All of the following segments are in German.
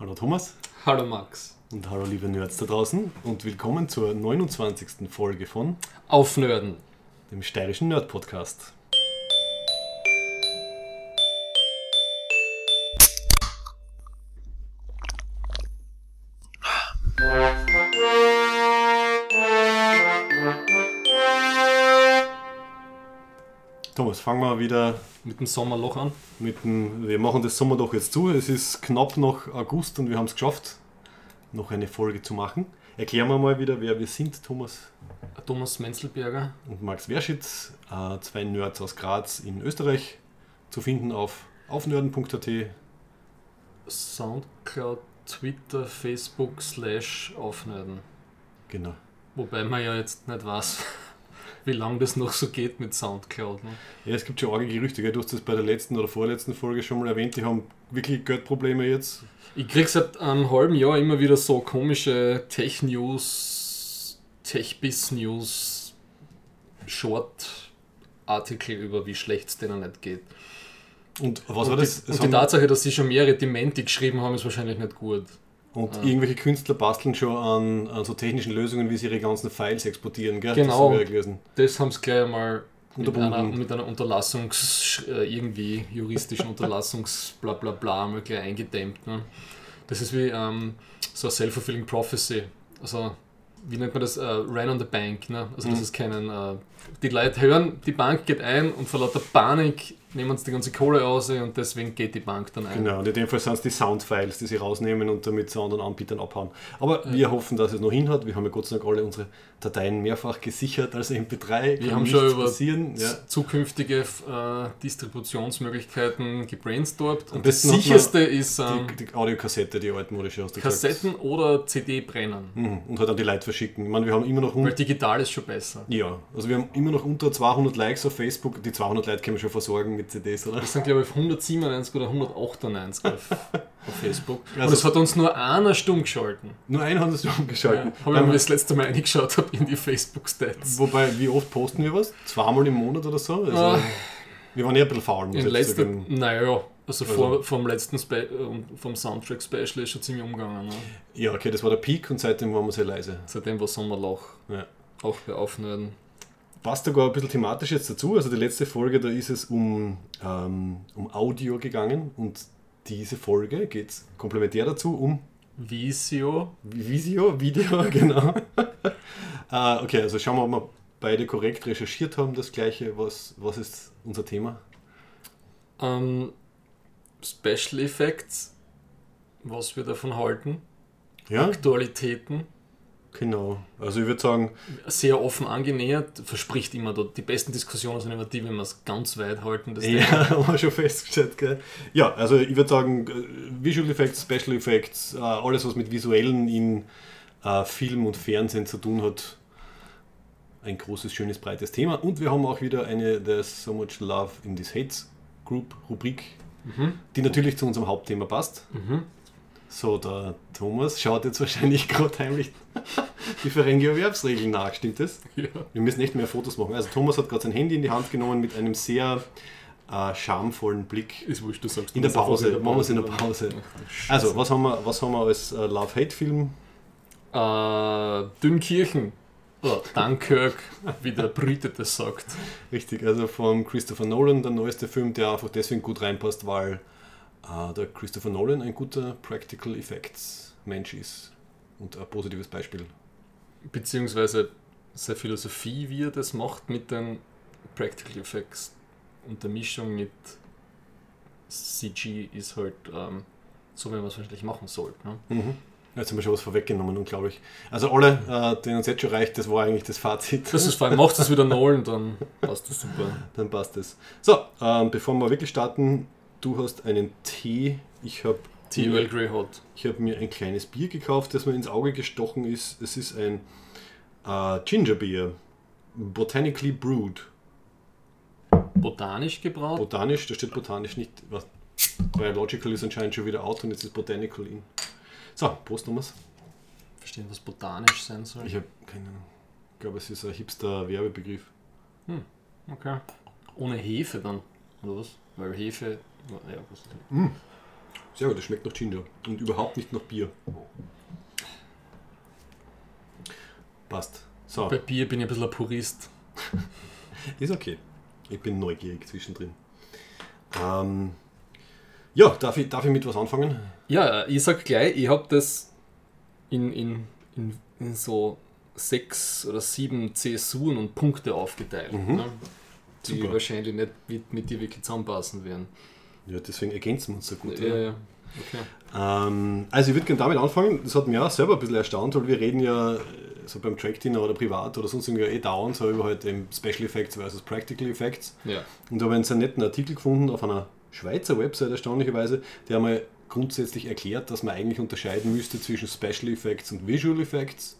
Hallo Thomas Hallo Max. und hallo liebe Nerds da draußen und willkommen zur 29. Folge von Aufnörden. dem steirischen Nerd Podcast. Thomas, fangen wir wieder Mit dem Sommerloch an. mit dem, wir machen das Sommerloch jetzt zu. Es ist knapp noch August und wir haben es geschafft, noch eine Folge zu machen. Erklären wir mal wieder, wer wir sind, Thomas Thomas Menzelberger. und Max Werschitz, äh, zwei Nerds aus Graz in Österreich, zu finden auf aufnörden.at. Soundcloud, Twitter, Facebook, slash Aufnörden. Genau. Wobei man ja jetzt nicht weiß, wie lange das noch so geht mit Soundcloud. Ne? Ja, es gibt schon arge Gerüchte, gell? du hast das bei der letzten oder vorletzten Folge schon mal erwähnt, die haben wirklich Geldprobleme jetzt. Ich krieg seit einem halben Jahr immer wieder so komische Tech-News, Tech-Biz-News, Short-Artikel über wie schlecht es denen nicht geht. Und was und war das? Die, und die Tatsache, dass sie schon mehrere Dementi geschrieben haben, ist wahrscheinlich nicht gut. Und Ah. irgendwelche Künstler basteln schon an, an so technischen Lösungen, wie sie ihre ganzen Files exportieren. Gell? Genau. Das habe ich gelesen. Das haben sie gleich einmal mit einer, mit einer Unterlassungs, äh, irgendwie juristischen Unterlassungs bla bla bla mal gleich eingedämmt. Ne? Das ist wie ähm, so eine self-fulfilling prophecy. Also, wie nennt man das? Äh, Ran on the Bank. Ne? Also, das Mhm. ist keinen. Äh, die Leute hören, die Bank geht ein und vor lauter Panik nehmen sie die ganze Kohle aus und deswegen geht die Bank dann ein. Genau, und in dem Fall sind es die Soundfiles, die sie rausnehmen und damit zu anderen Anbietern abhauen. Aber wir hoffen, dass es noch hinhat. Wir haben ja Gott sei Dank alle unsere Dateien mehrfach gesichert als MP3. Wir haben schon über passieren. Ja. zukünftige äh, Distributionsmöglichkeiten gebrainstormt. Und besten das hat sicherste ist ähm, Die, die Audiokassette, die altmodische hast du gesagt. Kassetten oder CD brennen. Mhm. Und halt an die Leute verschicken. Ich meine, wir haben immer noch Weil digital ist schon besser. ja, also wir haben immer noch unter 200 Likes auf Facebook. Die 200 Leute können wir schon versorgen mit CDs, oder? Das sind glaube ich 197 oder 198 auf, auf Facebook. Und Also- es hat uns nur einer stumm geschalten. Nur einen haben sie schon Ja, umgeschalten. habe ich mir das letzte Mal eingeschaut habe in die Facebook-Stats. Wobei, wie oft posten wir was? Zweimal im Monat oder so? Also, Ah. Wir waren eher ein bisschen faul, In letzter, naja, also, Also- vor, vom letzten Spe vom Soundtrack-Special ist schon ziemlich umgegangen. Ne? Ja, okay, das war der Peak und seitdem waren wir sehr leise. Seitdem war Sommerloch. Ja. Auch bei Aufnörden. Passt sogar ein bisschen thematisch jetzt dazu. Also die letzte Folge, da ist es um, ähm, um Audio gegangen und diese Folge geht komplementär dazu um Visio. Visio, Video, genau. äh, okay, also schauen wir, ob wir beide korrekt recherchiert haben, das gleiche. Was, was ist unser Thema? Ähm, Special Effects. Was wir davon halten. Ja, Aktualitäten. Genau. Also ich würde sagen, sehr offen angenähert, verspricht immer dort. Die besten Diskussionen sind immer die, wenn wir es ganz weit halten. Das ja, haben wir schon festgestellt, gell? Ja, also ich würde sagen, äh, Visual Effects, Special Effects, äh, alles was mit Visuellen in äh, Film und Fernsehen zu tun hat, ein großes, schönes, breites Thema. Und wir haben auch wieder eine There's So Much Love in This Hates Group Rubrik, Mhm. die natürlich zu unserem Hauptthema passt. Mhm. So, der Thomas schaut jetzt wahrscheinlich gerade heimlich die Ferengi-Erwerbsregeln nach, stimmt das? Ja. Wir müssen echt mehr Fotos machen. Also Thomas hat gerade sein Handy in die Hand genommen mit einem sehr äh, schamvollen Blick. Ist wurscht, du sagst In der Pause, machen wir es in der Pause. Ach, Also, was haben wir, was haben wir als äh, Love-Hate-Film? Äh, Dünnkirchen. Oder Dunkirk, wie der Brite das sagt. Richtig, also von Christopher Nolan, der neueste Film, der einfach deswegen gut reinpasst, weil äh, der Christopher Nolan ein guter Practical Effects Mensch ist. Und ein positives Beispiel. Beziehungsweise seine Philosophie, wie er das macht mit den Practical Effects und der Mischung mit CG ist halt ähm, so, wie man es wahrscheinlich machen sollte. Ne? Mhm. Jetzt haben wir schon was vorweggenommen, unglaublich. Also alle, äh, denen uns jetzt schon reicht, das war eigentlich das Fazit. Das ist fein. Macht es wieder Nolan, dann passt das super. Dann passt es. So, ähm, bevor wir wirklich starten, du hast einen Tee. Ich habe Tea Earl Grey Hot. ich hab mir ein kleines Bier gekauft, das mir ins Auge gestochen ist. Es ist ein äh, Ginger Beer. Botanically brewed. Botanisch gebraut. Botanisch, da steht botanisch nicht. Was, Biological ist anscheinend schon wieder out und jetzt ist Botanical in. So, Prost Thomas. Verstehen, was botanisch sein soll. Ich habe keine Ahnung. Ich glaube, es ist ein hipster Werbebegriff. Okay. Ohne Hefe dann, oder was? Weil Hefe. Ja, was Sehr gut, das schmeckt nach Ginger und überhaupt nicht nach Bier. Passt. So, Bei Bier bin ich ein bisschen ein Purist. ist okay. Ich bin neugierig zwischendrin. Ähm, ja, darf ich, darf ich mit was anfangen? Ja, ich sag gleich, ich habe das in, in, in, in so sechs oder sieben CSUen und Punkte aufgeteilt. Mhm. Ne? Die Super. wahrscheinlich nicht mit, mit dir wirklich zusammenpassen werden. Ja, deswegen ergänzen wir uns so gut. Ja, ja. Okay. Ähm, also ich würde gerne damit anfangen, das hat mich auch selber ein bisschen erstaunt, weil wir reden ja äh, so beim Track-Dinner oder privat oder sonst irgendwie eh dauernd so über halt eben Special Effects versus Practical Effects. Ja. Und da habe ich einen sehr netten Artikel gefunden auf einer Schweizer Website erstaunlicherweise, der mal grundsätzlich erklärt, dass man eigentlich unterscheiden müsste zwischen Special Effects und Visual Effects.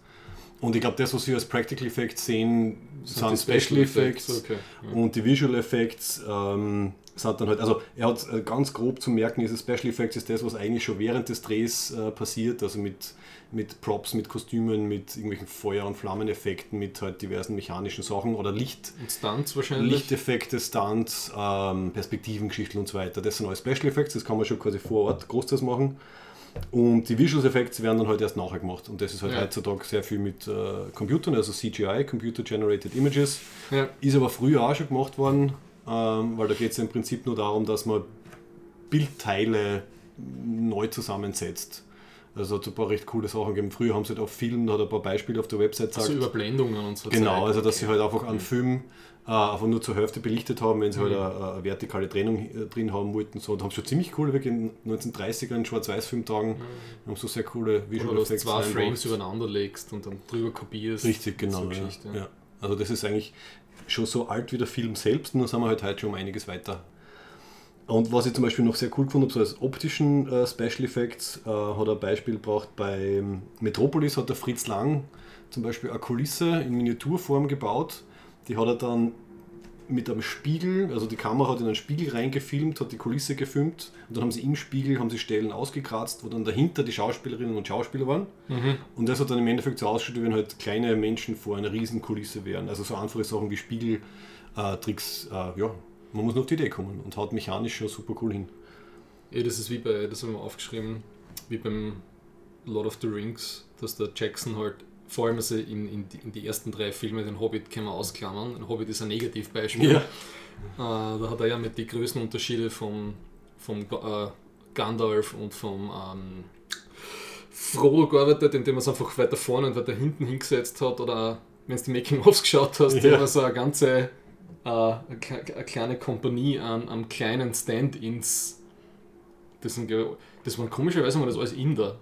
Und ich glaube, das, was wir als Practical Effects sehen, sind, die Special, Effects. Okay. Ja. Und die Visual Effects ähm, sind dann halt, also er hat äh, ganz grob zu merken, ist Special Effects ist das, was eigentlich schon während des Drehs äh, passiert, also mit, mit Props, mit Kostümen, mit irgendwelchen Feuer- und Flammeneffekten, mit halt diversen mechanischen Sachen oder Licht, Und Stunts wahrscheinlich. Lichteffekte, Stunts, ähm, Perspektivengeschichten und so weiter. Das sind alles Special Effects, das kann man schon quasi vor Ort großteils machen. Und die Visual Effects werden dann halt erst nachher gemacht. Und das ist halt Ja. heutzutage sehr viel mit äh, Computern, also CGI, Computer Generated Images. Ja. Ist aber früher auch schon gemacht worden, ähm, weil da geht es ja im Prinzip nur darum, dass man Bildteile neu zusammensetzt. Also hat es ein paar recht coole Sachen gegeben. Früher haben sie halt auf Film, da hat ein paar Beispiele auf der Website Also gesagt. Überblendungen und so. Genau, Zeug. also dass Okay. sie halt einfach einen Film äh, einfach nur zur Hälfte belichtet haben, wenn sie Mhm. halt eine, eine vertikale Trennung äh, drin haben wollten. So, da haben sie schon ziemlich coole, wirklich in 1930ern Schwarz-Weiß-Film tragen, haben so sehr coole Visual Oder Effects zwei. Frames übereinander legst und dann drüber kopierst. Richtig, genau. So ja. Ja. Also das ist eigentlich schon so alt wie der Film selbst, nur sind wir halt heute schon um einiges weiter. Und was ich zum Beispiel noch sehr cool gefunden habe, so als optischen äh, Special Effects, äh, hat er ein Beispiel gebracht bei Metropolis, hat der Fritz Lang zum Beispiel eine Kulisse in Miniaturform gebaut. Die hat er dann mit einem Spiegel, also die Kamera hat in einen Spiegel reingefilmt, hat die Kulisse gefilmt und dann haben sie im Spiegel haben sie Stellen ausgekratzt, wo dann dahinter die Schauspielerinnen und Schauspieler waren. Mhm. Und das hat dann im Endeffekt so ausgeschaut, wie wenn halt kleine Menschen vor einer riesen Kulisse wären. Also so einfache Sachen wie Spiegeltricks, äh, ja, man muss nur auf die Idee kommen und haut mechanisch schon super cool hin. Ja, das ist wie bei, das haben wir aufgeschrieben, wie beim Lord of the Rings, dass der Jackson halt, vor allem also in, in, die, in die ersten drei Filme, den Hobbit können wir ausklammern. Ein Hobbit ist ein Negativbeispiel. Äh, da hat er ja mit den Größenunterschiede vom, vom äh, Gandalf und vom ähm, Frodo gearbeitet, indem er es einfach weiter vorne und weiter hinten hingesetzt hat. Oder wenn du die Making-ofs geschaut hast, Ja. ja. so eine ganze äh, eine, kle- eine kleine Kompanie an, an kleinen Stand-ins. Das, sind, das waren komischerweise mal das alles Inder.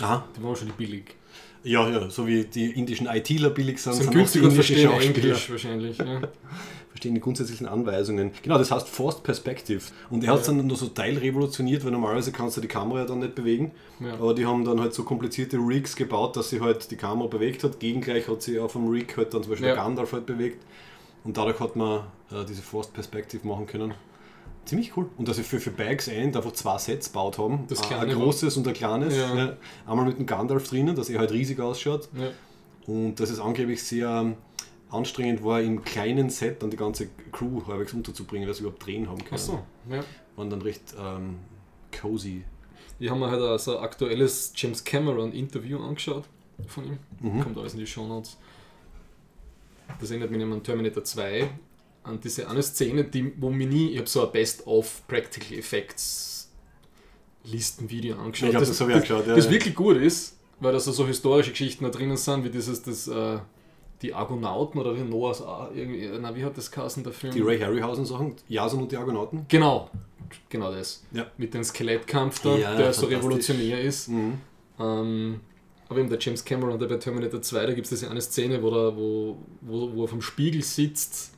Aha. Die waren schon die billig. Ja, ja, so wie die indischen ITler billig sind, Sind sind günstig auch und die indischen verstehen. Englisch wahrscheinlich. Ja. verstehen die grundsätzlichen Anweisungen. Genau, das heißt Forced Perspective. Und er hat es Ja. dann nur so teilrevolutioniert, weil normalerweise kannst du die Kamera ja dann nicht bewegen. Ja. Aber die haben dann halt so komplizierte Rigs gebaut, dass sie halt die Kamera bewegt hat. Gegengleich hat sie auf dem Rig halt dann zum Beispiel Ja. Gandalf halt bewegt. Und dadurch hat man äh, diese Forced Perspective machen können. Ziemlich cool. Und dass sie für, für Bags End einfach zwei Sets gebaut haben. Das kleine ein großes und ein kleines. Ja. Ja. Einmal mit dem Gandalf drinnen, dass er halt riesig ausschaut. Ja. Und das ist angeblich sehr anstrengend war, im kleinen Set dann die ganze Crew halbwegs unterzubringen, dass sie überhaupt drehen haben können. Achso, ja. Waren dann recht ähm, cozy. Ich habe mir halt auch so ein aktuelles James Cameron Interview angeschaut von ihm. Mhm. Kommt alles in die Show Notes. Das erinnert mich an Terminator 2, an diese eine Szene, die, wo mir nie, ich habe so ein Best-of Practical Effects Listenvideo angeschaut. Ich hab das so wie angeschaut, ja, das ja. wirklich gut ist, weil da so, so historische Geschichten da drinnen sind, wie dieses, das, äh, die Argonauten oder wie Noahs, Ar- irgendwie, na, wie hat das geheißen, der Film? Die Ray Harryhausen Sachen, Jason und die Argonauten. Genau, genau das. Ja. Mit dem Skelettkampf da, Ja, der so revolutionär ist. Mhm. Ähm, aber eben der James Cameron, der bei Terminator 2, da gibt es diese eine Szene, wo, der, wo, wo, wo er vom Spiegel sitzt.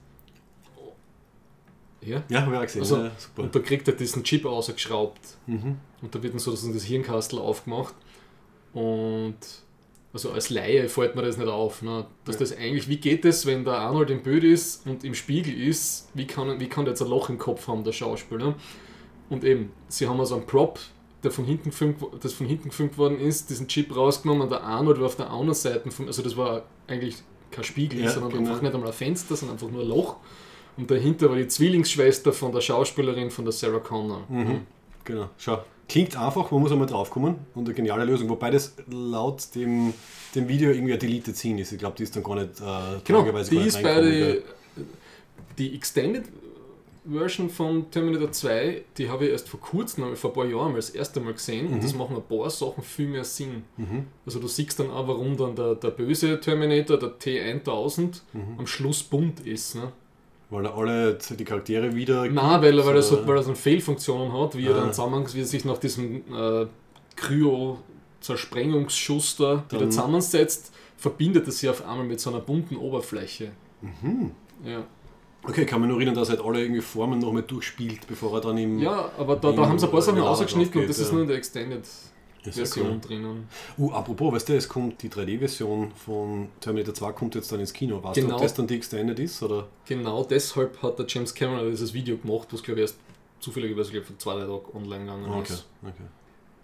Ja? Ja, habe ich auch gesehen. Also, ja. Und da kriegt er diesen Chip ausgeschraubt. Mhm. Und da wird dann so das das Hirnkastel aufgemacht. Und also als Laie fällt mir das nicht auf. Ne? Dass Ja. das eigentlich, wie geht es, wenn der Arnold im Bild ist und im Spiegel ist, wie kann, wie kann der jetzt ein Loch im Kopf haben, der Schauspieler? Und eben, sie haben also einen Prop, der von hinten gefilmt, das von hinten gefilmt worden ist, diesen Chip rausgenommen und der Arnold war auf der anderen Seite, vom, also das war eigentlich kein Spiegel, Ja, sondern genau. einfach nicht einmal ein Fenster, sondern einfach nur ein Loch. Und dahinter war die Zwillingsschwester von der Schauspielerin von der Sarah Connor. Mhm. genau. Schau. Klingt einfach, man muss einmal draufkommen und eine geniale Lösung. Wobei das laut dem, dem Video irgendwie eine Deleted Scene ist. Ich glaube, die ist dann gar nicht äh, Genau, die ist bei gell? die Extended Version von Terminator 2, die habe ich erst vor kurzem, vor ein paar Jahren, mal das erste Mal gesehen und das machen ein paar Sachen viel mehr Sinn. Mhm. Also du siehst dann auch, warum dann der, der böse Terminator, der T1000, Mhm. am Schluss bunt ist. Ne? Weil er alle die Charaktere wieder. Nein, weil, er- weil, er so, weil er so Fehlfunktionen hat, wie er Ah. dann zusammen, wie er sich nach diesem äh, Kryo-Zersprengungsschuss da wieder Dann- zusammensetzt, verbindet er sich auf einmal mit so einer bunten Oberfläche. Mhm. Ja, Okay, kann mich nur erinnern, dass er halt alle irgendwie Formen noch mal durchspielt, bevor er dann im. ja aber da, da haben sie ein paar Sachen im Lager ausgeschnitten und das geht, ist ja. nur in der Extended-Version Cool. drinnen. Uh, apropos, weißt du, es kommt die 3D-Version von Terminator 2 kommt jetzt dann ins Kino. Weißt du, Genau. ob das dann die Extended ist? Oder? Genau deshalb hat der James Cameron dieses Video gemacht, was glaube ich erst zufälligerweise glaub, vor zwei, drei Tagen online gegangen Okay, ist. okay.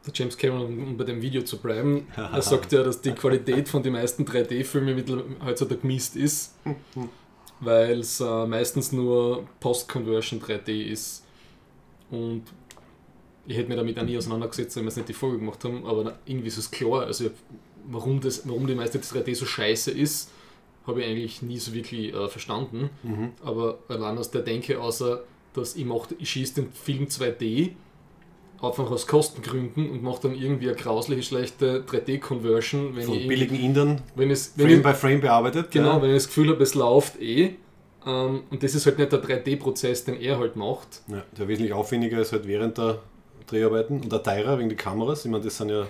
Der James Cameron, um bei dem Video zu bleiben, er sagt ja, dass die Qualität von den meisten 3D-Filmen heutzutage Mist ist, weil es äh, meistens nur Post-Conversion 3D ist. Und ich hätte mich damit auch nie auseinandergesetzt, wenn wir es nicht die Folge gemacht haben, aber irgendwie ist es klar, also warum, das, warum die meiste 3D so scheiße ist, habe ich eigentlich nie so wirklich äh, verstanden. Mhm. Aber allein aus der Denke, außer dass ich, mach, ich schieße den Film 2D, einfach aus Kostengründen und mache dann irgendwie eine grausliche, schlechte 3D-Conversion, wenn Von ich, billigen Indern, wenn es, wenn Frame ich, by Frame bearbeitet. genau, Ja. wenn ich das Gefühl habe, es läuft eh. Ähm, und das ist halt nicht der 3D-Prozess, den er halt macht. Ja, der wesentlich aufwendiger ist halt während der Dreharbeiten und der teurer wegen die Kameras. Ich meine, das sind ja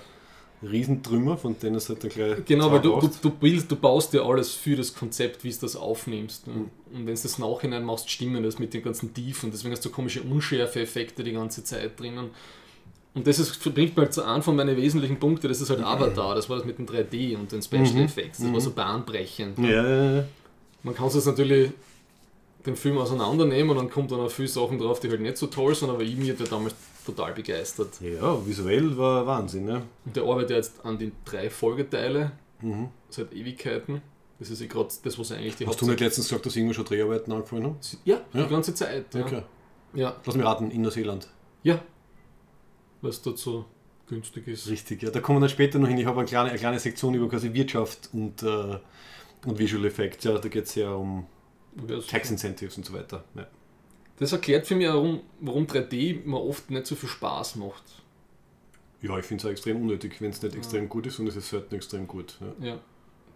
Riesentrümmer, von denen es halt dann gleich. Genau, weil du, du, du, bildest, du baust dir alles für das Konzept, wie du das aufnimmst. Ne? Mhm. Und wenn du das nachhinein machst, stimmen das mit den ganzen Tiefen. Deswegen hast du komische Unschärfe-Effekte die ganze Zeit drinnen. Und das ist, bringt mir halt zu einem von meinen wesentlichen Punkten, das ist halt Avatar, das war das mit dem 3D und den Special Mhm. Effects, das war so bahnbrechend. Ja, ja, ja. Man kann es natürlich den Film auseinandernehmen und dann kommt dann auch viele Sachen drauf, die halt nicht so toll sind, aber ich mir der damals total begeistert. ja, visuell war Wahnsinn. Ne? Und der arbeitet jetzt an den drei Folgeteile Mhm. seit Ewigkeiten. Das ist ja gerade das, was eigentlich die Hast du nicht letztens gesagt, dass irgendwo schon Dreharbeiten angefangen haben? Ja, Ja. die ganze Zeit. Ja, Okay. ja. Lass mich raten, in Neuseeland. ja. dort so günstig ist. Richtig, ja. Da kommen wir dann später noch hin. Ich habe eine kleine, eine kleine Sektion über quasi Wirtschaft und, äh, und Visual Effects. Ja, da geht es ja um Tax Incentives und so weiter. Ja. Das erklärt für mich, warum, warum 3D mir oft nicht so viel Spaß macht. Ja, ich finde es auch extrem unnötig, wenn es nicht extrem gut ist und es ist selten extrem gut. Ja. Ja.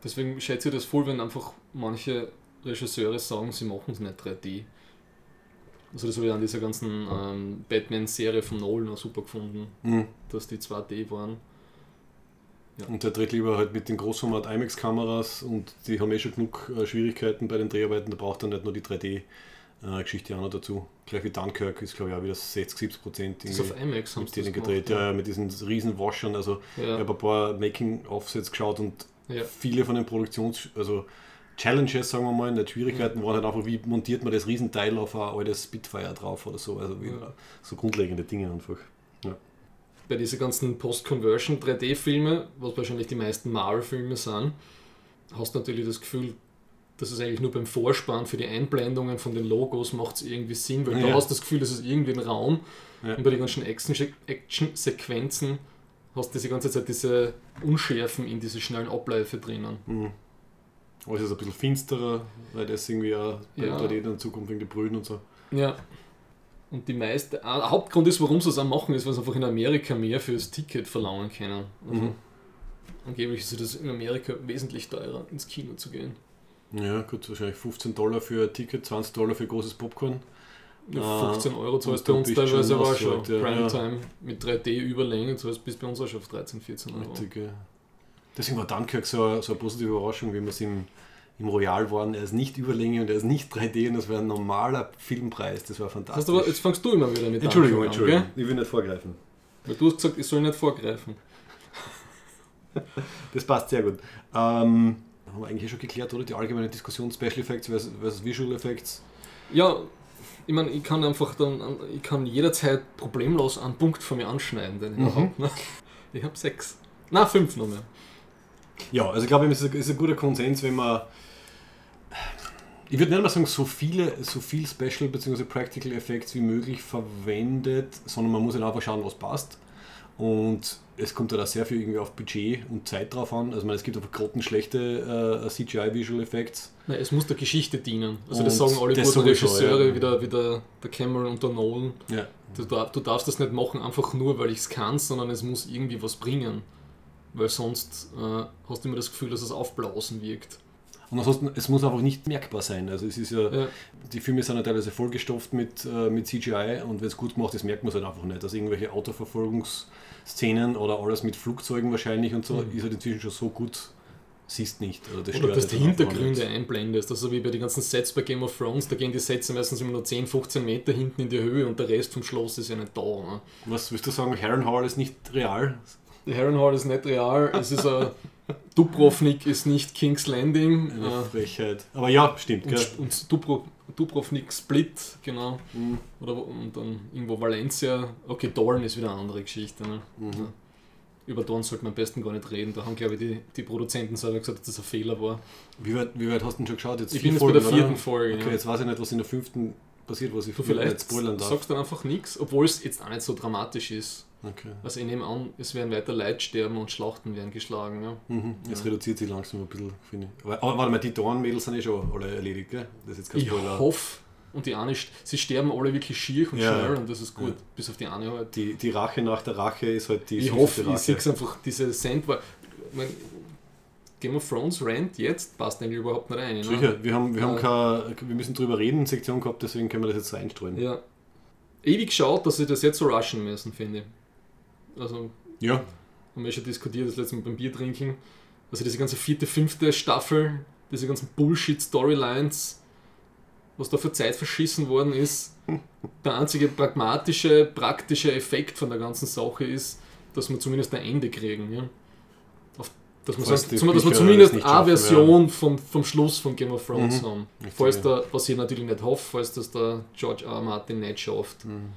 Deswegen schätze ich das voll, wenn einfach manche Regisseure sagen, sie machen es nicht 3D. Also das habe ich an dieser ganzen ähm, Batman-Serie von Nolan auch super gefunden, Mhm. dass die 2D waren. Und der dreht lieber halt mit den Großformat IMAX-Kameras und die haben eh schon genug äh, Schwierigkeiten bei den Dreharbeiten, da braucht er nicht nur die 3D-Geschichte auch noch dazu. Gleich wie Dunkirk ist, glaube ich, auch wieder 60, 70 Prozent ist auf IMAX haben denen gedreht. Ja, ja, mit diesen riesen Washern. Also ich ja. habe ein paar Making-Offs jetzt geschaut und Ja. viele von den Produktions-, also Challenges, sagen wir mal, nicht Schwierigkeiten, waren halt einfach, wie montiert man das Riesenteil auf ein altes Spitfire drauf oder so. Also wie, Ja. so grundlegende Dinge einfach. Bei diesen ganzen Post-Conversion 3D-Filme, was wahrscheinlich die meisten Marvel-Filme sind, hast du natürlich das Gefühl, dass es eigentlich nur beim Vorspann für die Einblendungen von den Logos macht es irgendwie Sinn, weil Ja. du hast das Gefühl, das ist irgendwie ein Raum Ja. und bei den ganzen Action- Action-Sequenzen hast du diese ganze Zeit diese Unschärfen in diese schnellen Abläufe drinnen. Mhm. Alles ist ein bisschen finsterer, weil das irgendwie auch bei Ja. 3D in Zukunft wegen die Brüden und so. Ja. Und die meiste, ein Hauptgrund ist, warum sie es auch machen, ist, weil sie einfach in Amerika mehr für das Ticket verlangen können. Also Mhm. Angeblich ist es in Amerika wesentlich teurer, ins Kino zu gehen. Ja, gut, wahrscheinlich 15 Dollar für ein Ticket, 20 Dollar für großes Popcorn. Ja, Ah, 15 Euro zahlst bei uns teilweise schon aber auch schon. ja. Primetime mit 3D-Überlänge zahlst bis bei uns auch schon auf 13, 14 Euro. Richtig, ja. Deswegen war Dunkirk so, eine- so eine positive Überraschung, wie wir es im, im Royal waren. Er ist nicht Überlänge und er ist nicht 3D und das war ein normaler Filmpreis. Das war Das heißt fantastisch. aber, jetzt fangst du immer wieder mit Entschuldigung, Dunkirk Entschuldigung. An, Ich will nicht vorgreifen. Weil du hast gesagt, ich soll nicht vorgreifen. Das passt sehr gut. Ähm, haben wir eigentlich schon geklärt, oder? Die allgemeine Diskussion Special Effects versus, versus Visual Effects. Ja, ich meine, ich kann einfach dann, ich kann jederzeit problemlos einen Punkt von mir anschneiden, den ich Mhm. hab, ne? Ich habe sechs. Na, fünf noch mehr. Ja, also ich glaube, es ist ein guter Konsens, wenn man ich würde nicht mal sagen, so viele, so viel Special bzw. Practical Effects wie möglich verwendet, sondern man muss halt einfach schauen, was passt. Und es kommt da halt sehr viel irgendwie auf Budget und Zeit drauf an. Also meine, es gibt einfach grottenschlechte äh, CGI Visual Effects. Nein, es muss der Geschichte dienen. Also Und das sagen alle guten Regisseure, ja. wie, der, wie der, der Cameron und der Nolan. Ja. Du, du darfst das nicht machen, einfach nur, weil ich es kann, sondern es muss irgendwie was bringen. Weil sonst äh, hast du immer das Gefühl, dass es aufblasen wirkt. Und ansonsten, es muss einfach nicht merkbar sein. Also es ist ja, Ja. die Filme sind ja teilweise vollgestopft mit, äh, mit CGI und wenn es gut gemacht ist, merkt man es halt einfach nicht. Also irgendwelche Autoverfolgungsszenen oder alles mit Flugzeugen wahrscheinlich und so, Mhm. ist halt inzwischen schon so gut, siehst nicht. Also das Oder dass du Hintergründe einblendest. Also wie bei den ganzen Sets bei Game of Thrones, da gehen die Sets meistens immer nur 10, 15 Meter hinten in die Höhe und der Rest vom Schloss ist ja nicht da. Ne? Was willst du sagen, Harrenhal ist nicht real? Harrenhal ist nicht real, es ist ein Dubrovnik ist nicht King's Landing. Eine Äh, Frechheit. Aber ja, stimmt. Gell? und und Dubro, Dubrovnik Split, genau. Mhm. Oder und dann irgendwo Valencia. Okay, Dorn ist wieder eine andere Geschichte. Ne? Mhm. Ja. Über Dorn sollte man am besten gar nicht reden. Da haben, glaube ich, die, die Produzenten selber gesagt, dass das ein Fehler war. Wie, weit, wie weit hast du denn schon geschaut? Jetzt Ich bin jetzt bei der Folgen, vierten oder? Folge. Okay, ja. jetzt weiß ich nicht, was in der fünften passiert, was ich Du nicht vielleicht spoilern darf. sagst dann einfach nichts, obwohl es jetzt auch nicht so dramatisch ist. Okay. Also ich nehme an, es werden weiter Leute sterben und Schlachten werden geschlagen. Ja. Mhm. Jetzt Ja. reduziert sich langsam ein bisschen, finde ich. Aber, aber warte mal, die Dorn-Mädels sind eh schon alle erledigt, gell? Das ist jetzt kein Ich Spoiler. hoffe, und die eine, sie sterben alle wirklich schier und Ja. schnell und das ist gut, Ja. bis auf die eine halt. Die, die Rache nach der Rache ist halt die Ich hoffe, ich Rache. sehe einfach, diese Sandwar. Ich mein, Game of Thrones Rant jetzt passt eigentlich überhaupt nicht rein. Ne? Sicher, wir, haben, wir, haben Ja. keine, wir müssen drüber reden, Sektion gehabt, deswegen können wir das jetzt so einstreuen. Ja. Ewig geschaut, dass sie das jetzt so rushen müssen, finde ich. Also, Ja. haben wir schon diskutiert, das letzte Mal beim Bier trinken. Also diese ganze vierte, fünfte Staffel, diese ganzen Bullshit-Storylines, was da für Zeit verschissen worden ist. Der einzige pragmatische, praktische Effekt von der ganzen Sache ist, dass wir zumindest ein Ende kriegen. Ja? Auf, dass, die zum- dass wir zumindest eine Version vom, vom Schluss von Game of Thrones Mhm. haben. Falls der, was ich natürlich nicht hoffe, falls das der George R. R. Martin nicht schafft. Mhm.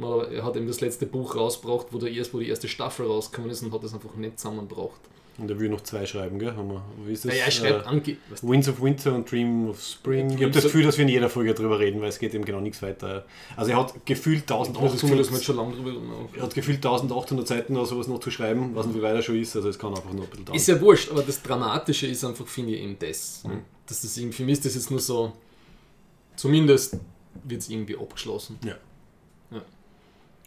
Er hat eben das letzte Buch rausgebracht, wo, der erst, wo die erste Staffel rausgekommen ist und hat das einfach nicht zusammengebracht. Und er will noch zwei schreiben, gell? Haben wir. Wie ist das? Naja, er schreibt Äh, Winds of Winter und Dream of Spring. Ich habe das Gefühl, dass wir in jeder Folge drüber reden, weil es geht eben genau nichts weiter. Also er hat gefühlt Ich habe das Gefühl, 1800, dass wir jetzt schon lange drüber reden. er hat gefühlt 1800 Seiten oder sowas noch zu schreiben, was nicht wie weit er schon ist. Also es kann einfach nur ein bisschen dauern. Ist ja wurscht, aber das Dramatische ist einfach, finde ich, eben das. Mhm. Dass das irgendwie, für mich ist das jetzt nur so, zumindest wird es irgendwie abgeschlossen.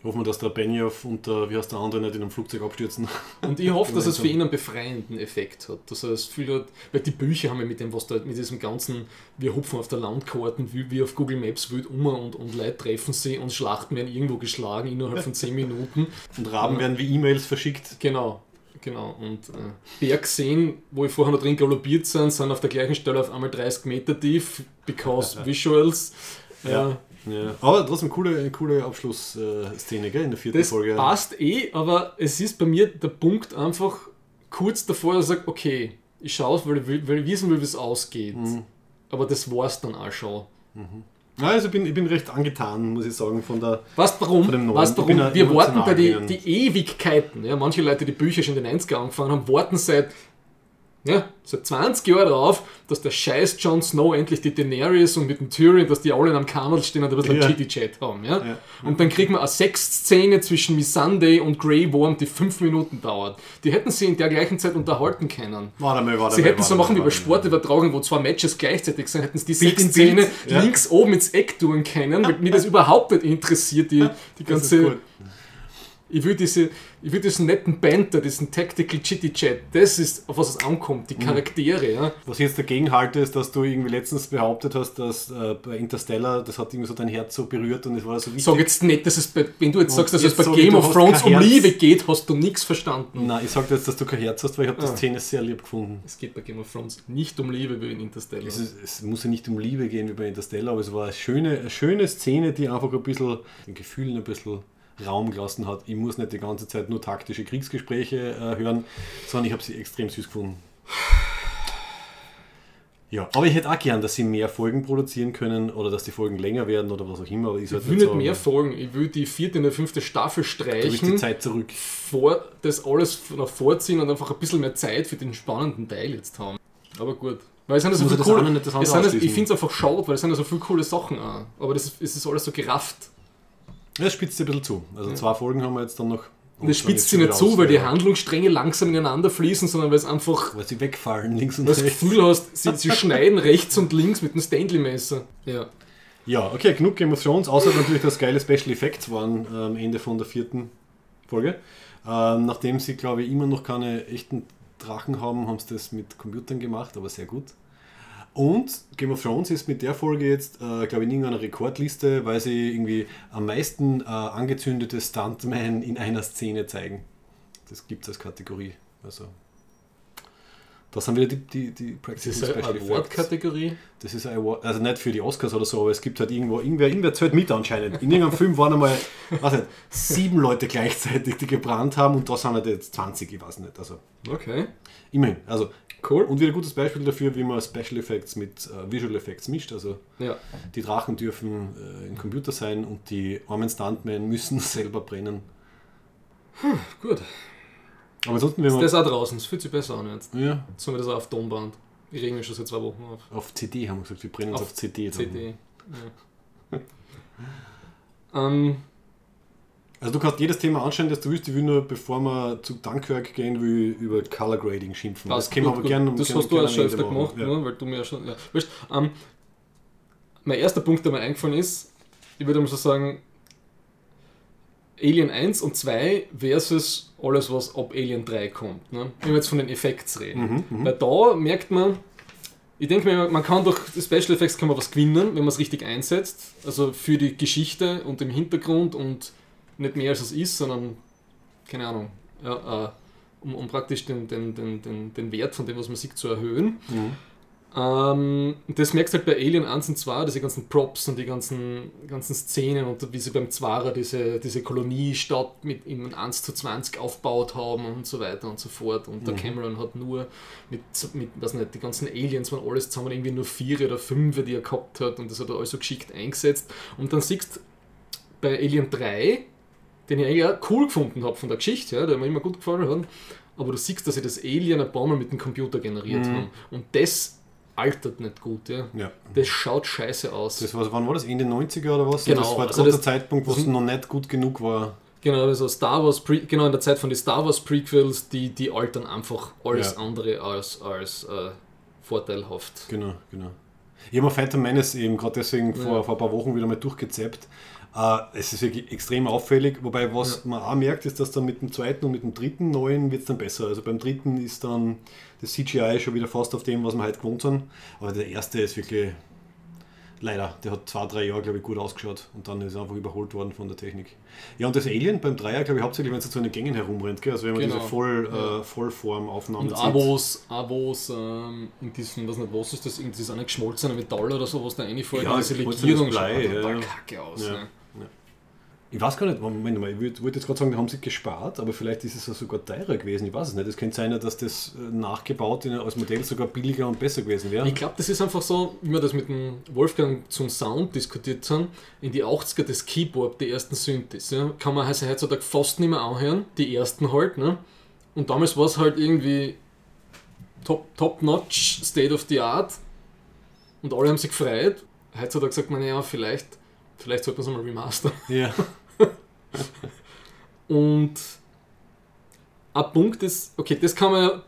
Hoffen wir, dass der Benioff und der, wie heißt der andere, nicht in einem Flugzeug abstürzen. Und ich hoffe, dass es für ihn einen befreienden Effekt hat. Dass er das Gefühl hat, weil die Bücher haben ja mit dem, was da, mit diesem ganzen, wir hupfen auf der Landkarten, wie, wie auf Google Maps wild um und, und Leute treffen sie und Schlachten werden irgendwo geschlagen innerhalb von 10 Minuten. Und Raben werden wie E-Mails verschickt. Genau, genau. Und äh, Bergseen, wo ich vorher noch drin galoppiert sind, sind auf der gleichen Stelle auf einmal 30 Meter tief, because Visuals. Ja. Ja. Ja. Aber trotzdem coole, eine coole Abschlussszene, gell, in der vierten Das Folge. passt eh, aber es ist bei mir der Punkt einfach kurz davor, dass ich sage, okay, ich schaue es, weil ich, will, weil ich wissen will, wie es ausgeht. Mhm. Aber das war es dann auch schon. Ja, also ich bin, ich bin recht angetan, muss ich sagen, von der. Weißt warum? Von bin warum? Wir warten bei die, drinnen. die Ewigkeiten. Ja, manche Leute, die Bücher schon in den 90er angefangen haben, warten seit, ja, seit 20 Jahren darauf, dass der scheiß Jon Snow endlich die Daenerys und mit dem Tyrion, dass die alle in einem Kammer stehen und ein bisschen Ja. Chitty-Chat haben. Ja? Ja. Und dann kriegen wir eine Sexszene zwischen Missandei und Grey Worm, die fünf Minuten dauert. Die hätten sie in der gleichen Zeit unterhalten können. Warte mal, warte Sie hätten so machen wie bei. Sportübertragungen, wo zwei Matches gleichzeitig sind, hätten sie die Bild, ja. links oben ins Eck tun können, weil mir das überhaupt nicht interessiert, die, die ganze. Ich will, diese, ich will diesen netten Banter, diesen Tactical Chitty Chat, das ist, auf was es ankommt, die Mhm. Charaktere. Ja. Was ich jetzt dagegen halte, ist, dass du irgendwie letztens behauptet hast, dass äh, bei Interstellar, das hat irgendwie so dein Herz so berührt und es war so wichtig. Sag jetzt nicht, dass es bei, wenn du jetzt sagst, dass es jetzt bei sag ich, Game of Thrones um. Liebe geht, hast du nichts verstanden. Nein, ich sage jetzt, dass du kein Herz hast, weil ich habe die Ah. Szene sehr lieb gefunden. Es geht bei Game of Thrones nicht um Liebe wie in Interstellar. Es, ist, es muss ja nicht um Liebe gehen wie bei Interstellar, aber es war eine schöne, eine schöne Szene, die einfach ein bisschen den Gefühlen ein bisschen Raum gelassen hat. Ich muss nicht die ganze Zeit nur taktische Kriegsgespräche äh, hören, sondern ich habe sie extrem süß gefunden. Ja, aber ich hätte auch gern, dass sie mehr Folgen produzieren können oder dass die Folgen länger werden oder was auch immer. Aber ich, Ich will nicht so- mehr folgen, ich will die vierte und die fünfte Staffel Du willst die streichen, Zeit zurück. vor, das alles noch vorziehen und einfach ein bisschen mehr Zeit für den spannenden Teil jetzt haben. Aber gut, Weil es sind ja so viele coole, ich finde es einfach schade, weil es sind ja so viele coole Sachen auch. Aber das, es ist alles so gerafft. Ja, Das spitzt sich ein bisschen zu. Also zwei Folgen haben wir jetzt dann noch. Und das spitzt sich nicht zu, weil die Handlungsstränge langsam ineinander fließen, sondern weil es einfach Weil sie wegfallen, links und du das rechts. Gefühl hast, sie, sie schneiden rechts und links mit dem Stanley-Messer. Ja. Ja, okay, genug Game of Thrones, außer natürlich, dass geile Special Effects waren am Ende von der vierten Folge. Ähm, nachdem sie, glaube ich, immer noch keine echten Drachen haben, haben sie das mit Computern gemacht, aber sehr gut. Und Game of Thrones ist mit der Folge jetzt, äh, glaube ich, in irgendeiner Rekordliste, weil sie irgendwie am meisten äh, angezündete Stuntman in einer Szene zeigen. Das gibt es als Kategorie. Also, das sind wieder die, die, die Das Practical ist eine Award-Kategorie. das ist ein Award, also nicht für die Oscars oder so, aber es gibt halt irgendwo, irgendwer, irgendwer zählt mit anscheinend. In irgendeinem Film waren einmal, weiß nicht, sieben Leute gleichzeitig, die gebrannt haben und da sind halt jetzt 20, ich weiß nicht. Also Okay. immerhin. Also Cool. und wieder ein gutes Beispiel dafür, wie man Special Effects mit äh, Visual Effects mischt. Also Ja. die Drachen dürfen äh, im Computer sein und die armen Stuntmen müssen selber brennen. Gut. Aber ansonsten, wenn Ist man das auch draußen? Das fühlt sich besser an jetzt. ja, Jetzt haben wir das auch auf Tonband. Ich reg mich schon seit zwei Wochen auf. auf CD haben wir gesagt, wir brennen es Auf auf CD. dann. CD. Ja. ähm, Also du kannst jedes Thema anschauen, das du willst. Ich will nur, bevor wir zu Dunkirk gehen, will über Color Grading schimpfen. passt können wir aber gerne Das gerne- hast du gerne auch schon öfter gemacht, Ja. ne? weil du mir ja schon. Ja. Weißt, ähm, mein erster Punkt, der mir eingefallen ist, ich würde mal so sagen, Alien 1 und 2 versus alles, was ab Alien 3 kommt. Ne? Wenn wir jetzt von den Effekts reden. Mhm, mhm. Weil da merkt man, ich denke mir, man kann durch Special Effects kann man was gewinnen, wenn man es richtig einsetzt. Also für die Geschichte und im Hintergrund und nicht mehr als es ist, sondern, keine Ahnung, ja, äh, um, um praktisch den, den, den, den, den Wert von dem, was man sieht, zu erhöhen. Mhm. Ähm, das merkst du halt bei Alien 1 und 2, diese ganzen Props und die ganzen, ganzen Szenen und wie sie beim Zwarer diese, diese Koloniestadt mit in 1 zu 20 aufgebaut haben und so weiter und so fort. Und der Mhm. Cameron hat nur mit, mit was nicht, die ganzen Aliens waren alles zusammen irgendwie nur vier oder fünf, die er gehabt hat und das hat er alles so geschickt eingesetzt. Und dann siehst du bei Alien 3, den ich eigentlich auch cool gefunden habe von der Geschichte, ja, der mir immer gut gefallen hat, aber du siehst, dass sie das Alien ein paar Mal mit dem Computer generiert Mhm. haben. Und das altert nicht gut, ja. Ja. Das schaut scheiße aus. Das war, wann war das? Ende 90er oder was? Genau, Das war also der Zeitpunkt, wo es das- noch nicht gut genug war. genau, also Star Wars, Pre genau in der Zeit von den Star Wars Prequels, die, die altern einfach alles Ja. andere als, als äh, vorteilhaft. Genau, genau. Ich habe Phantom Menace eben gerade deswegen vor, Ja. vor ein paar Wochen wieder mal durchgezappt. Äh, es ist wirklich extrem auffällig, wobei was man auch merkt, ist, dass dann mit dem zweiten und mit dem dritten neuen wird es dann besser. Also beim dritten ist dann das CGI schon wieder fast auf dem, was wir heute gewohnt sind. Aber der erste ist wirklich leider, der hat zwei, drei Jahre, glaube ich, gut ausgeschaut und dann ist er einfach überholt worden von der Technik. Ja, und das Alien beim Dreier, glaube ich, hauptsächlich, wenn es so in den Gängen herumrennt, gell? also wenn man Genau. diese Voll, Ja. äh, Vollformaufnahmen sieht. Avos, Avos ähm, in diesem, was nicht, was ist das, irgendwie das eine geschmolzene Metall oder so, was da reinfällt, Ja, diese Legierung schaut ja. total kacke aus. Ja. Ne? Ich weiß gar nicht, Moment mal, ich wollte jetzt gerade sagen, da haben sie gespart, aber vielleicht ist es ja sogar teurer gewesen. Ich weiß es nicht. Es könnte sein, dass das äh, nachgebaut als Modell sogar billiger und besser gewesen wäre. Ich glaube, das ist einfach so, wie wir das mit dem Wolfgang zum Sound diskutiert haben, in die 80er das Keyboard, die ersten Synthes, ja, kann man also heutzutage fast nicht mehr anhören, die ersten halt, ne? Und damals war es halt irgendwie top, top notch, state of the art und alle haben sich gefreut. Heutzutage sagt man ja, vielleicht, vielleicht sollte man es mal remastern. Ja. Und ein Punkt ist, okay, das kann man ja,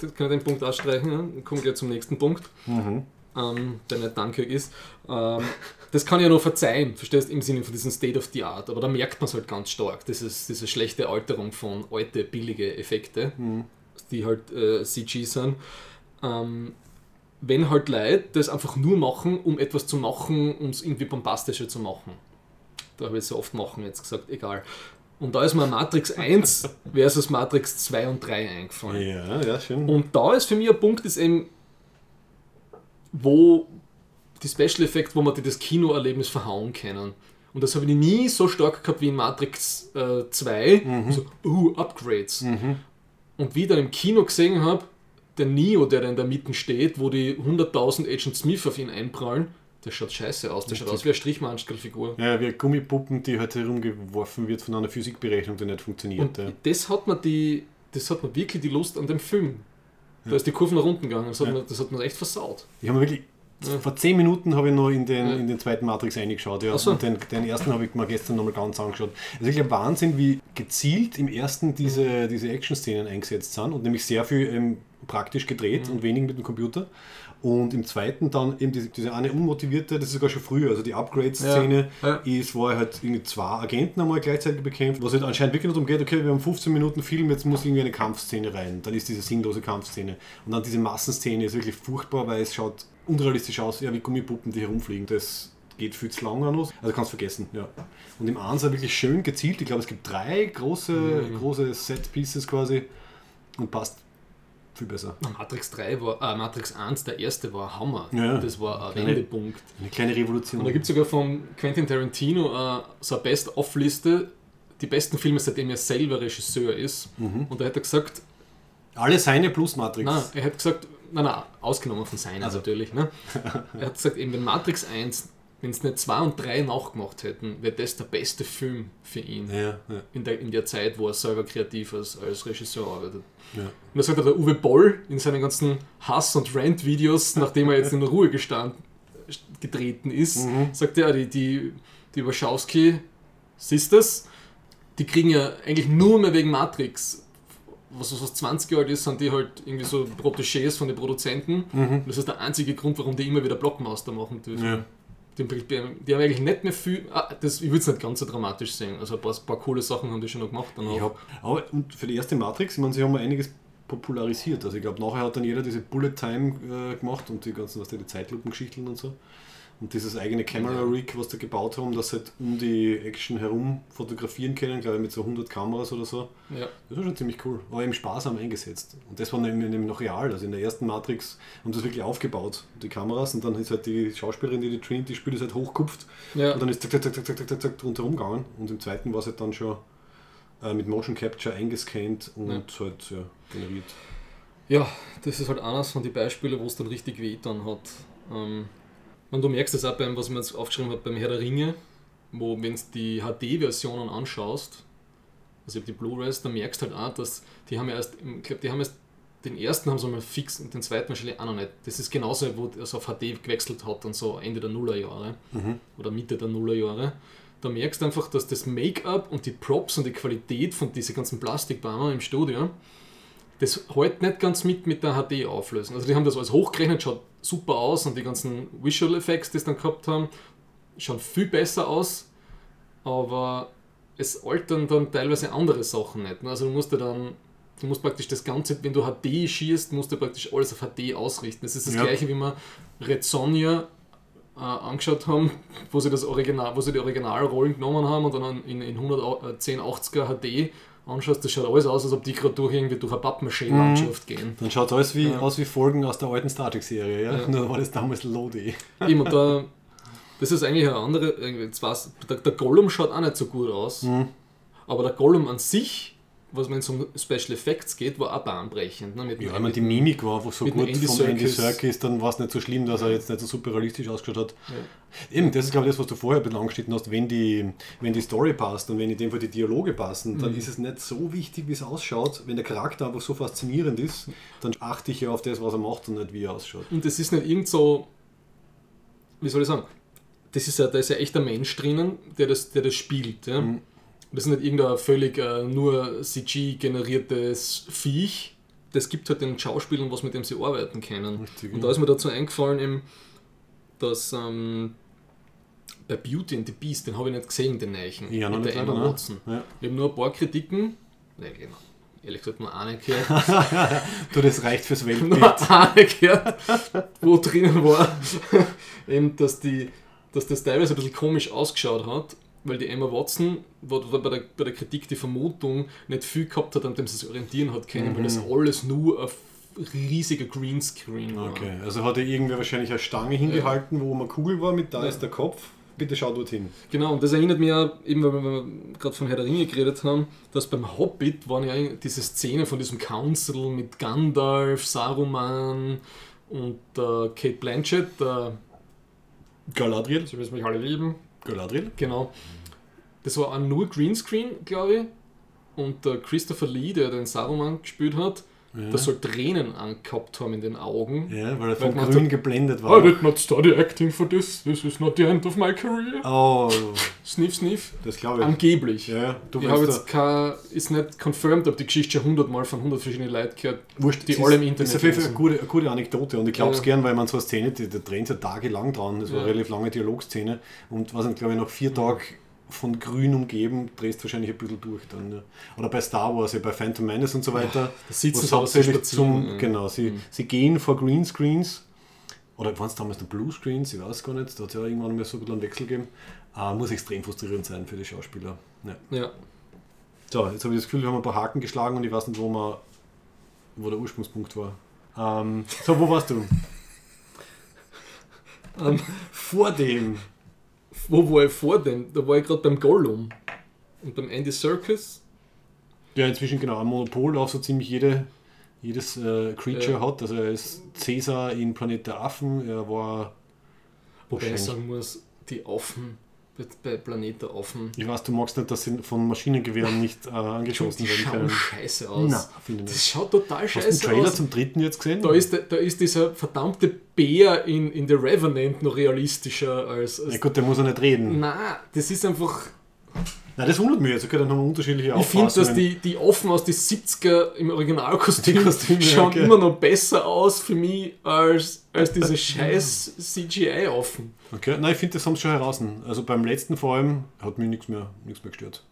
das kann ich den Punkt ausstreichen, ja? dann kommen wir zum nächsten Punkt Mhm. ähm, der nicht Dunkirk ist. Ähm, das kann ich ja noch verzeihen, verstehst du, im Sinne von diesem State of the Art. Aber da merkt man es halt ganz stark, dieses, diese schlechte Alterung von alte, billige Effekte, Mhm. die halt äh, CG sind. Ähm, wenn halt Leute das einfach nur machen, um etwas zu machen, um es irgendwie bombastischer zu machen. Da habe ich so oft machen jetzt gesagt, egal. Und da ist mir Matrix 1 versus Matrix 2 und 3 eingefallen. Ja, ja, schön. Und da ist für mich ein Punkt, ist eben, wo die Special Effects, wo man die das Kinoerlebnis verhauen können. Und das habe ich nie so stark gehabt wie in Matrix äh, 2. So, uh, Upgrades. Mhm. Und wie ich dann im Kino gesehen habe, der Neo, der da in der Mitte steht, wo die 100.000 Agent Smith auf ihn einprallen, der schaut scheiße aus. Der schaut aus wie eine Strichmannskelfigur. Ja, wie Gummipuppen, die halt herumgeworfen wird von einer Physikberechnung, die nicht funktioniert. Und ja. das hat mir die, das hat mir wirklich die Lust an dem Film Da ist die Kurve nach unten gegangen. Das hat, mir, das hat mir echt versaut. Ich habe wirklich. Ja. Vor 10 Minuten habe ich noch in den, Ja. in den zweiten Matrix eingeschaut. Ja. So. Und den, den ersten habe ich mir gestern nochmal ganz angeschaut. Es ist wirklich ein Wahnsinn, wie gezielt im ersten diese, diese Action-Szenen eingesetzt sind und nämlich sehr viel ähm, praktisch gedreht Mhm. und wenig mit dem Computer. Und im zweiten dann eben diese, diese eine unmotivierte, das ist sogar schon früher, also die Upgrade-Szene Ja, ja. ist, wo er halt irgendwie zwei Agenten einmal gleichzeitig bekämpft, was halt anscheinend wirklich darum geht, okay, wir haben 15 Minuten Film, jetzt muss irgendwie eine Kampfszene rein. Dann ist diese sinnlose Kampfszene. Und dann diese Massenszene ist wirklich furchtbar, weil es schaut unrealistisch aus, ja, wie Gummipuppen, die herumfliegen. Das geht viel zu lang an uns. Also kannst vergessen, ja. Und im Ansatz wirklich schön gezielt. Ich glaube, es gibt drei große, Mhm. große Set-Pieces quasi und passt viel besser. Matrix 3 war, äh, Matrix 1, der erste war Hammer. Ja. Das war ein Kleine- Wendepunkt. Eine kleine Revolution. Und da gibt es sogar von Quentin Tarantino äh, so eine Best-of-Liste, die besten Filme, seitdem er selber Regisseur ist. Mhm. Und da hat er gesagt, Alle seine plus Matrix. nein, er hat gesagt, nein, nein, ausgenommen von seinen Also. natürlich. Ne? er hat gesagt, eben wenn Matrix 1, wenn es nicht 2 und 3 nachgemacht hätten, wäre das der beste Film für ihn. Ja, ja, In der, in der Zeit, wo er selber kreativ als, als Regisseur arbeitet. ja. Und das sagt der Uwe Boll in seinen ganzen Hass- und Rant-Videos, nachdem er jetzt in den Ruhegestand getreten ist, Mhm. sagt er, die, die, die Wachowski Sisters, die kriegen ja eigentlich nur mehr wegen Matrix, was was 20 Jahre alt ist, sind die halt irgendwie so Protégés von den Produzenten. Mhm. Das ist der einzige Grund, warum die immer wieder Blockmaster machen dürfen. Ja. Die, die, haben eigentlich nicht mehr viel, ah, das, ich würde es nicht ganz so dramatisch sehen, also ein paar, paar coole Sachen haben die schon noch gemacht. Danach. Hab, aber und für die erste Matrix, ich meine, sie haben einiges popularisiert. Also ich glaube, nachher hat dann jeder diese Bullet Time äh, gemacht und die ganzen, was die, die Zeitlupengeschichten und so. Und dieses eigene Camera Rig, was sie gebaut haben, dass sie halt um die Action herum fotografieren können, glaube ich, mit so 100 Kameras oder so. Ja. Das war schon ziemlich cool. Aber eben sparsam eingesetzt. Und das war nämlich noch real. Also in der ersten Matrix haben sie das wirklich aufgebaut, die Kameras. Und dann ist halt die Schauspielerin, die die Trinity spielt, ist halt hochkupft. Ja. Und dann ist zack, zack, zack, zack, zack, zack, zack drunter rumgegangen. Und im zweiten war es halt dann schon äh, mit Motion Capture eingescannt und halt ja, generiert. Ja, das ist halt eines von den Beispielen, wo es dann richtig weh dann hat. Ähm, und du merkst das auch beim, was mir jetzt aufgeschrieben habe, beim Herr der Ringe, wo, wenn du die HD-Versionen anschaust, also die Blu-rays, dann merkst du halt auch, dass die haben ja erst, ich glaube, die haben erst, den ersten haben sie mal fix und den zweiten wahrscheinlich auch noch nicht. Das ist genauso, wo es auf HD gewechselt hat und so Ende der Nullerjahre oder Mitte der Nullerjahre. Da merkst du einfach, dass das Make-up und die Props und die Qualität von diesen ganzen Plastikbäumen im Studio, das hält nicht ganz mit mit der HD-Auflösung. Also die haben das alles hochgerechnet, schaut super aus und die ganzen Visual Effects, die sie dann gehabt haben, schauen viel besser aus, aber es altern dann teilweise andere Sachen nicht. ne? Also du musst ja dann, du musst praktisch das Ganze, wenn du HD schießt, musst du praktisch alles auf HD ausrichten. Das ist das Ja. gleiche, wie wir Red Sonja äh, angeschaut haben, wo sie das Original, wo sie die Originalrollen genommen haben und dann in, in 11080er HD anschaust, das schaut alles aus, als ob die gerade durch irgendwie durch eine Pappmaschine-Landschaft gehen. Dann schaut es alles wie, Ja. aus wie Folgen aus der alten Star Trek-Serie. Ja? Ja. Nur war das damals Lodi. Eben, da, das ist eigentlich eine andere, irgendwie, weiß, der, der Gollum schaut auch nicht so gut aus, Mhm. aber der Gollum an sich, was es um Special Effects geht, war auch bahnbrechend. Ne? Mit, Ja, ich meine, die Mimik war einfach so gut Andy vom Andy. Serkis, dann war es nicht so schlimm, dass er jetzt nicht so super realistisch ausgeschaut hat. Ja. Eben, das ist glaube ich das, was du vorher ein bisschen angeschnitten hast, wenn die, wenn die Story passt und wenn in dem Fall die Dialoge passen, dann Mhm. ist es nicht so wichtig, wie es ausschaut. Wenn der Charakter einfach so faszinierend ist, dann achte ich ja auf das, was er macht und nicht wie er ausschaut. Und das ist nicht irgend so, wie soll ich sagen, das ist ja, da ist ja echt ein Mensch drinnen, der das, der das spielt. Ja? Mhm. Das ist nicht irgendein völlig äh, nur CG-generiertes Viech. Das gibt halt den Schauspielern was, mit dem sie arbeiten können. Richtig, Und da ist mir dazu eingefallen, eben, dass ähm, bei Beauty and the Beast, den habe ich nicht gesehen, den Neichen. Ja, noch mit nicht der leider, Emma ne? Watson. Ja. Ich habe nur ein paar Kritiken, ne, genau, ehrlich gesagt nur eine gehört, Du, das reicht fürs Weltbild. nur eine gehört, wo drinnen war, eben, dass, die, dass das teilweise ein bisschen komisch ausgeschaut hat, weil die Emma Watson war bei der, bei der Kritik die Vermutung nicht viel gehabt hat, an dem sie sich orientieren hat können, weil das alles nur ein riesiger Greenscreen war. Okay, also hat er irgendwer wahrscheinlich eine Stange hingehalten, wo eine Kugel war, mit da ist der Kopf. Bitte schau dorthin. Genau, und das erinnert mich ja, eben weil wir gerade von Herr der Ringe geredet haben, dass beim Hobbit waren ja diese Szene von diesem Council mit Gandalf, Saruman und äh, Kate Blanchett, äh, Galadriel? Sie müssen mich alle lieben, Galadriel? genau. Das war auch nur Greenscreen, glaube ich. Und der Christopher Lee, der den Saruman gespielt hat, ja. dass soll Tränen angehabt haben in den Augen. Ja, weil er von weil grün geblendet war. I did not study acting for this. This is not the end of my career. Oh. Sniff, sniff. Das glaube ich. Angeblich. Ja, du ich habe jetzt kein, ist nicht confirmed, ob die Geschichte schon hundertmal von hundert verschiedenen Leuten gehört, Wurscht, die alle im Internet Das ist auf jeden Fall eine gute, eine gute Anekdote und ich glaube es ja. gern, weil man so eine Szene, da drehen sie tagelang dran. Das war eine relativ lange Dialogszene und was sind, glaube ich, nach vier Tagen von Grün umgeben, drehst wahrscheinlich ein bisschen durch dann. Ja. Oder bei Star Wars, ja, bei Phantom Menace und so weiter. Ja, da sitzen sie hauptsächlich zum, genau, sie, mhm. sie gehen vor Greenscreens, oder waren es damals der Blue Screens, ich weiß gar nicht, da hat es ja irgendwann mal so ein bisschen einen Wechsel gegeben. Uh, muss extrem frustrierend sein für die Schauspieler. Ja. ja. So, jetzt habe ich das Gefühl, wir haben ein paar Haken geschlagen und ich weiß nicht, wo, man, wo der Ursprungspunkt war. Ähm, so, wo warst du? um, ähm, vor dem wo war ich vor dem? Da war ich gerade beim Gollum und beim Andy Circus. Der inzwischen genau ein Monopol auf so ziemlich jede, jedes äh, Creature ja. hat. Also er ist Cäsar in Planet der Affen, er war. Wobei ich sagen muss, die Affen bei Planet der Affen. Ich weiß, du magst nicht, dass sie von Maschinengewehren nicht äh, angeschossen werden können. Das schaut scheiße aus. Nein, das schaut total scheiße aus. Hast du den Trailer aus. zum dritten jetzt gesehen? Da ist, da ist dieser verdammte Bär in, in The Revenant noch realistischer als. als ja gut, der muss ja nicht reden. Nein, das ist einfach. Nein, das wundert mich jetzt. Okay, dann haben wir unterschiedliche Ich finde, dass die, die Offen aus den 70er im Originalkostüm schauen okay. immer noch besser aus für mich als, als diese scheiß CGI-Offen. Okay, nein, ich finde, das haben sie schon heraus. Also beim letzten vor allem hat mich nichts mehr, nichts mehr gestört.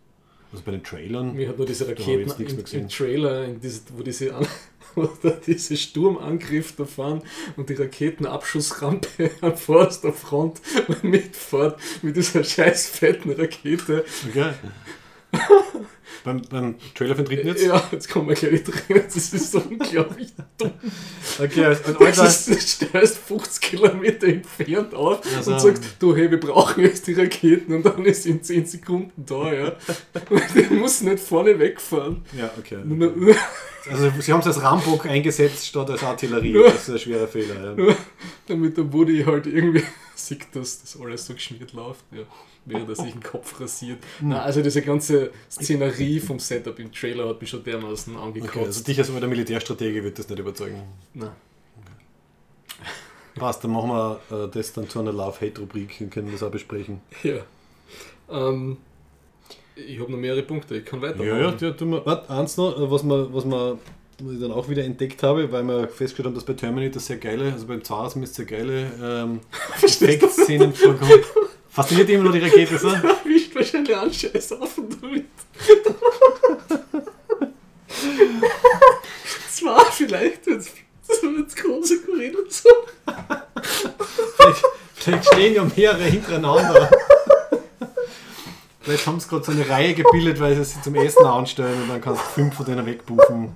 Also bei den Trailern. Mir hat nur diese Raketen im, im Trailer, in diese, wo diese oder diese Sturmangriff da fahren und die Raketenabschussrampe am vorderster Front mitfährt mit dieser scheiß fetten Rakete. Okay. Beim, beim Trailer für den dritten jetzt? Ja, jetzt kommen wir gleich drin. Das ist so unglaublich dumm. Okay, also ein alter... Du stellst 50 Kilometer entfernt auf also, und sagst, du, hey, wir brauchen jetzt die Raketen und dann ist sie in 10 Sekunden da, ja. Und der muss nicht vorne wegfahren. Ja, okay. Also sie haben es als Rambock eingesetzt statt als Artillerie. Das ist ein schwerer Fehler. Ja. Damit der Buddy halt irgendwie sieht, dass das alles so geschmiert läuft. Ja während er sich den Kopf rasiert. Mhm. Na, also diese ganze Szenerie vom Setup im Trailer hat mich schon dermaßen angekotzt. Okay, also dich als der Militärstrategie wird das nicht überzeugen? Nein. Okay. Passt, dann machen wir äh, das dann zu einer Love-Hate-Rubrik und können das auch besprechen. Ja. Ähm, ich habe noch mehrere Punkte, ich kann weitermachen. Ja, ja, ja tun wir. Warte, eins noch, äh, was man, was man was ich dann auch wieder entdeckt habe, weil wir festgestellt haben, dass bei Terminator sehr geile, also beim Zahnarzt sehr geile ähm, Effektszenen vorkommen. Fasziniert immer nur die Rakete, so? Wischt wahrscheinlich an Scheiß auf und damit. Zwar vielleicht, wenn es große Gorillen so. vielleicht, vielleicht stehen ja mehrere hintereinander. Vielleicht haben sie gerade so eine Reihe gebildet, weil sie sie zum Essen anstellen und dann kannst du fünf von denen wegbuchen.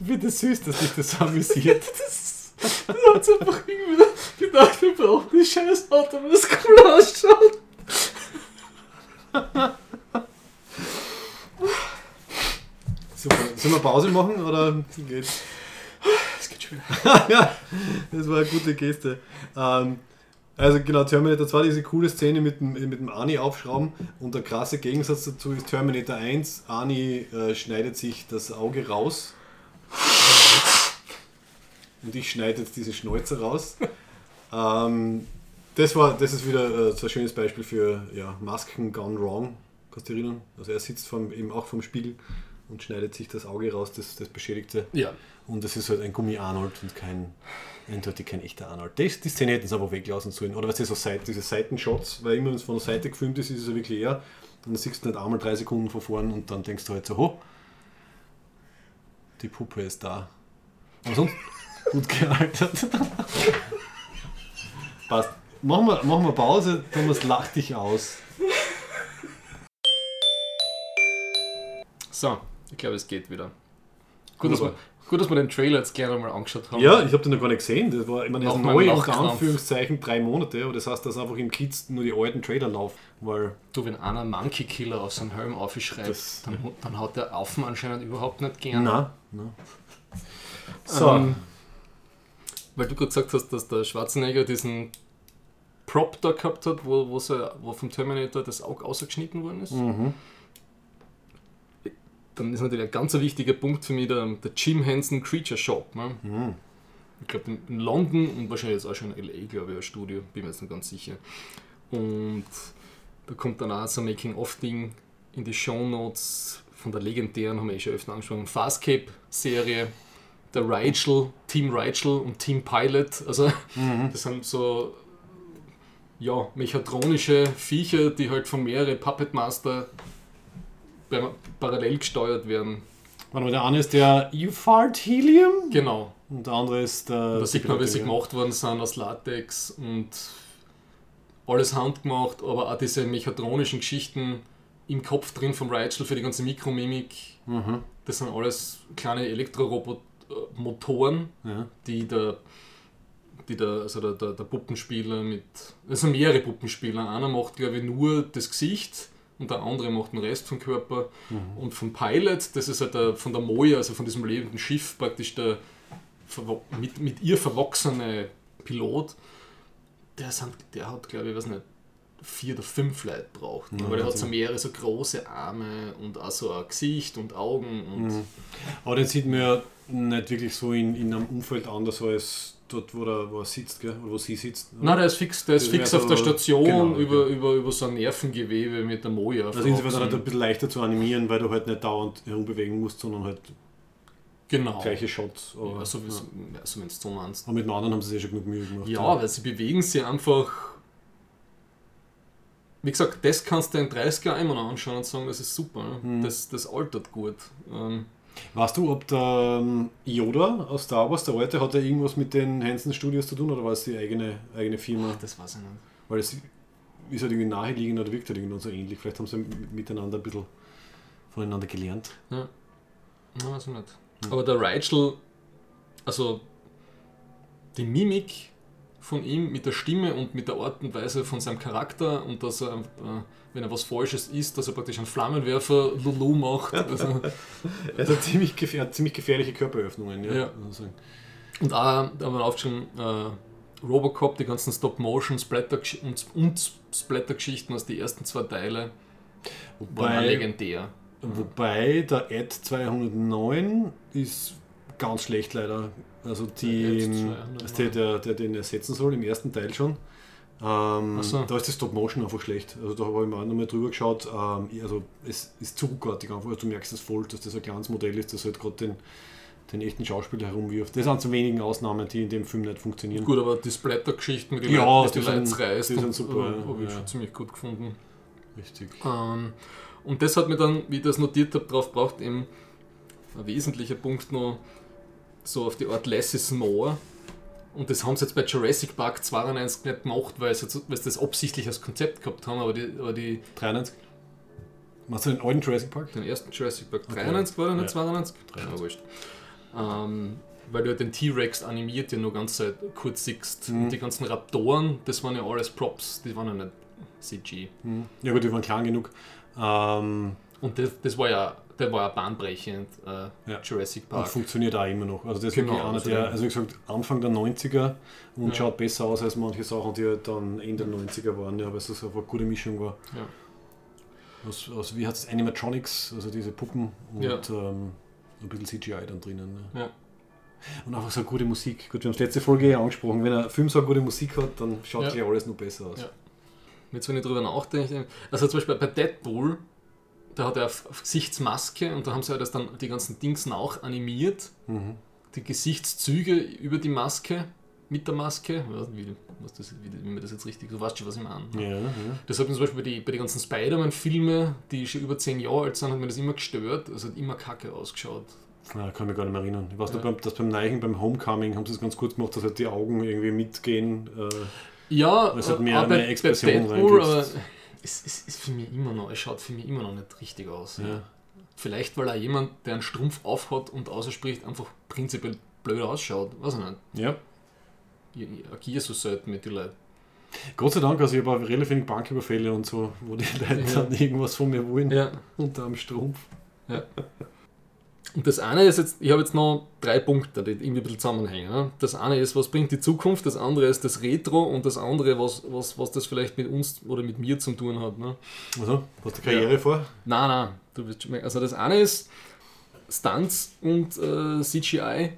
Wie das süß, dass dich das amüsiert. Das, das hat einfach irgendwie gedacht, wir brauchen die scheiß Auto, damit es cool ausschaut. Super. Sollen wir Pause machen oder geht's? Es geht schon wieder. ja, das war eine gute Geste. Ähm, also genau, Terminator 2, diese coole Szene mit dem, mit dem Ani aufschrauben und der krasse Gegensatz dazu ist Terminator 1. Ani äh, schneidet sich das Auge raus und ich schneide jetzt diese Schnäuze raus. Ähm, das, war, das ist wieder äh, so ein schönes Beispiel für ja, Masken gone wrong. Kannst du erinnern? Also er sitzt vom, eben auch vom Spiegel und schneidet sich das Auge raus, das, das Beschädigte. Ja. Und das ist halt ein Gummi-Arnold und kein, eindeutig kein echter Arnold. Die, die Szene hätten sie aber weglassen sollen. Oder was ist so Seite, diese Seitenshots, weil immer wenn es von der Seite gefilmt ist, ist es ja wirklich eher. Und dann siehst du nicht einmal drei Sekunden von vorn und dann denkst du halt so, ho, die Puppe ist da. Aber sonst gut gealtert. Passt. Machen wir, machen wir Pause, Thomas lacht dich aus. So, ich glaube, es geht wieder. Gut, dass wir, gut, dass wir den Trailer jetzt gerne mal angeschaut haben. Ja, ich habe den noch gar nicht gesehen. Das war, ich meine, neu unter Anführungszeichen drei Monate, aber das heißt, dass einfach im Kids nur die alten Trailer laufen. Weil du, wenn einer Monkey Killer aus seinem Helm aufschreibt, dann, dann hat der Affen anscheinend überhaupt nicht gern. Nein, nein. So. Ähm, weil du gerade gesagt hast, dass der Schwarzenegger diesen Prop da gehabt hat, wo, wo, so, wo vom Terminator das Auge ausgeschnitten worden ist. Mhm. dann ist natürlich ein ganz wichtiger Punkt für mich der, der Jim Henson Creature Shop. Ne? Mhm. Ich glaube in London und wahrscheinlich jetzt auch schon in LA, glaube ich, ein Studio, bin mir jetzt nicht ganz sicher. Und da kommt dann auch so ein Making-of-Ding in die Show Notes von der legendären, haben wir eh schon öfter angesprochen, Farscape-Serie. Der Rachel, Team Rachel und Team Pilot. Also, das sind so ja, mechatronische Viecher, die halt von mehreren Puppet Master parallel gesteuert werden. Warte mal, der eine ist der You Fart Helium Genau. und der andere ist der. Da sieht man, wie sie gemacht worden sind aus Latex und alles handgemacht, aber auch diese mechatronischen Geschichten im Kopf drin vom Rachel für die ganze Mikromimik. Mhm. Das sind alles kleine Elektroroboter-Motoren, Ja. die der, die der, also der, der, der Puppenspieler mit. Es sind mehrere Puppenspieler. Einer macht, glaube ich, nur das Gesicht und der andere macht den Rest vom Körper. Und vom Pilot, das ist halt der, von der Moja, also von diesem lebenden Schiff, praktisch der mit, mit ihr verwachsene Pilot. Der, sind, der hat, glaube ich, weiß nicht, vier oder fünf Leute braucht. Ja, weil er hat so mehrere so große Arme und auch so ein Gesicht und Augen und. Mhm. Aber den sieht man ja nicht wirklich so in, in einem Umfeld anders als dort, wo er, wo er sitzt, gell? oder wo sie sitzt. Nein, der ist fix, der ist Das fix auf der Station genau, über, ja. über, über so ein Nervengewebe mit der Moja. Also insofern verwachsen. halt ein bisschen leichter zu animieren, weil du halt nicht dauernd herumbewegen musst, sondern halt Genau. gleiche Shots. Aber, Ja, so, ja. ja, so wenn es so meinst. Aber mit dem anderen haben sie sich ja schon genug Mühe gemacht. Ja, weil sie bewegen sich einfach. Wie gesagt, das kannst du in 30 Jahren immer noch anschauen und sagen, das ist super. Ne? Mhm. Das, das altert gut. Ähm, Weißt du, ob der ähm, Yoda aus Star Wars, der alte, hat er irgendwas mit den Hansen Studios zu tun oder war es die eigene, eigene Firma? das weiß ich nicht. Weil es ist halt irgendwie naheliegend oder wirkt halt irgendwie so ähnlich. Vielleicht haben sie miteinander ein bisschen voneinander gelernt. Ja, weiß ich nicht. Hm. Aber der Rachel, also die Mimik von ihm mit der Stimme und mit der Art und Weise von seinem Charakter und dass er, äh, wenn er was Falsches ist, dass er praktisch einen Flammenwerfer Lulu macht. Also, hat ziemlich, gefähr ziemlich gefährliche Körperöffnungen. Ja. Ja. Also, und auch, da haben wir aufgeschrieben, äh, Robocop, die ganzen Stop-Motion Splatter und, und Splatter-Geschichten aus die ersten zwei Teile waren wobei, legendär. wobei der Ad 209 ist ganz schlecht leider. Also die, Der Ad 209. also der, der, den ersetzen soll im ersten Teil schon. Ähm, so. Da ist die Stop-Motion einfach schlecht. Also da habe ich mal nochmal drüber geschaut. Ähm, also es ist zu ruckartig einfach. Also du merkst es voll, dass das ein kleines Modell ist, das halt gerade den, den echten Schauspieler herumwirft. Das sind zu wenigen Ausnahmen, die in dem Film nicht funktionieren. Gut, aber die Splatter-Geschichten mit den Ja, Leuten, die die Leute sind- reißt, die sind super, äh, habe ich ja. schon ziemlich gut gefunden. Richtig. Ähm, und das hat mir dann, wie ich das notiert habe, drauf braucht eben ein wesentlicher Punkt noch so auf die Art Less is More. Und das haben sie jetzt bei Jurassic Park 92 nicht gemacht, weil sie, jetzt- weil sie das absichtlich als Konzept gehabt haben, aber die, aber die 93. Machst du den alten Jurassic Park? den ersten Jurassic Park Okay. 93 war der nicht Ja. 92? 93. Ja, wurscht. Ähm, weil du den T-Rex animiert ja nur ganz Zeit kurz siehst. Mhm. Und die ganzen Raptoren, das waren ja alles Props, die waren ja nicht CG. Hm. Ja gut, die waren klein genug. Ähm, Und das, das war ja, der war ja bahnbrechend, äh, Ja. Jurassic und Park. funktioniert auch immer noch. Also das ist Genau, wirklich einer also der, also wie gesagt, Anfang der 90er und Ja. schaut besser aus als manche Sachen, die halt dann Ende der 90er waren, ja, weil es einfach eine gute Mischung war. Ja. Aus, aus, wie hat es Animatronics, also diese Puppen und Ja. ähm, ein bisschen CGI dann drinnen. Ne? Ja. Und einfach so eine gute Musik. Gut, wir haben es letzte Folge eh angesprochen. Wenn ein Film so eine gute Musik hat, dann schaut Ja. gleich alles noch besser aus. Ja. Jetzt, wenn ich drüber nachdenke, also zum Beispiel bei Deadpool, da hat er auf, auf Gesichtsmaske und da haben sie halt das dann die ganzen Dings auch animiert, Mhm. die Gesichtszüge über die Maske, mit der Maske, wie, was das, wie, wie man das jetzt richtig, du weißt schon, was ich meine. Ja, ja. Das hat mir zum Beispiel bei, die, bei den ganzen Spider-Man-Filmen, die schon über 10 Jahre alt sind, hat mir das immer gestört. Es hat immer kacke ausgeschaut. Ja, kann mich gar nicht mehr erinnern. Ich weiß nur, Ja. beim, dass beim Neichen, beim Homecoming, haben sie es ganz kurz gemacht, dass halt die Augen irgendwie mitgehen. Äh, Ja, Es hat äh, mehr- auch mehr Expression Deadpool, aber reingekriegt. Es, es ist für mich immer noch, es schaut für mich immer noch nicht richtig aus. ja. Vielleicht, weil auch jemand, der einen Strumpf aufhat und ausspricht, einfach prinzipiell blöd ausschaut. Weiß ich nicht. ja. Ich, ich agiere so selten mit den Leuten. Gott sei Dank, also ich habe auch relativ wenig Banküberfälle und so, wo die Leute Ja. dann irgendwas von mir wollen, Ja. unter am Strumpf. Und das eine ist jetzt, ich habe jetzt noch drei Punkte, die irgendwie ein bisschen zusammenhängen. Das eine ist, was bringt die Zukunft, das andere ist das Retro und das andere, was, was, was das vielleicht mit uns oder mit mir zu tun hat. Ne? Also, hast du Karriere vor? Nein, nein, du merken. Also das eine ist Stunts und äh, CGI,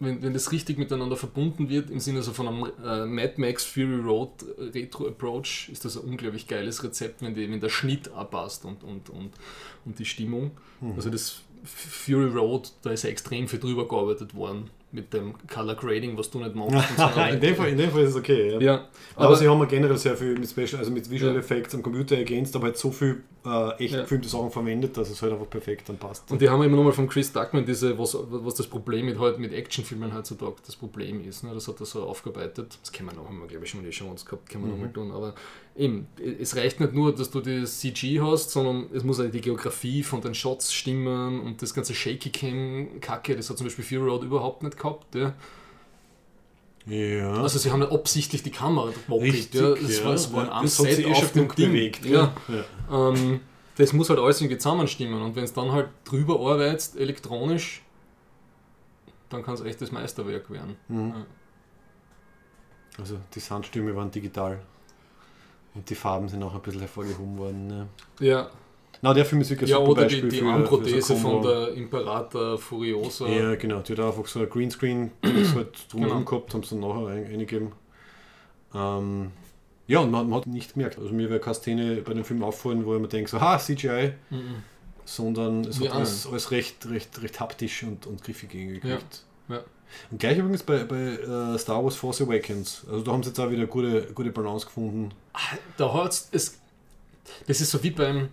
wenn, wenn das richtig miteinander verbunden wird, im Sinne so von einem äh, Mad Max Fury Road Retro Approach, ist das ein unglaublich geiles Rezept, wenn, die, wenn der Schnitt abpasst und, und, und, und die Stimmung. Mhm. Also das Fury Road, da ist ja extrem viel drüber gearbeitet worden mit dem Color Grading, was du nicht magst. In, dem Fall, in dem Fall ist es okay. Ja. ja aber, aber, sie haben ja generell sehr viel mit Special, also mit Visual ja. Effects am Computer ergänzt, aber halt so viel äh, echt ja. gefilmte Sachen verwendet, dass es halt einfach perfekt dann passt. Und die haben immer nochmal von Chris Duckman diese, was, was das Problem mit, halt, mit Actionfilmen heutzutage das Problem ist. Ne? Das hat er so aufgearbeitet. Das können wir noch einmal, glaube ich, schon mal die Chance gehabt, können wir mhm. nochmal tun. Aber eben, es reicht nicht nur, dass du die CG hast, sondern es muss auch die Geografie von den Shots stimmen und das ganze Shaky Cam Kacke, das hat zum Beispiel Fury Road überhaupt nicht gehabt. Ja. Ja. Also sie haben ja absichtlich die Kamera gewackelt. Ja. Das, ja. War, das war ein das Set eh auf dem Ding. Bewegt, ja. ja. Ähm, das muss halt alles irgendwie zusammenstimmen und wenn es dann halt drüber arbeitest, elektronisch, dann kann es echt das Meisterwerk werden. Mhm. Also die Sandstürme waren digital. Und die Farben sind auch ein bisschen hervorgehoben worden. Ne? Ja. Na, der Film ist wirklich ein ja, super oder Beispiel die, die Armprothese so von der Imperator Furiosa. Ja, genau. Die hat einfach so ein Greenscreen halt drumherum genau. gehabt, haben sie dann nachher eingegeben. Ähm, ja, und man, man, hat nicht gemerkt. Also mir wäre keine Szene bei dem Film auffallen, wo ich mir denke, so, ha, CGI. Mhm. Sondern es hat alles, alles, recht, recht, recht haptisch und, und griffig hingekriegt. Ja. ja. Und gleich übrigens bei, bei uh, Star Wars Force Awakens. Also da haben sie jetzt auch wieder gute, gute Balance gefunden. Ah, da hat es. Das ist so wie beim,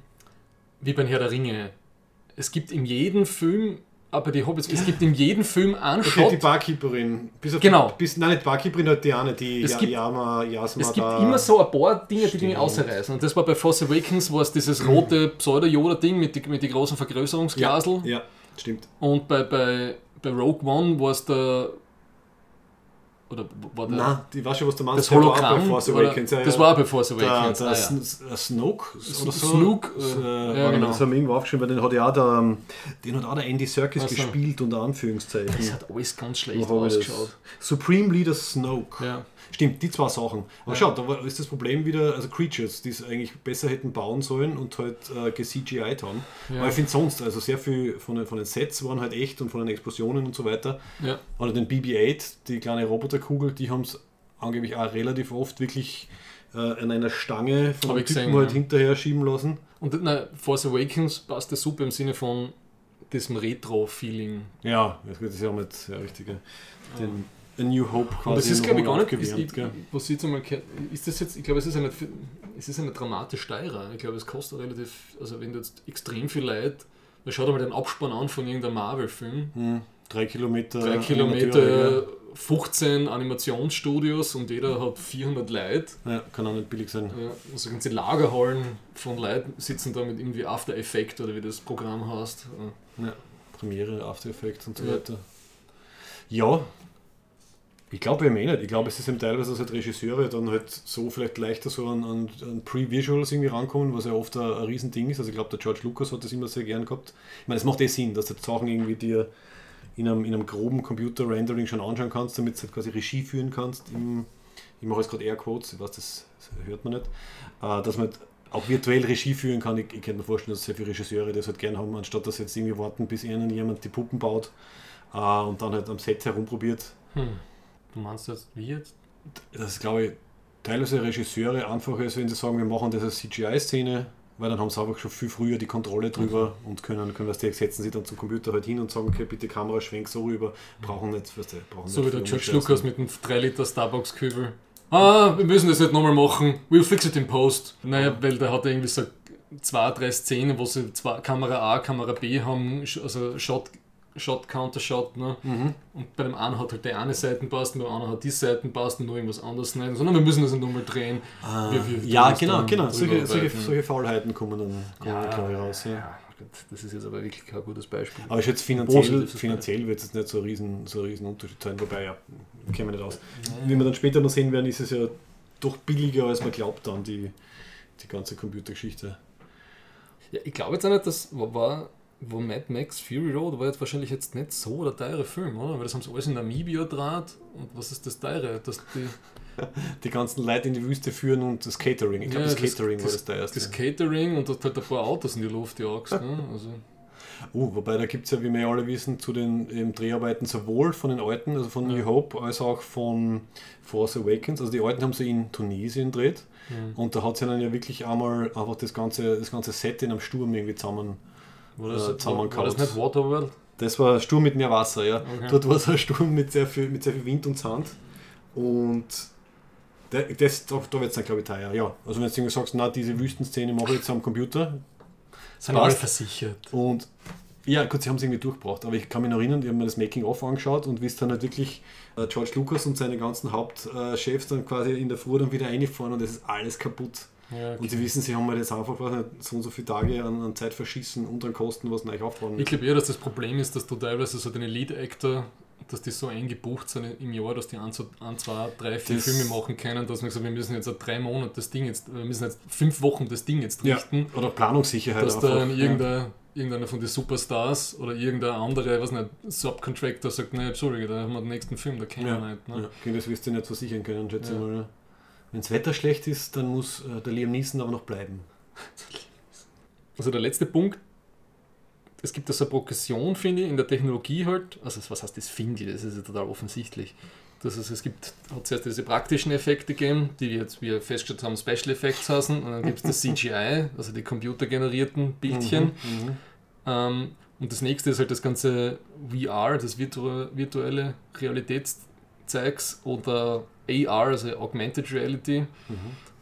wie beim Herr der Ringe. Es gibt in jedem Film aber die Hobbits, es gibt in jedem Film einen okay, Shot. die Barkeeperin. Bis auf genau. Die, bis, nein, nicht Barkeeperin, halt die eine, die es gibt, Yama, Yasma Es gibt da immer so ein paar Dinge, die mich ausreißen. Und das war bei Force Awakens, war es dieses rote Pseudo-Yoda-Ding mit den mit die großen Vergrößerungsglasel. Ja, ja, stimmt. Und bei, bei bei Rogue One war es der. Oder war der. Nein, ich weiß schon, was du meinst. Das Hologramm. Bei Force Awakens, ja, das war bei Force Awakens. Der, der ah, ja. Snoke oder so. Snoke. Äh, ja, genau. Das haben wir irgendwo aufgeschrieben, weil den hat ja auch der, den hat auch der Andy Serkis also. gespielt, unter Anführungszeichen. Das hat alles ganz schlecht ausgeschaut. Supreme Leader Snoke. Ja. Stimmt, die zwei Sachen. Aber ja. schau, da ist das Problem wieder, also Creatures, die es eigentlich besser hätten bauen sollen und halt äh, ge-CGI'd haben. Ja. Aber ich finde sonst, also sehr viel von den, von den Sets waren halt echt und von den Explosionen und so weiter. Ja. Oder den BB-8, die kleine Roboterkugel, die haben es angeblich auch relativ oft wirklich äh, an einer Stange von einem Typen halt ja. hinterher schieben lassen. Und na, Force Awakens passt das super im Sinne von diesem Retro-Feeling. Ja, das ist ja auch mit ja, richtige. Den, A New Hope quasi. Und das ist, glaube ich, gar nicht. Ich, was ich mal, ist das jetzt, ich glaube, es ist eine, es ist eine dramatisch teurer. Ich glaube, es kostet relativ, also wenn du jetzt extrem viel Leid, dann schau dir mal den Abspann an von irgendeinem Marvel-Film. Hm, drei Kilometer. Drei Kilometer, 15 Animationsstudios und jeder hat 400 Leute. Ja, kann auch nicht billig sein. Ja, also ganze Lagerhallen von Leuten sitzen da mit irgendwie After Effects oder wie das Programm heißt. Ja, Premiere, After Effects und so ja. weiter. Ja, ich glaube ja eh nicht. Ich glaube, es ist eben teilweise, dass halt Regisseure dann halt so vielleicht leichter so an, an, an Pre-Visuals irgendwie rankommen, was ja oft ein, ein Riesending ist. Also ich glaube, der George Lucas hat das immer sehr gern gehabt. Ich meine, es macht eh Sinn, dass du Sachen irgendwie dir in einem, in einem groben Computer-Rendering schon anschauen kannst, damit du halt quasi Regie führen kannst. Im, ich mache jetzt gerade Airquotes, ich weiß, das, hört man nicht. Äh, dass man halt auch virtuell Regie führen kann. Ich, ich kann mir vorstellen, dass sehr viele Regisseure das halt gern haben, anstatt dass jetzt irgendwie warten, bis ihnen jemand die Puppen baut äh, und dann halt am Set herumprobiert. Hm Du meinst jetzt, wie jetzt? Das ist, glaube ich, teilweise Regisseure einfacher ist, wenn sie sagen, wir machen das als CGI-Szene, weil dann haben sie einfach schon viel früher die Kontrolle drüber mhm. und können, können das direkt setzen sie dann zum Computer halt hin und sagen, okay, bitte Kamera schwenk so rüber, brauchen nicht, weißt du, brauchen So wie der George Lucas mit einem 3 Liter Starbucks-Kübel. Ah, wir müssen das nicht nochmal machen. We'll fix it in post. Naja, weil der hat irgendwie so zwei, drei Szenen, wo sie zwei Kamera A, Kamera B haben, also Shot Shot, Counter Shot. Ne? Mhm. Und bei dem einen hat halt die eine Seite passt, und beim anderen hat die Seite passt und nur irgendwas anderes nicht. Sondern wir müssen das nicht nochmal drehen. Ah, wir, wir ja, genau, genau. Solche, solche, solche, Faulheiten kommen dann, kommen ja, dann raus. Ja. ja. Das ist jetzt aber wirklich kein gutes Beispiel. Aber ich jetzt finanziell, finanziell wird es nicht so ein riesen, so ein riesen Unterschied sein, wobei ja, kennen wir nicht aus. Wie wir dann später noch sehen werden, ist es ja doch billiger, als man glaubt dann, die, die ganze Computergeschichte. Ja, ich glaube jetzt auch nicht, dass war, wo Mad Max Fury Road war jetzt wahrscheinlich jetzt nicht so der teure Film, oder? Weil das haben sie alles in Namibia draht und was ist das teure? Dass die, Die ganzen Leute in die Wüste führen und das Catering. Ich glaube, Ja, das das- Catering war das- das teuerste. das Catering und dort halt ein paar Autos in die Luft jagst. Ne? Also, Oh, wobei da gibt es ja, wie wir ja alle wissen, zu den ähm, Dreharbeiten sowohl von den alten, also von New Hope, als auch von Force Awakens. Also die alten haben sie in Tunesien gedreht und da hat sie dann ja wirklich einmal einfach das ganze, das ganze Set in einem Sturm irgendwie zusammen. War, Äh, das, war, war zusammengehauen. das nicht Waterworld? Das war ein Sturm mit mehr Wasser, ja. Okay. Dort war es ein Sturm mit sehr viel, mit sehr viel Wind und Sand. Und das, da, da wird es dann, glaube ich, teuer. Ja. Also wenn du sagst, na, diese Wüstenszene mache ich jetzt am Computer, Sind alle versichert. Und ja, gut, sie haben es irgendwie durchgebracht, aber ich kann mich noch erinnern, ich habe mir das Making-of angeschaut und wie es dann halt wirklich äh, George Lucas und seine ganzen Hauptchefs dann quasi in der Früh dann wieder reinfahren und es ist alles kaputt. Ja, Und sie wissen, sie haben halt jetzt einfach so und so viele Tage an, an Zeit verschissen und an Kosten, was neu aufbauen Ich glaube eher, dass das Problem ist, dass du teilweise so deine Lead-Actor, dass die so eingebucht sind im Jahr, dass die ein, zwei, drei, vier Das- Filme machen können, dass man gesagt wir müssen jetzt seit drei Monaten das Ding jetzt, wir müssen jetzt fünf Wochen das Ding jetzt Ja, richten, oder Planungssicherheit dass da einfach. irgendein, irgendeiner von den Superstars oder irgendein anderer, was nicht, Subcontractor sagt, nein, sorry, da haben wir den nächsten Film, da kennen Ja, wir nicht. ja. Ne? Ja, okay, das wirst du nicht versichern können, schätze ich Ja. mal. Ja. Wenn das Wetter schlecht ist, dann muss äh, der Liam Neeson aber noch bleiben. Also der letzte Punkt, es gibt da so eine Progression, finde ich, in der Technologie halt. Also was heißt das finde ich, das ist ja total offensichtlich. Das ist, es gibt, hat zuerst diese praktischen Effekte gegeben, die jetzt, wie wir festgestellt haben, Special Effects heißen. Und dann gibt es das CGI, also die computergenerierten Bildchen. Mhm, mhm. Ähm, und das nächste ist halt das ganze VR, das virtu virtuelle Realitätszeugs oder AR, also Augmented Reality.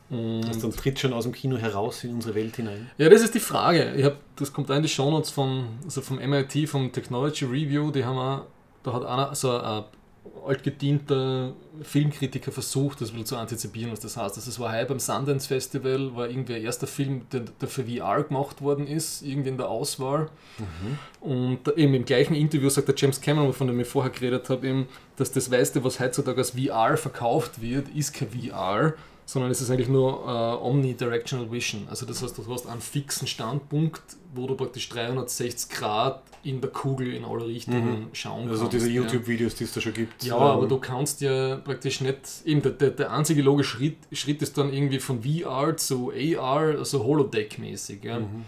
Und Das dann tritt schon aus dem Kino heraus in unsere Welt hinein. ja, das ist die Frage. Ich hab, das kommt auch in die Shownotes von, also vom MIT, vom Technology Review. Die haben auch, da hat einer, so ein altgedienter Filmkritiker versucht, das ein zu antizipieren, was das heißt. Also es war heuer beim Sundance Festival, war irgendwie der erste Film, der, der für VR gemacht worden ist, irgendwie in der Auswahl. Und da- eben im gleichen Interview sagt der James Cameron, von dem ich vorher geredet habe, eben, dass das meiste, was heutzutage als VR verkauft wird, ist kein VR, sondern es ist eigentlich nur äh, Omnidirectional Vision. Also das heißt, du hast einen fixen Standpunkt, wo du praktisch 360 Grad in der Kugel in alle Richtungen schauen Also kannst. diese ja. YouTube-Videos, die es da schon gibt. Ja, ähm, aber du kannst ja praktisch nicht, eben der, der, der einzige logische Schritt, Schritt ist dann irgendwie von VR zu AR, also Holodeck-mäßig. Ja. Mhm.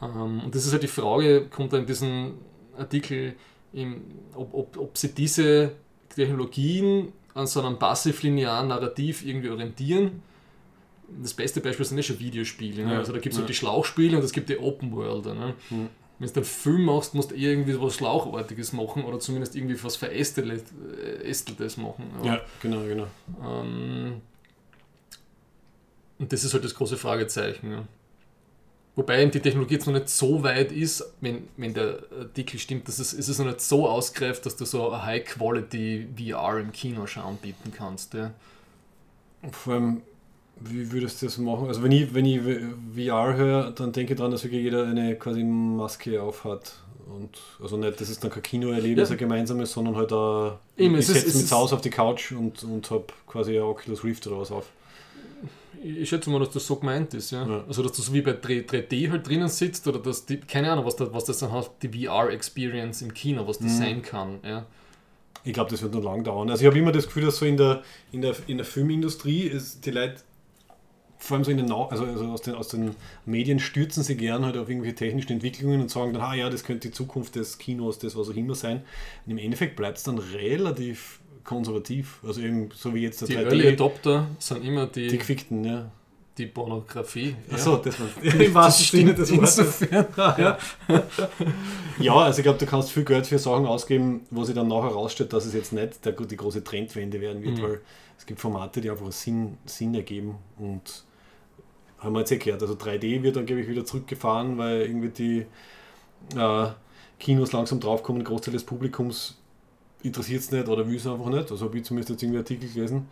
Ähm, und das ist halt die Frage, kommt da in diesem Artikel, im, ob, ob, ob sie diese Technologien an so einem passiv-linearen Narrativ irgendwie orientieren. Das beste Beispiel sind ja schon Videospiele. Ne? Ja, Also da gibt es ja. halt die Schlauchspiele und es gibt die Open World. Ne? Mhm. Wenn du einen Film machst, musst du irgendwie was Schlauchartiges machen oder zumindest irgendwie was Verästeltes äh, machen. Ja, genau, genau. Ähm, und das ist halt das große Fragezeichen. Wobei eben die Technologie jetzt noch nicht so weit ist, wenn, wenn der Artikel stimmt, dass es, ist es noch nicht so ausgereift, dass du so eine High-Quality VR im Kino schon anbieten kannst. Ja. Vor allem, wie würdest du das machen? Also wenn ich, wenn ich VR höre, dann denke ich daran, dass wirklich jeder eine quasi Maske auf hat. Und also nicht, das ist dann kein Kinoerlebnis, Ja. ein gemeinsames, sondern halt ein, Eben, ich ist- setze mich ist- zu Hause auf die Couch und, und habe quasi ein Oculus Rift oder was auf. Ich schätze mal, dass das so gemeint ist. Ja. Ja. Also, dass du so wie bei 3- 3D halt drinnen sitzt oder dass die, keine Ahnung, was, da, was das dann hat, die VR-Experience im Kino, was das Mhm. sein kann. Ja. Ich glaube, das wird noch lang dauern. Also ich habe immer das Gefühl, dass so in der, in der, in der Filmindustrie ist die Leute, vor allem so in den, also, also aus, den, aus den Medien stürzen sie gern halt auf irgendwelche technischen Entwicklungen und sagen dann, ah ja, das könnte die Zukunft des Kinos, das was auch immer sein. Und im Endeffekt bleibt es dann relativ konservativ. Also eben so wie jetzt der Die 3D, Early Adopter sind immer die, die die, gefickten, ja. Pornografie. Achso, das war Ja. im wahrsten Sinne des Wortes. Insofern. Ja. ja, also ich glaube, du kannst viel Geld für Sachen ausgeben, wo sich dann nachher rausstellt, dass es jetzt nicht der, die große Trendwende werden wird, Mhm. weil es gibt Formate, die einfach Sinn, Sinn ergeben und haben wir jetzt eh gehört. Also 3D wird dann, glaube ich, wieder zurückgefahren, weil irgendwie die äh, Kinos langsam draufkommen, ein Großteil des Publikums interessiert es nicht oder will es einfach nicht. Also habe ich zumindest jetzt irgendwie Artikel gelesen.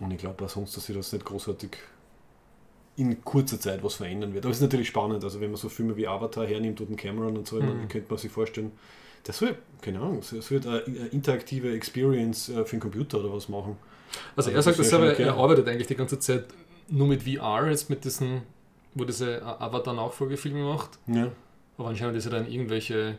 Und ich glaube auch sonst, dass sich das nicht großartig in kurzer Zeit was verändern wird. Aber es ist natürlich spannend, also wenn man so Filme wie Avatar hernimmt und Cameron und so, Mhm. könnte man sich vorstellen, das soll, keine Ahnung, es wird eine interaktive Experience äh, für den Computer oder was machen. Also Also er sagt das das selber, er arbeitet eigentlich die ganze Zeit nur mit VR, jetzt mit diesen, wo diese Avatar-Nachfolgefilme macht. Ja. Aber anscheinend ist ja dann irgendwelche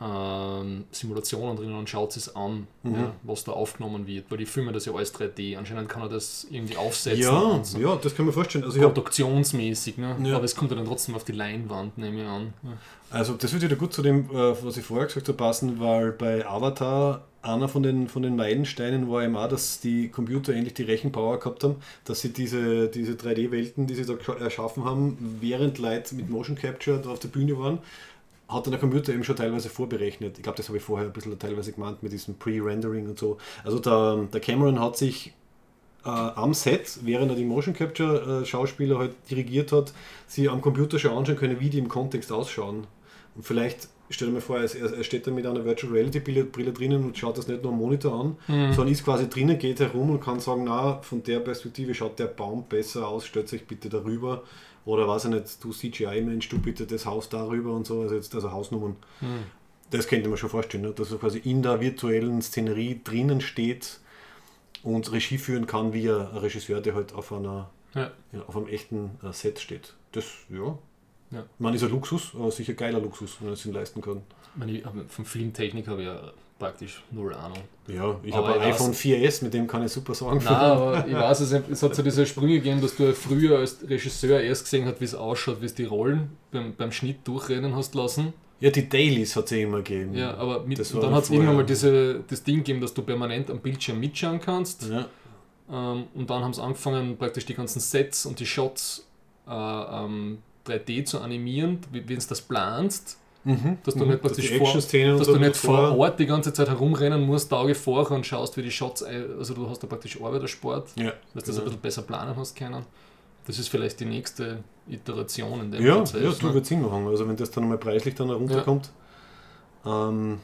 ähm, Simulationen drin und schaut es an, Mhm. ja, was da aufgenommen wird, weil die filmen das ja alles 3D. Anscheinend kann er das irgendwie aufsetzen. Ja, so. ja, das kann man vorstellen. Also, Produktionsmäßig, ne? Ja. aber es kommt ja dann trotzdem auf die Leinwand, nehme ich an. Ja. also das wird wieder gut zu dem, äh, was ich vorher gesagt habe, passen, weil bei Avatar einer von den, von den Meilensteinen war eben auch, dass die Computer endlich die Rechenpower gehabt haben, dass sie diese, diese 3D-Welten, die sie da erschaffen haben, während Leute mit Motion Capture da auf der Bühne waren, hat dann der Computer eben schon teilweise vorberechnet. Ich glaube, das habe ich vorher ein bisschen teilweise gemeint mit diesem Pre-Rendering und so. Also der, der Cameron hat sich äh, am Set, während er die Motion Capture äh, Schauspieler halt dirigiert hat, sie am Computer schon anschauen können, wie die im Kontext ausschauen. Und vielleicht, stell dir mal vor, er, er steht da mit einer Virtual Reality Brille, drinnen und schaut das nicht nur am Monitor an, sondern ist quasi drinnen, geht herum und kann sagen, na, von der Perspektive schaut der Baum besser aus, stellt sich bitte darüber. Oder weiß ich nicht, du CGI-Mensch, du bitte das Haus darüber und so, also jetzt also Hausnummern. Das könnte man schon vorstellen, ne? dass er quasi in der virtuellen Szenerie drinnen steht und Regie führen kann, wie ein Regisseur, der halt auf, einer, Ja. ja, auf einem echten äh, Set steht. Das, ja. Ja. Man ist ein Luxus, aber sicher geiler Luxus, wenn er es sich leisten kann. Ich meine, von Filmtechnik habe ich ja praktisch null Ahnung. Ja, ich habe ein iPhone weiß- 4S, mit dem kann ich super sagen. Nein, aber ich weiß, es, es hat so diese Sprünge gegeben, dass du früher als Regisseur erst gesehen hast, wie es ausschaut, wie es die Rollen beim, beim Schnitt durchrennen hast lassen. Ja, die Dailies hat es immer gegeben. Ja, aber mit, dann hat es irgendwann mal diese, das Ding gegeben, dass du permanent am Bildschirm mitschauen kannst. Ja. Ähm, und dann haben sie angefangen, praktisch die ganzen Sets und die Shots äh, ähm, 3D zu animieren, wie wenn du das planst, Mhm. dass du Mhm. nicht praktisch die vor, dass du nicht vor Ort die ganze Zeit herumrennen musst, Auge vorher und schaust, wie die Shots, also du hast da praktisch Arbeitersport, Ja, dass du das ein bisschen besser planen hast können. Das ist vielleicht die nächste Iteration in dem Ja, Prozess. ja, du ne? wird Sinn machen. Also wenn das dann nochmal preislich dann herunterkommt. Ähm,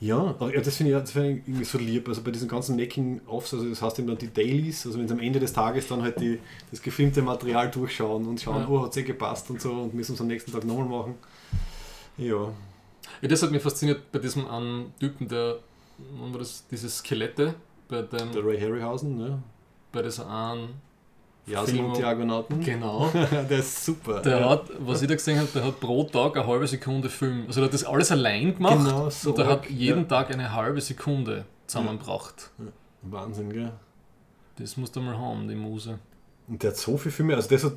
ja, aber ja, das finde ich, das find ich irgendwie so lieb. Also bei diesen ganzen Making-Offs, also das heißt eben dann die Dailies, also wenn sie am Ende des Tages dann halt die, das gefilmte Material durchschauen und schauen, Ja. oh, hat es eh gepasst und so und müssen es am nächsten Tag nochmal machen. Ja. Ja, das hat mich fasziniert bei diesem einen Typen, der, wann war das, diese Skelette, bei dem, Der Ray Harryhausen, ne? bei dieser einen Film- und die Argonauten. Genau. der ist super. Der ja. hat, was ich da gesehen habe, der hat pro Tag eine halbe Sekunde Film. Also der hat das alles allein gemacht Genau, so und der arg, hat jeden ja. Tag eine halbe Sekunde zusammengebracht. Wahnsinn, gell? Das musst du mal haben, die Muse. Und der hat so viele Filme, also das hat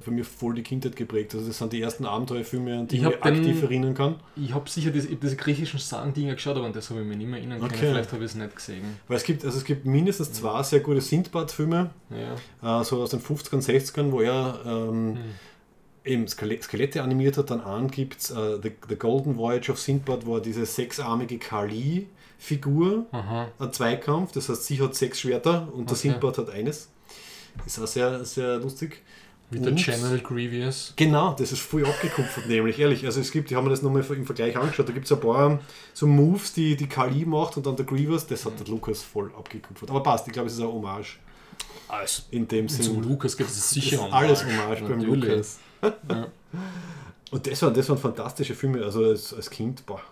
für mich voll die Kindheit geprägt. Also das sind die ersten Abenteuerfilme, an die Ich ich, aktiv erinnern kann. Ich habe sicher diese, diese griechischen Sagen-Dinger geschaut, aber an das habe ich mich nicht mehr erinnern können. Okay. Vielleicht habe ich es nicht gesehen. Weil es gibt, also es gibt mindestens zwei sehr gute Sindbad-Filme, Ja. äh, so aus den 50ern, 60ern, wo er ähm, Hm. eben Skele- Skelette animiert hat. Dann an gibt es äh, The, The Golden Voyage of Sindbad, wo er diese sechsarmige Kali-Figur, ein Zweikampf, das heißt, sie hat sechs Schwerter und der Okay. Sindbad hat eines. Ist auch sehr, sehr lustig. Wie der General Grievous. Genau, das ist voll abgekupfert, nämlich, ehrlich. Also es gibt, ich habe mir das nochmal im Vergleich angeschaut, da gibt es ein paar so Moves, die die Kali macht und dann der Grievous, das hat der Lukas voll abgekupfert. Aber passt, ich glaube, es ist ein Hommage Alles. in dem Zum Sinn. Lukas gibt es sicher ist alles Hommage beim. Lukas. Ja. Und das waren, das waren fantastische Filme, also als, als Kind, boah,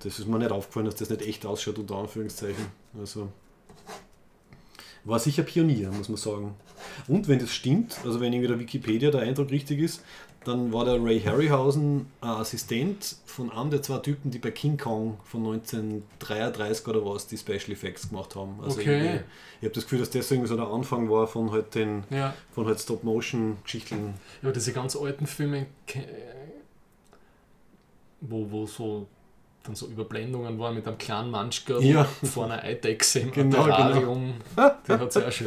das ist mir nicht aufgefallen, dass das nicht echt ausschaut, unter Anführungszeichen. Also war sicher Pionier, muss man sagen. Und wenn das stimmt, also wenn irgendwie der Wikipedia der Eindruck richtig ist, dann war der Ray Harryhausen ein Assistent von einem der zwei Typen, die bei King Kong von 1933 oder was die Special Effects gemacht haben. Also Okay. Ich habe das Gefühl, dass das irgendwie so der Anfang war von halt den ja. von halt Stop-Motion-Geschichten. Ja, diese ganz alten Filme, ke- wo, wo so dann so Überblendungen waren mit einem kleinen Manschka Ja. vor einer Eidechse im Genau, Terrarium. Die hat schon.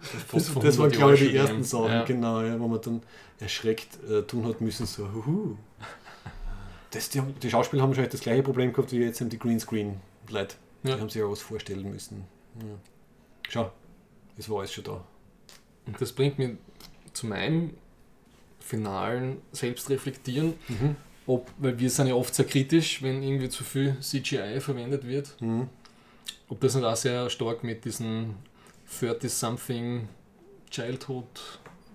fast Das, das waren, 100 glaube ich, die ersten. Sachen, Ja. genau, ja, wo man dann erschreckt äh, tun hat müssen, so, huhu. Das, die, die Schauspieler haben wahrscheinlich das gleiche Problem gehabt wie jetzt die Greenscreen-Leute. Ja. Die haben sich ja was vorstellen müssen. Ja. Schau, es war alles schon da. Und das bringt mich zu meinem finalen Selbstreflektieren, Mhm. Ob, weil wir sind ja oft sehr kritisch, wenn irgendwie zu viel CGI verwendet wird, Mhm. ob das nicht auch sehr stark mit diesen 30-something Childhood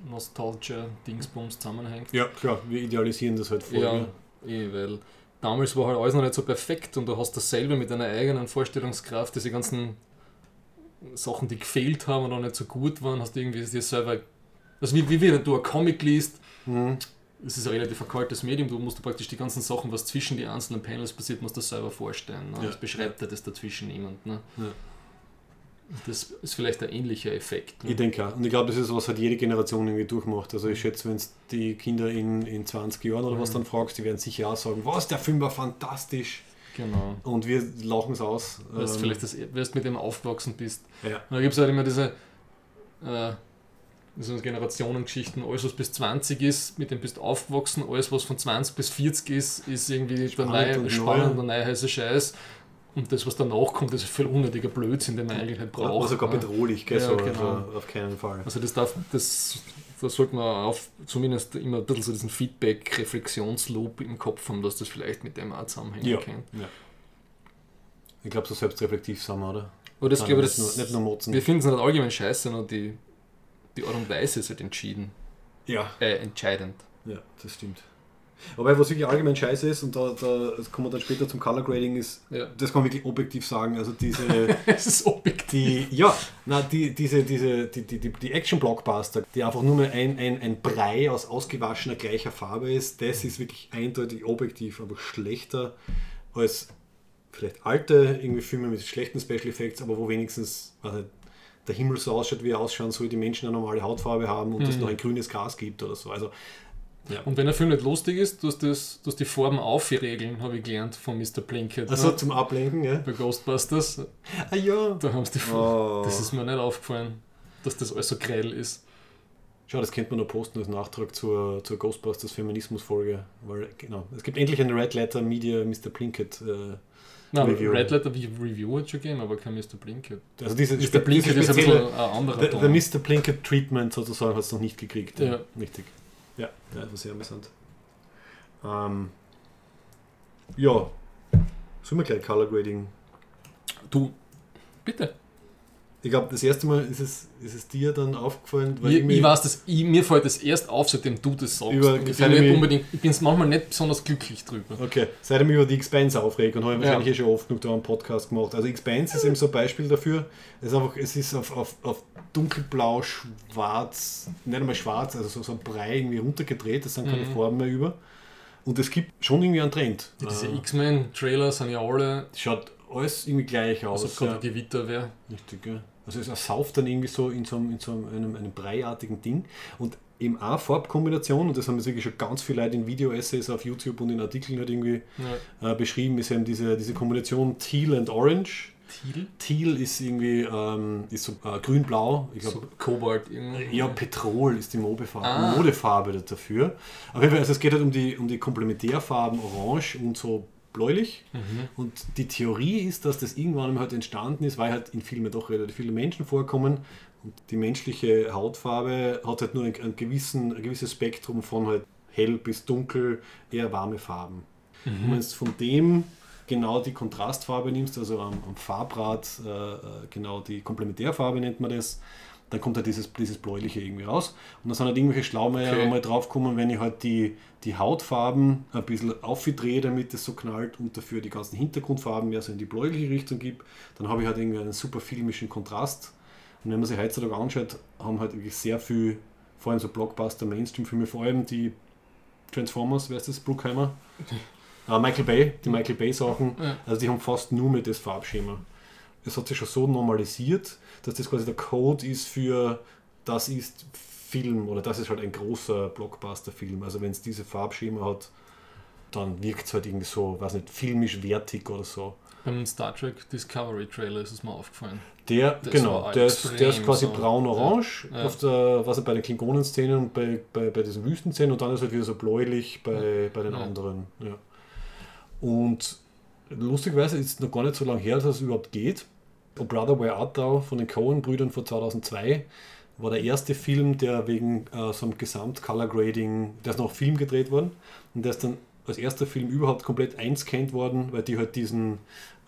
Nostalgia Dingsbums zusammenhängt. Ja, klar, wir idealisieren das halt voll. Ja, eh, weil damals war halt alles noch nicht so perfekt und du hast dasselbe mit deiner eigenen Vorstellungskraft, diese ganzen Sachen, die gefehlt haben und noch nicht so gut waren, hast du irgendwie dir selber. Also wie, wie wenn du ein Comic liest, Mhm. Es ist ein relativ verkaltes Medium, du musst praktisch die ganzen Sachen, was zwischen die einzelnen Panels passiert, musst du selber vorstellen. Ne? Ja. Das beschreibt ja das dazwischen niemand. Ne? Ja. Das ist vielleicht ein ähnlicher Effekt. Ne? Ich denke auch. Und ich glaube, das ist was halt jede Generation irgendwie durchmacht. Also ich schätze, wenn es die Kinder in, in 20 Jahren oder was Mhm. dann fragst, die werden sicher auch sagen, was, der Film war fantastisch. Genau. Und wir lachen es aus. Weil du Ähm, vielleicht das, du mit dem aufgewachsen bist. ja. Und da gibt es halt immer diese, äh, diese Generationengeschichten, alles was bis 20 ist, mit dem bist du aufgewachsen, alles was von 20 bis 40 ist, ist irgendwie der Spannend neue, und spannend neu. und neue heiße Scheiß. Und das, was danach kommt, das ist voll unnötiger Blödsinn, den man eigentlich nicht braucht. Oder sogar bedrohlich, gell? Ja, so, genau. also auf keinen Fall. Also das darf, das, das sollte man auf, zumindest immer ein bisschen so diesen Feedback-Reflexionsloop im Kopf haben, dass das vielleicht mit dem auch zusammenhängen Ja. kann. ja. Ich glaube, so selbstreflektiv sind wir, oder? Aber das, glaube ich, nicht, das, nur, nicht nur wir finden es nicht allgemein scheiße, sondern die, die Art und Weise ist halt entschieden, Ja, äh, entscheidend. ja, das stimmt. Wobei, was wirklich allgemein scheiße ist, und da, da kommen wir dann später zum Color Grading, ist, Ja. das kann man wirklich objektiv sagen, also diese, es ist objektiv. die, ja, na, die, diese, diese, die, die, die, Action-Blockbuster, die einfach nur mehr ein, ein, ein Brei aus ausgewaschener gleicher Farbe ist, das ist wirklich eindeutig objektiv, aber schlechter als vielleicht alte irgendwie Filme mit schlechten Special Effects, aber wo wenigstens nicht, der Himmel so ausschaut, wie er ausschauen soll, die Menschen eine normale Hautfarbe haben und es Mhm. noch ein grünes Gas gibt oder so. Also, ja. Und wenn ein Film nicht lustig ist, du hast, das, du hast die Farben aufregeln, habe ich gelernt von Mr. Plinkett. Also ne? zum Ablenken, ja. Bei Ghostbusters, Ah ja. da haben sie die Farben. Oh. Das ist mir nicht aufgefallen, dass das alles so grell ist. Schau, das könnte man noch posten als Nachtrag zur, zur Ghostbusters Feminismus-Folge. Weil, genau, es gibt endlich eine Red Letter Media Mr. Plinkett. Äh, Nein, Review. Red Letter Review hat schon gegeben, aber kein Mr. Blinkett. also diese, Mr. Blinkett ist ein bisschen ein anderer Der, Ton. der Mr. Plinkett Treatment sozusagen hat es noch nicht gekriegt. Ja. Richtig. Ja, ja, das war sehr amüsant. Ähm, ja, sollen wir gleich Color Grading? Du, bitte. Ich glaube, das erste Mal ist es, ist es dir dann aufgefallen, Ich, irgendwie- ich weiß das, ich, mir fällt das erst auf, seitdem du das sagst. Über- ich bin, nicht ich- unbedingt, ich bin manchmal nicht besonders glücklich drüber. Okay, seitdem ich über die Expanse aufrege und habe ich Ja. wahrscheinlich eh schon oft genug da einen Podcast gemacht. Also Expanse ist eben so ein Beispiel dafür. Es ist einfach, es ist auf, auf, auf dunkelblau, schwarz, nicht einmal schwarz, also so, so ein Brei irgendwie runtergedreht, es sind keine Mhm. Farben mehr über. Und es gibt schon irgendwie einen Trend. Diese Äh, X-Men-Trailer sind ja alle, schaut alles irgendwie gleich als aus. ob ja. Gewitter wäre. Richtig, ja. Also es ersauft dann irgendwie so in so, einem, in so einem, einem breiartigen Ding. Und eben auch Farbkombination, und das haben jetzt wirklich schon ganz viele Leute in Video-Essays auf YouTube und in Artikeln halt irgendwie Ja. äh, beschrieben, ist eben diese, diese Kombination Teal and Orange. Thiel? Teal ist irgendwie ähm, ist so äh, grün-blau. Ich glaube, So Kobalt irgendwie. ja, Petrol ist die Modefarbe, Ah. Modefarbe dafür. Auf jeden Fall, also es geht halt um die, um die Komplementärfarben Orange und so bläulich. Mhm. Und die Theorie ist, dass das irgendwann halt entstanden ist, weil halt in Filmen doch relativ viele Menschen vorkommen. Und die menschliche Hautfarbe hat halt nur ein, gewissen, ein gewisses Spektrum von halt hell bis dunkel, eher warme Farben. Und wenn Mhm. du von dem genau die Kontrastfarbe nimmst, also am, am Farbrad äh, äh, genau die Komplementärfarbe nennt man das, dann kommt halt dieses, dieses Bläuliche irgendwie raus. Und dann sind halt irgendwelche Schlaumeier Okay. mal draufgekommen, wenn ich halt die, die Hautfarben ein bisschen aufdrehe, damit es so knallt und dafür die ganzen Hintergrundfarben mehr so in die bläuliche Richtung gibt, dann habe ich halt irgendwie einen super filmischen Kontrast. Und wenn man sich heutzutage anschaut, haben halt wirklich sehr viel, vor allem so Blockbuster, Mainstream-Filme, vor allem die Transformers, wer ist das? Bruckheimer? Äh, Michael Bay, die Michael Bay Sachen, also die haben fast nur mit das Farbschema. Es hat sich schon so normalisiert, dass das quasi der Code ist für das ist Film oder das ist halt ein großer Blockbuster-Film. Also wenn es diese Farbschema hat, dann wirkt es halt irgendwie so, weiß nicht, filmisch wertig oder so. Beim Star Trek Discovery Trailer ist es mir aufgefallen. Der, Das genau, der ist, der ist quasi so. braun-orange Ja. auf der, was er bei den Klingonen-Szenen und bei, bei, bei diesen Wüstenszenen und dann ist halt wieder so bläulich bei, bei den Ja. anderen. Ja. Und lustigerweise ist es noch gar nicht so lange her, dass es überhaupt geht. O Brother Where Art Thou von den Coen-Brüdern von 2002 war der erste Film, der wegen äh, so einem Gesamt-Color-Grading, der ist noch Film gedreht worden und der ist dann als erster Film überhaupt komplett einscannt worden, weil die halt diesen,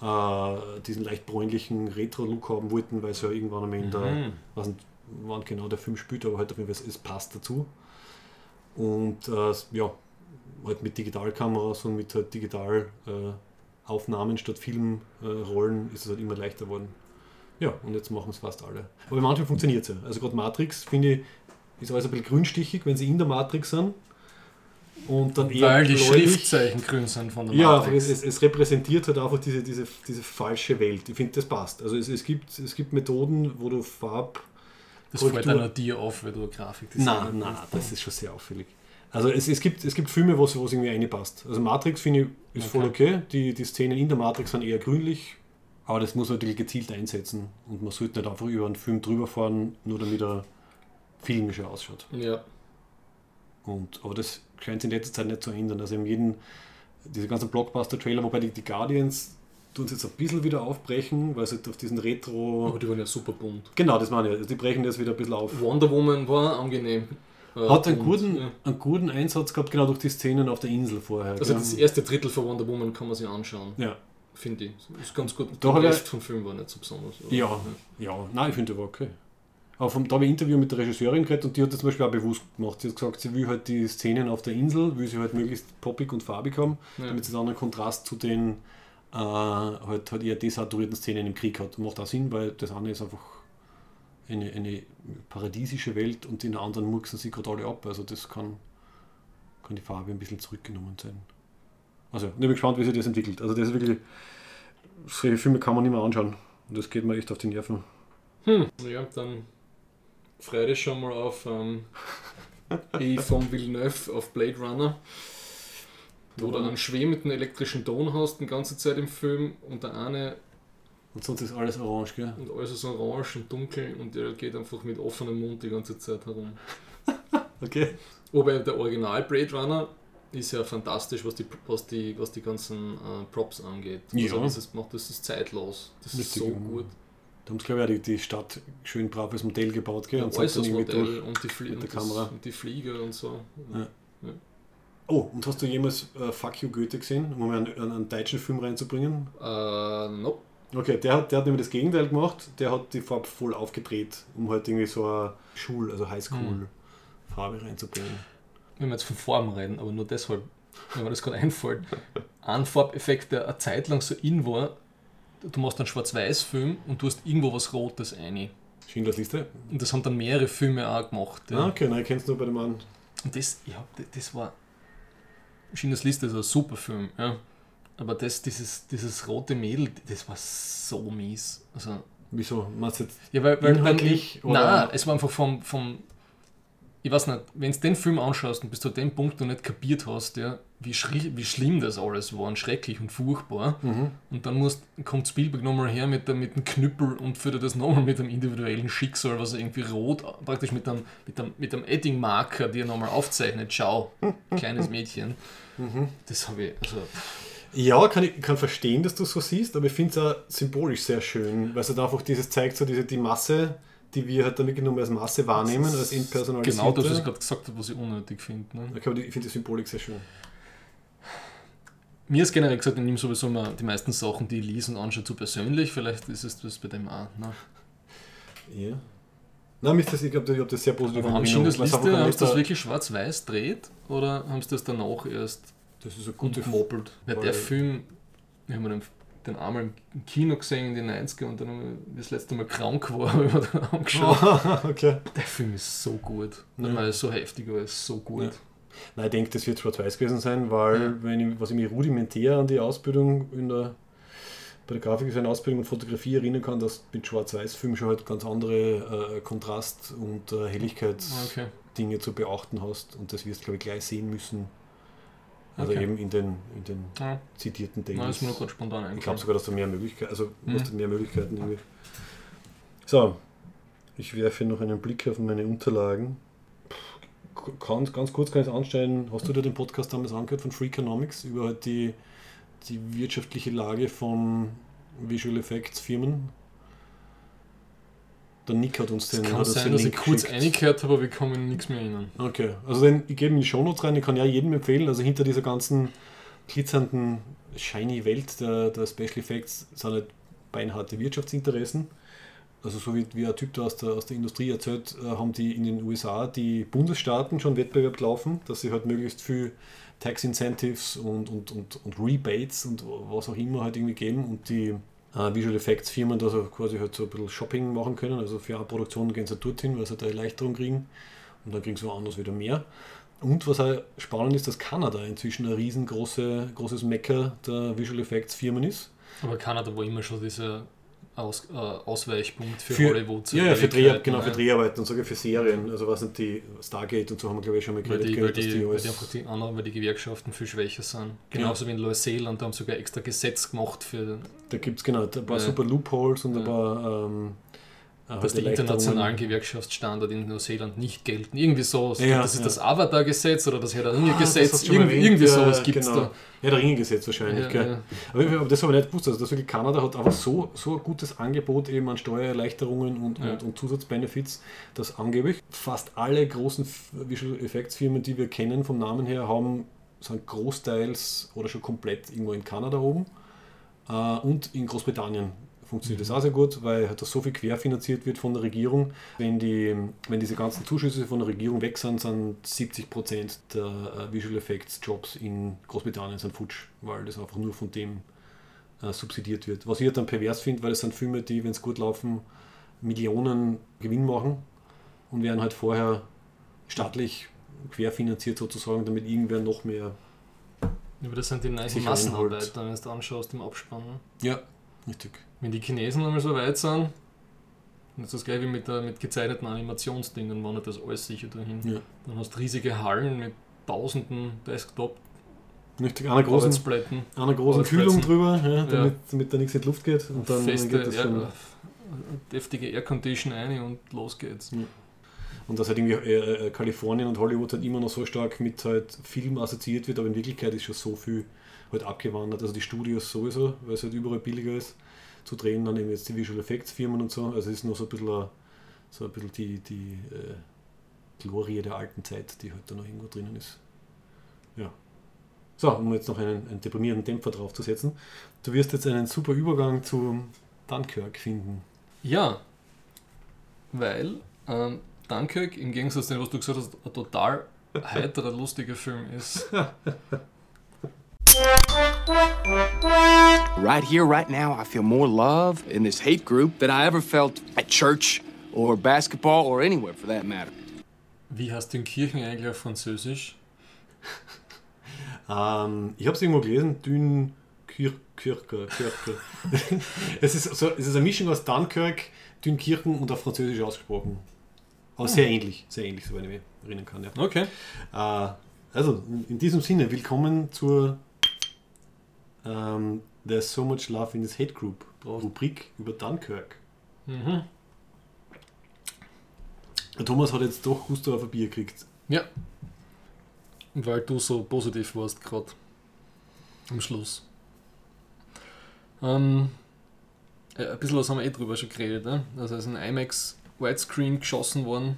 äh, diesen leicht bräunlichen Retro-Look haben wollten, weil sie ja irgendwann in der, Mhm. weiß nicht, wann genau der Film spielt, aber halt auf jeden Fall, es passt dazu. Und äh, ja, halt mit Digitalkameras und mit halt Digitalaufnahmen äh, Aufnahmen statt Filmrollen äh, ist es halt immer leichter geworden. Ja, und jetzt machen es fast alle. Aber manchmal funktioniert es ja. Also gerade Matrix, finde ich, ist alles ein bisschen grünstichig, wenn sie in der Matrix sind. und dann eher Weil die. Schriftzeichen grün sind von der Ja, Matrix. es, es, es repräsentiert halt einfach diese, diese, diese falsche Welt. Ich finde, das passt. Also es, es, gibt, es gibt Methoden, wo du Farb... Das fällt Korrektur- dann auch dir auf, weil du eine Grafik Nein, nein, das ist schon sehr auffällig. Also es, es, gibt, es gibt Filme, wo es irgendwie reinpasst. Also Matrix finde ich ist voll okay. Die, die Szenen in der Matrix sind eher grünlich, aber das muss man natürlich gezielt einsetzen. Und man sollte nicht einfach über einen Film drüber fahren, nur damit er filmischer ausschaut. Ja. Und, aber das scheint sich in letzter Zeit nicht zu ändern. Also in jedem, diese ganzen Blockbuster-Trailer, wobei die, die Guardians tun es jetzt ein bisschen wieder aufbrechen, weil sie halt auf diesen Retro... Aber die waren ja super bunt. Genau, das meine ich. Also die brechen das wieder ein bisschen auf. Wonder Woman war angenehm. Hat einen guten, ja. einen guten Einsatz gehabt, genau durch die Szenen auf der Insel vorher. Also gell? das erste Drittel von Wonder Woman kann man sich anschauen, ja. finde ich. Ist ganz gut. Da Der er- Rest vom Film war nicht so besonders. oder? Ja, ja, nein, ich finde, der war okay. Aber vom, da habe ich ein Interview mit der Regisseurin geredet und die hat das zum Beispiel auch bewusst gemacht. Sie hat gesagt, sie will halt die Szenen auf der Insel, will sie halt möglichst poppig und farbig haben, Ja. damit sie dann einen Kontrast zu den äh, halt, halt eher desaturierten Szenen im Krieg hat. Macht auch Sinn, weil das eine ist einfach eine, eine paradiesische Welt und in der anderen murksen sie gerade alle ab. Also das kann, kann die Farbe ein bisschen zurückgenommen sein. Also, ich bin gespannt, wie sich das entwickelt. Also das ist wirklich, solche Filme kann man nicht mehr anschauen. Und das geht mir echt auf die Nerven. Hm. Ja, dann freue dich schon mal auf ähm, ich von Villeneuve auf Blade Runner. Wo du einen schwebenden elektrischen Ton hast die ganze Zeit im Film und der eine Und sonst ist alles orange, gell? und alles ist orange und dunkel und der geht einfach mit offenem Mund die ganze Zeit herum. Okay. Wobei der Original Blade Runner ist ja fantastisch, was die, was die, was die ganzen äh, Props angeht. Ja. Also das ist, macht, das ist zeitlos. Das ist Richtig, so ja. gut. Da haben sie, glaube ich, auch die, die Stadt schön brav als Modell gebaut, gell? Ja, Und alles das Modell und die, Flie und, das, Kamera. und die Flieger und so. Ja. Oh, und hast du jemals äh, Fuck You Goethe gesehen, um einen, einen, einen deutschen Film reinzubringen? Äh, nope. Okay, der hat, der hat nämlich das Gegenteil gemacht. Der hat die Farbe voll aufgedreht, um halt irgendwie so eine Schul-, also Highschool-Farbe reinzubringen. Wenn wir jetzt von Farben reden, aber nur deshalb, wenn mir das gerade einfällt. Ein Farbeffekt, der eine Zeit lang so in war, du machst einen Schwarz-Weiß-Film und du hast irgendwo was Rotes ein. Schindlers Liste? Und das haben dann mehrere Filme auch gemacht. Ja. Ah, okay, nein, ich kenn's nur bei dem anderen. Und das, ja, das war. Schindlers Liste ist ein super Film, ja. Aber das, dieses, dieses rote Mädel, das war so mies. Also, Wieso? Meinst du jetzt ja, weil, weil Inhaltlich, Nein, oder? nein, es war einfach vom, vom. Ich weiß nicht, wenn du den Film anschaust und bis zu dem Punkt du nicht kapiert hast, ja, wie, wie schlimm das alles war und schrecklich und furchtbar. Mhm. Und dann musst, kommt Spielberg nochmal her mit, der, mit dem Knüppel und führt das nochmal mit dem individuellen Schicksal, was er irgendwie rot, praktisch mit einem, mit einem, mit einem Edding-Marker, die er nochmal aufzeichnet. Schau, kleines Mädchen. Mhm. Das habe ich, also, Ja, kann ich kann verstehen, dass du es so siehst, aber ich finde es auch symbolisch sehr schön, weil es halt einfach dieses zeigt, so diese, die Masse, die wir halt dann wirklich nur als Masse wahrnehmen, als entpersonalisierte. genau das, was ich gerade gesagt habe, was ich unnötig finde. Ne? Okay, aber ich finde die Symbolik sehr schön. Mir ist generell gesagt, ich nehme sowieso immer die meisten Sachen, die ich lese und anschaue, zu persönlich. Vielleicht ist es das bei dem auch. Ne? Ja. Nein, das, ich glaube, ich habe das sehr positiv Aber haben Sie das Liste, haben das wirklich schwarz-weiß dreht oder haben Sie das danach erst Das ist eine gut gute gemoppelt? Weil der Film, wir haben den, den einmal im Kino gesehen in den 90er und dann haben wir das letzte Mal krank war, habe ich mir dann angeschaut. okay. Der Film ist so gut. Ja. Ja. Er so heftig war, ist so gut. Ja. Nein, ich denke, das wird schwarz-weiß gewesen sein, weil, Ja. wenn ich, was ich mich rudimentär an die Ausbildung in der, bei der Grafikdesign Ausbildung und Fotografie erinnern kann, dass mit Schwarz-Weiß-Filmen schon halt ganz andere äh, Kontrast- und äh, Helligkeitsdinge Okay. zu beachten hast und das wirst du, glaube ich, gleich sehen müssen. Also Okay. eben in den, in den Ja, zitierten Nein, ist mir nur gerade spontan Ich glaube eingefallen. sogar, dass du mehr Möglichkeiten, also du Mhm. hast mehr Möglichkeiten irgendwie. So, ich werfe noch einen Blick auf meine Unterlagen. Puh, Ganz, ganz kurz kann ich es anstellen, hast du dir den Podcast damals angehört von Freakonomics über halt die, die wirtschaftliche Lage von Visual Effects Firmen? Der Nick hat uns Es den, kann hat sein, dass ich Link kurz geschickt. eingehört habe, aber ich mich an nichts mehr erinnern. Okay, also den, ich gebe in die Shownotes rein, ich kann ja jedem empfehlen, also hinter dieser ganzen glitzernden, shiny Welt der, der Special Effects sind halt beinharte Wirtschaftsinteressen. Also so wie, wie ein Typ da aus der, aus der Industrie erzählt, äh, haben die in den USA die Bundesstaaten schon Wettbewerb laufen, dass sie halt möglichst viel Tax Incentives und, und, und, und Rebates und was auch immer halt irgendwie geben und die äh, Visual Effects Firmen da so quasi halt so ein bisschen Shopping machen können. Also für eine Produktion gehen sie dorthin, weil sie da Erleichterung kriegen und dann kriegen sie woanders wieder mehr. Und was auch spannend ist, dass Kanada inzwischen ein riesengroßes Mecker der Visual Effects Firmen ist. Aber Kanada war immer schon dieser Aus, äh, Ausweichpunkt für, Für- Hollywood. Ja, ja für, Dreh, Ewigkeiten, genau, für ja. Dreharbeiten und sogar für Serien. Also was sind die Stargate und so haben wir glaube ich schon mal Weil geredet, die, gell, weil, dass die, die weil, die einfach die anderen, weil die Gewerkschaften viel schwächer sind. Genauso wie in Neuseeland, da haben sie sogar extra Gesetz gemacht, für, Da gibt es genau ein paar Ja. super Loopholes und ein Ja. paar ähm, äh, dass die internationalen Gewerkschaftsstandards in Neuseeland nicht gelten. Irgendwie so. Ich Ja, das ist ja. das Avatar-Gesetz oder das Herr der Ah, das Ringe-Gesetz. schon mal irgendwie, sowas gibt es genau. da. Ja, der Ringengesetz wahrscheinlich. Ja, ja. Aber, aber das habe ich nicht gewusst. Also das wirklich Kanada hat einfach so, so ein gutes Angebot eben an Steuererleichterungen und, und, und Zusatzbenefits, dass angeblich fast alle großen Visual Effects Firmen, die wir kennen vom Namen her, haben sind großteils oder schon komplett irgendwo in Kanada oben äh, und in Großbritannien funktioniert das auch sehr gut, weil halt das so viel querfinanziert wird von der Regierung. Wenn, die, wenn diese ganzen Zuschüsse von der Regierung weg sind, sind 70% der äh, Visual Effects Jobs in Großbritannien sind futsch, weil das einfach nur von dem äh, subsidiert wird. Was ich halt dann pervers finde, weil es sind Filme, die, wenn es gut laufen, Millionen Gewinn machen und werden halt vorher staatlich querfinanziert sozusagen, damit irgendwer noch mehr. Aber das sind die neuen Massenarbeiter, wenn du es anschaust im Abspann. Ja, richtig. Wenn die Chinesen einmal so weit sind, dann ist das gleich wie mit, der, mit gezeichneten Animationsdingen, dann wandert das alles sicher dahin. Ja. Dann hast du riesige Hallen mit tausenden desktop Richtig, einer großen, einer großen. Kühlung drüber, ja, Ja. damit, damit da nichts in die Luft geht. Und dann feste, geht das schon. Air, deftige Aircondition ein und los geht's. Und dass halt irgendwie äh, äh, Kalifornien und Hollywood halt immer noch so stark mit halt Film assoziiert wird, aber in Wirklichkeit ist schon so viel halt abgewandert. Also die Studios sowieso, weil es halt überall billiger ist zu drehen, dann eben jetzt die Visual Effects Firmen und so. Also es ist nur so ein bisschen, so ein bisschen die, die äh, Glorie der alten Zeit, die halt da noch irgendwo drinnen ist. Ja. So, um jetzt noch einen, einen deprimierenden Dämpfer draufzusetzen. Du wirst jetzt einen super Übergang zu Dunkirk finden. Ja, weil ähm, Dunkirk im Gegensatz zu dem, was du gesagt hast, ein total heiterer, lustiger Film ist. Right here, right now, I feel more love in this hate group than I ever felt at church or basketball or anywhere for that matter. Wie heißt denn Kirchen eigentlich auf Französisch? Ähm, ich habe es irgendwo gelesen, Dün Kirke. Kirke. es, ist so, es ist eine Mischung aus Dunkirk, Dünkirchen und auf Französisch ausgesprochen. Aber sehr ähnlich, sehr ähnlich, soweit ich mich erinnern kann. Ja. Okay. Äh, also, in- in diesem Sinne, willkommen zur ähm, There's So Much Love in this Hate Group Rubrik über Dunkirk. Mhm. Der Thomas hat jetzt doch Gusto auf ein Bier gekriegt. Ja. Weil du so positiv warst gerade. Am Schluss. Ähm, ja, ein bisschen was haben wir eh drüber schon geredet. Ne? Also es ist ein IMAX Widescreen geschossen worden.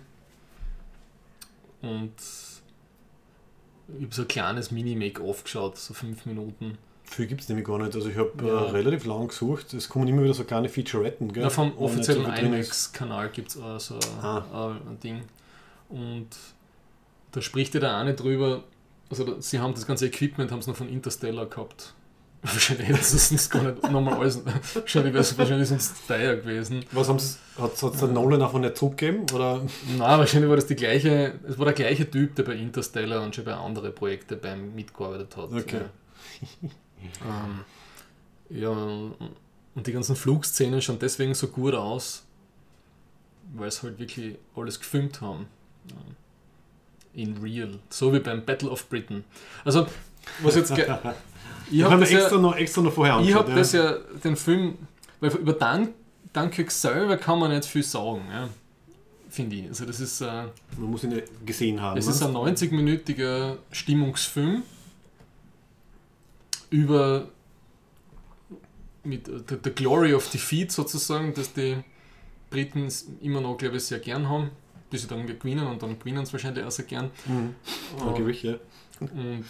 Und ich habe so ein kleines Mini-Make-off geschaut, so fünf Minuten. Viel gibt es nämlich gar nicht. Also ich habe Ja. äh, relativ lang gesucht. Es kommen immer wieder so kleine Featuretten. Gell? Ja, vom offiziellen so. IMAX-Kanal gibt es auch so Ah. ein, Ding. Und da spricht ja der eine drüber, also sie haben das ganze Equipment haben sie noch von Interstellar gehabt. Wahrscheinlich hätten sie es gar nicht nochmal alles. Wahrscheinlich wäre es wahrscheinlich sonst teuer gewesen. Was haben sie, hat es der Nolan einfach nicht zurückgegeben? Oder? Na, wahrscheinlich war das die gleiche, es war der gleiche Typ, der bei Interstellar und schon bei anderen Projekten beim mitgearbeitet hat. Okay. Ja, ähm, ja und die ganzen Flugszenen schauen deswegen so gut aus, weil sie halt wirklich alles gefilmt haben. Ja. In real. So wie beim Battle of Britain. Also, was jetzt. Ich habe habe das, extra, ja, noch, extra noch vorher ich hab angeschaut, das ja, den Film, weil über Dun Dunkirk selber kann man nicht viel sagen, ja, finde ich. Also, das ist. Äh, Man muss ihn ja gesehen haben. es ne? ist ein 90-minütiger Stimmungsfilm über mit äh, the, the Glory of Defeat sozusagen, dass die Briten es immer noch, glaube ich, sehr gern haben, bis sie dann gewinnen und dann gewinnen sie wahrscheinlich auch sehr gern. Mhm. Äh, Angeblich, ja. und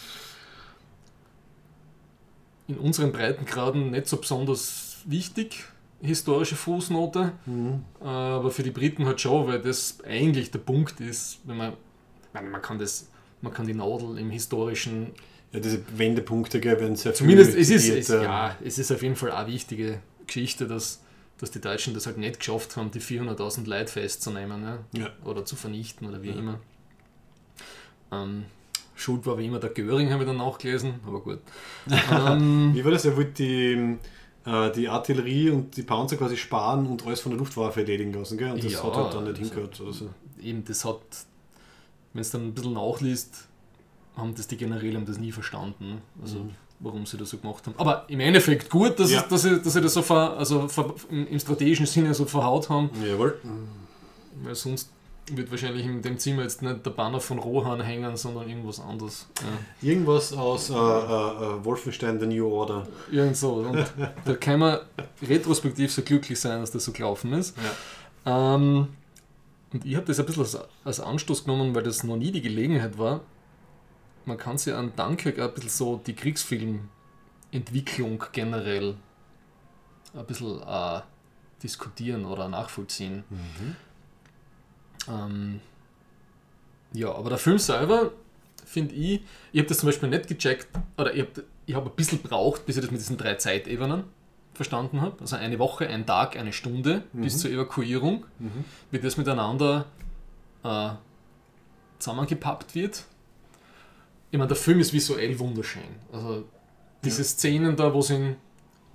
in unseren Breitengraden nicht so besonders wichtig, historische Fußnote, Mhm. aber für die Briten halt schon, weil das eigentlich der Punkt ist, wenn man, ich man kann das, man kann die Nadel im historischen, ja. Diese Wendepunkte gell, werden sehr zumindest viel es ist, es, äh, ja, es ist auf jeden Fall eine wichtige Geschichte, dass, dass die Deutschen das halt nicht geschafft haben, die 400.000 Leute festzunehmen ne? Ja. oder zu vernichten oder wie Ja. immer. Ähm, Schuld war wie immer der Göring, habe ich dann nachgelesen, aber gut. ähm, Wie war das? Er wollte die, äh, die Artillerie und die Panzer quasi sparen und alles von der Luftwaffe erledigen lassen, gell? Und das Ja, hat halt dann nicht also- hingehört. Oder so. eben, das hat, wenn es dann ein bisschen nachliest, haben das die Generäle haben das nie verstanden. Also warum sie das so gemacht haben. Aber im Endeffekt gut, dass, Ja. es, dass, sie, dass sie das so ver, also ver, im, strategischen Sinne so verhaut haben, Jawohl. weil sonst wird wahrscheinlich in dem Zimmer jetzt nicht der Banner von Rohan hängen, sondern irgendwas anderes. Ja. Irgendwas aus äh, äh, äh, Wolfenstein The New Order. Irgend so. Und da kann man retrospektiv so glücklich sein, dass das so gelaufen ist. Ähm, und ich habe das ein bisschen als, als Anstoß genommen, weil das noch nie die Gelegenheit war. Man kann sich an Dunkirk ein bisschen so die Kriegsfilmentwicklung generell ein bisschen äh, diskutieren oder nachvollziehen. Ähm, ja, aber der Film selber, finde ich, ich habe das zum Beispiel nicht gecheckt, oder ich habe ich hab ein bisschen braucht, bis ich das mit diesen drei Zeitebenen verstanden habe. Also eine Woche, ein Tag, eine Stunde bis zur Evakuierung, wie das miteinander äh, zusammengepappt wird. Ich meine, der Film ist visuell wunderschön. Also diese Szenen da, wo sie in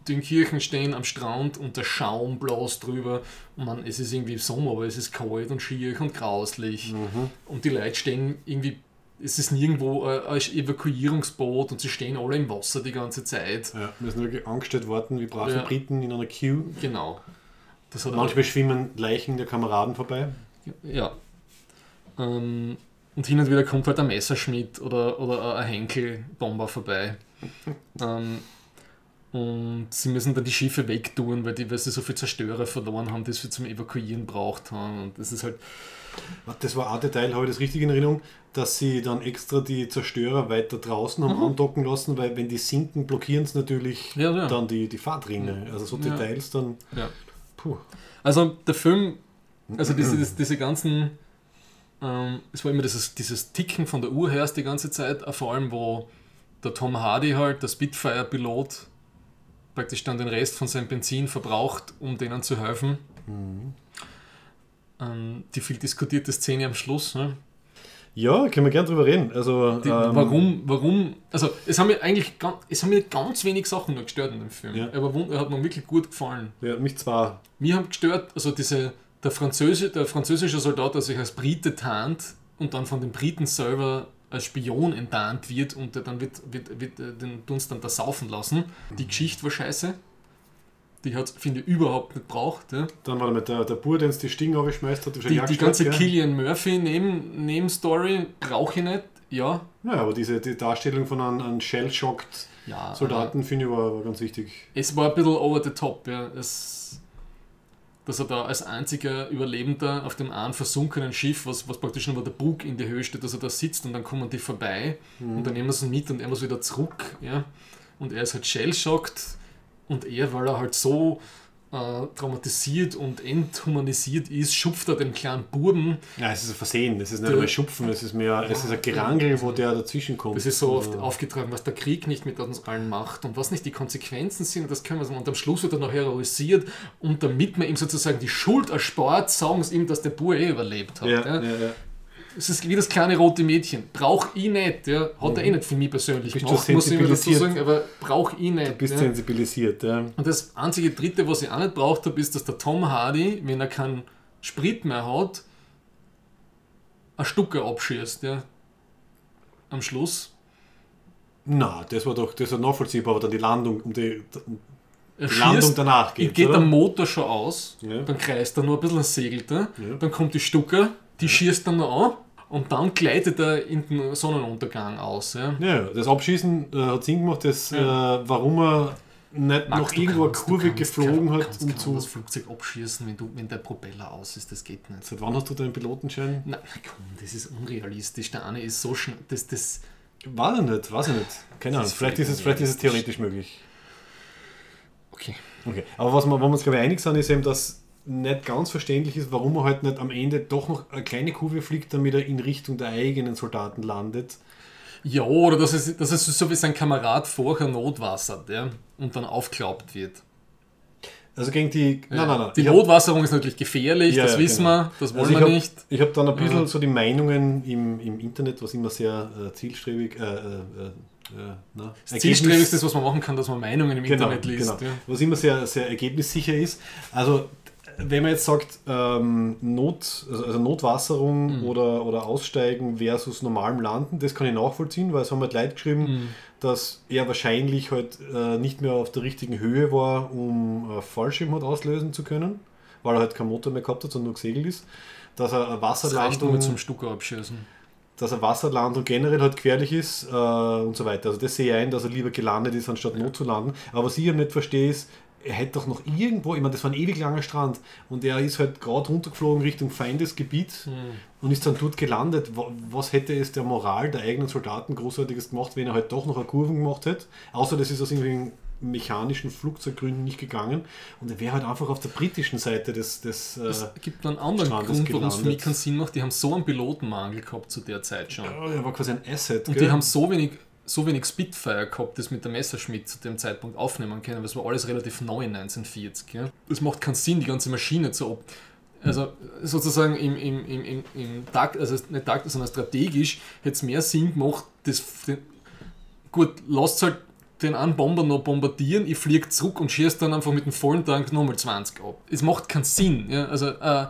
den Kirchen stehen am Strand und der Schaum bläst drüber und man, es ist irgendwie Sommer, aber es ist kalt und schier und grauslich und die Leute stehen irgendwie, es ist nirgendwo äh, ein Evakuierungsboot und sie stehen alle im Wasser die ganze Zeit. Ja, müssen wirklich angestellt warten wie brave Ja. Briten in einer Queue. Genau. Manchmal schwimmen Leichen der Kameraden vorbei. Ja. Ähm, und hin und wieder kommt halt ein Messerschmidt oder, oder ein Henkel-Bomber vorbei. ähm, und sie müssen dann die Schiffe wegtun, weil, die, weil sie so viel Zerstörer verloren haben, die sie zum Evakuieren braucht haben. Und das ist halt. Das war ein Detail, habe ich das richtig in Erinnerung, dass sie dann extra die Zerstörer weiter draußen haben Mhm. andocken lassen, weil wenn die sinken, blockieren sie natürlich Ja, ja. dann die, die Fahrtrinne. Also so Ja. Details dann. Ja. Puh. Also der Film, also diese, diese ganzen, ähm, es war immer dieses, dieses Ticken von der Uhr her die ganze Zeit, äh, vor allem wo der Tom Hardy halt, der Spitfire-Pilot, praktisch dann den Rest von seinem Benzin verbraucht, um denen zu helfen. Ähm, die viel diskutierte Szene am Schluss. Ne? Ja, können wir gerne drüber reden. Also, Die, ähm, warum, warum, also es haben mir eigentlich ganz, es haben mir ganz wenig Sachen nur gestört in dem Film. Ja. Aber er hat mir wirklich gut gefallen. Ja, mich zwar. Mir haben gestört, also diese, der, Französische, der französische Soldat, der sich als Brite tarnt und dann von den Briten selber als Spion enttarnt wird und der dann wird, wird, wird äh, den Dunst dann da saufen lassen. Die Geschichte war scheiße. Die hat, finde ich, überhaupt nicht braucht. Ja. Dann war mit der, der Bur, der uns die Sting aufgeschmeißt hat, Die, die gestört, ganze gell? Killian Murphy neben, Nebenstory brauche ich nicht. Ja, Ja, aber diese die Darstellung von einem, einem Shell-Shocked ja Soldaten finde ich war, war ganz wichtig. Es war ein bisschen over the top, ja. Es, dass er da als einziger Überlebender auf dem einen versunkenen Schiff, was, was praktisch nur der Bug in die Höhe steht, dass er da sitzt und dann kommen die vorbei und dann nehmen sie ihn mit und er muss wieder zurück. Ja. Und er ist halt shell-shocked und er, weil er halt so äh, traumatisiert und enthumanisiert ist, schupft er den kleinen Buben. Ja, es ist ein Versehen, es ist nicht Der- einmal Schupfen, es ist mehr, es ist ein Gerangel, wo der dazwischen kommt. Das ist so oft aufgetragen, was der Krieg nicht mit uns allen macht und was nicht die Konsequenzen sind, das können wir so. Und am Schluss wird er noch heroisiert und damit man ihm sozusagen die Schuld erspart, sagen sie ihm, dass der Bur eh überlebt hat. Ja, ja, ja. Es ist wie das kleine rote Mädchen. Brauch ich nicht. Ja. Hat er eh nicht für mich persönlich Bist gemacht, muss ich mir dazu sagen, aber brauch ich nicht. Du bist ja. sensibilisiert, ja. Und das einzige Dritte, was ich auch nicht braucht habe, ist, dass der Tom Hardy, wenn er keinen Sprit mehr hat, ein Stucke abschießt. Ja. Am Schluss. Na, das war doch, das war nachvollziehbar, aber dann die Landung, um die, um die Landung schießt, danach geht, geht, geht oder? der Motor schon aus, Ja. dann kreist er nur ein bisschen, segelt er, Ja. dann kommt die Stucke, die schießt dann noch an und dann gleitet er in den Sonnenuntergang aus. Ja. Ja, das Abschießen äh, hat Sinn gemacht, das, Ja. äh, warum er nicht Max, noch irgendwo eine kannst- du Kurve kannst geflogen kein- hat, kannst um zu. das Flugzeug abschießen, wenn, du, wenn der Propeller aus ist, das geht nicht. Seit wann hast du deinen Pilotenschein? Nein, komm, das ist unrealistisch. Der eine ist so schnell, das, das, Weiß ich nicht, weiß ich nicht. Keine Ahnung, vielleicht ist, es, vielleicht ist es theoretisch möglich. okay. Okay. Aber was wir, wo wir uns glaube ich einig sind, ist eben, dass nicht ganz verständlich ist, warum er halt nicht am Ende doch noch eine kleine Kurve fliegt, damit er in Richtung der eigenen Soldaten landet. Ja, oder dass es, dass es so wie sein Kamerad vorher notwassert ja, und dann aufgeklappt wird. Also gegen die. Nein, nein, nein. Die Ich hab- Notwasserung ist natürlich gefährlich, Ja, das ja, wissen genau. wir, das wollen Also wir hab- nicht. Ich habe dann ein bisschen Ja. so die Meinungen im, im Internet, was immer sehr äh, zielstrebig. Äh, äh, äh, äh, na, Das Zielstrebigste ist, was man machen kann, dass man Meinungen im Genau, Internet liest. genau. Ja. Was immer sehr, sehr ergebnissicher ist. Also, wenn man jetzt sagt, ähm, Not, also, Notwasserung Mhm. oder, oder Aussteigen versus normalem Landen, das kann ich nachvollziehen, weil es haben halt Leute geschrieben, Mhm. dass er wahrscheinlich halt äh, nicht mehr auf der richtigen Höhe war, um äh, Fallschirm hat auslösen zu können, weil er halt keinen Motor mehr gehabt hat, sondern nur gesegelt ist. Dass er Das Wasserlandung mit zum Stucker abschießen. dass eine Wasserlandung generell halt gefährlich ist äh, und so weiter. Also das sehe ich ein, dass er lieber gelandet ist, anstatt not zu landen. Aber was ich eben nicht verstehe, ist, er hätte doch noch irgendwo, ich meine, das war ein ewig langer Strand und er ist halt gerade runtergeflogen Richtung Feindesgebiet und ist dann dort gelandet. Wa- Was hätte es der Moral der eigenen Soldaten großartiges gemacht, wenn er halt doch noch eine Kurven gemacht hätte? Außer das ist aus irgendwelchen mechanischen Flugzeuggründen nicht gegangen und er wäre halt einfach auf der britischen Seite des, des äh, Es gibt einen anderen Strand ist Grund, warum es für mich keinen Sinn macht. Die haben so einen Pilotenmangel gehabt zu der Zeit schon. er war quasi ein Asset. Und gell? die haben so wenig, so wenig Spitfire gehabt, das mit der Messerschmitt zu dem Zeitpunkt aufnehmen können. weil Das war alles relativ neu in 1940. Ja. Es macht keinen Sinn, die ganze Maschine zu ob also sozusagen im, im, im, im, im Takt, also nicht Takt, sondern strategisch hätte es mehr Sinn gemacht, das, den, gut, lasst halt den einen Bomber noch bombardieren, ich fliege zurück und schieße dann einfach mit dem vollen Tank nochmal 20 ab. Es macht keinen Sinn. Ja? Also, äh,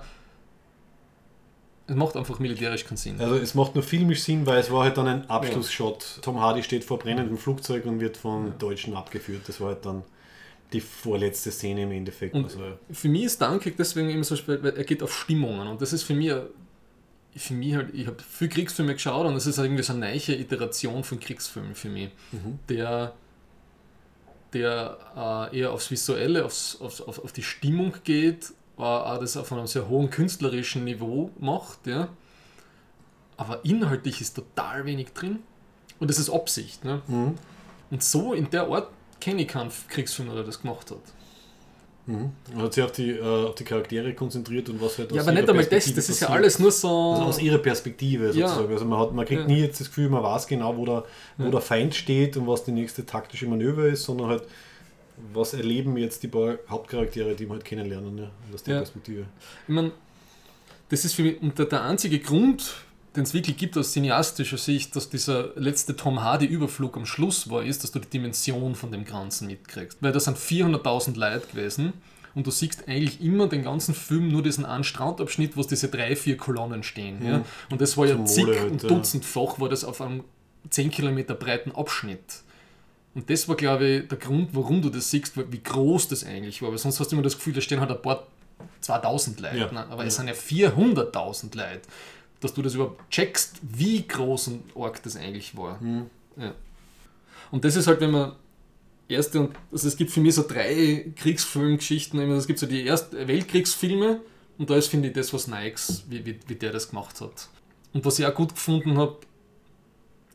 es macht einfach militärisch keinen Sinn. Also es macht nur filmisch Sinn, weil es war halt dann ein Abschlussshot. Tom Hardy steht vor brennendem Flugzeug und wird von Deutschen abgeführt. Das war halt dann die vorletzte Szene im Endeffekt. Und also, für mich ist Dunkirk deswegen immer so spät, weil er geht auf Stimmungen und das ist für mich, für mich halt, ich habe viel Kriegsfilme geschaut und das ist halt irgendwie so eine neue Iteration von Kriegsfilmen für mich, der, der äh, eher aufs Visuelle, aufs, aufs, auf, auf die Stimmung geht, auch das auf einem sehr hohen künstlerischen Niveau macht, ja. aber inhaltlich ist total wenig drin und das ist Absicht. Ne? mhm. Und so in der Art kenne ich keinen Kriegsfilm, der das gemacht hat. Mhm. Man hat sich auf die, äh, auf die Charaktere konzentriert und was halt Ja, aber nicht einmal das, das ist ja alles nur so. Also aus ihrer Perspektive Ja. sozusagen. Also man, hat, man kriegt Ja. nie jetzt das Gefühl, man weiß genau, wo der, wo Ja. der Feind steht und was die nächste taktische Manöver ist, sondern halt, was erleben jetzt die paar Hauptcharaktere, die wir halt kennenlernen, ja, aus der Ja. Perspektive. Ich meine, das ist für mich und der, einzige Grund, den es wirklich gibt aus cineastischer Sicht, dass dieser letzte Tom Hardy-Überflug am Schluss war, ist, dass du die Dimension von dem Ganzen mitkriegst. Weil das sind 400.000 Leute gewesen und du siehst eigentlich immer den ganzen Film nur diesen einen Strandabschnitt, wo diese drei, vier Kolonnen stehen. Ja? Und das war ja zig halt, und dutzendfach, war das auf einem 10 Kilometer breiten Abschnitt. Und das war, glaube ich, der Grund, warum du das siehst, wie groß das eigentlich war. Weil sonst hast du immer das Gefühl, da stehen halt ein paar 2000 Leute. Ja. ne? Aber Ja. es sind ja 400.000 Leute. Dass du das überhaupt checkst, wie groß und arg das eigentlich war. Mhm. Ja. Und das ist halt, wenn man erste und also es gibt für mich so drei Kriegsfilmgeschichten. Es gibt so die ersten Weltkriegsfilme und da ist, finde ich, das was Nikes, wie, wie, wie der das gemacht hat. Und was ich auch gut gefunden habe,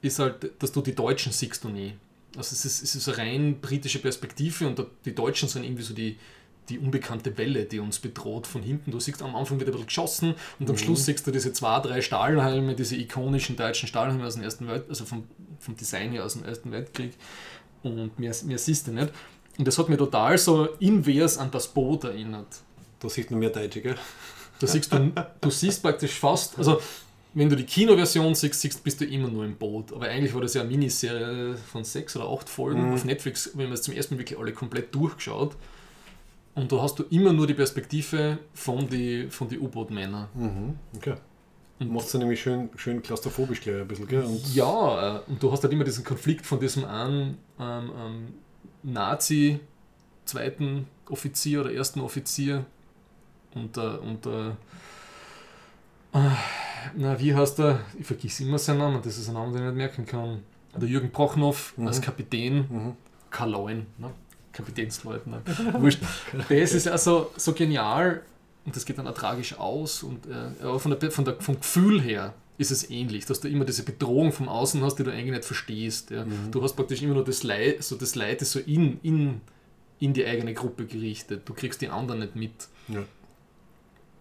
ist halt, dass du die Deutschen siehst du nie. Also es ist, es ist eine rein britische Perspektive und die Deutschen sind irgendwie so die, die unbekannte Welle, die uns bedroht von hinten. Du siehst am Anfang wird ein bisschen geschossen und am Schluss siehst du diese zwei, drei Stahlhelme, diese ikonischen deutschen Stahlhelme aus dem Ersten Welt, also vom, vom Design her aus dem Ersten Weltkrieg. Und mehr, mehr siehst du nicht. Und das hat mir total so invers an das Boot erinnert. Da sieht man mehr Deutsche, gell? Da siehst du, du siehst praktisch fast, also wenn du die Kinoversion siehst, siehst, bist du immer nur im Boot. Aber eigentlich war das ja eine Miniserie von sechs oder acht Folgen Mhm. auf Netflix, wenn man es zum ersten Mal wirklich alle komplett durchgeschaut. Und da hast du immer nur die Perspektive von die, von die U-Boot-Männern. Mhm. Okay. Und- Macht es nämlich schön, schön klaustrophobisch gleich ein bisschen, gell? Und Ja, äh, und du hast halt immer diesen Konflikt von diesem einen ähm, ähm, Nazi, zweiten Offizier oder ersten Offizier und, äh, und äh, äh, na, wie heißt er? Ich vergiss immer seinen Namen, das ist ein Name, den ich nicht merken kann. Der Jürgen Prochnow Mhm. als Kapitän, Mhm. Karl Leuen, ne? Kapitänsleutnant. Wurscht. Das ist also so genial und das geht dann auch tragisch aus. Und, äh, aber von der, von der, vom Gefühl her ist es ähnlich, dass du immer diese Bedrohung vom Außen hast, die du eigentlich nicht verstehst. Ja. Mhm. Du hast praktisch immer nur das Leid, so das Leid ist so in, in, in die eigene Gruppe gerichtet. Du kriegst die anderen nicht mit. Ja.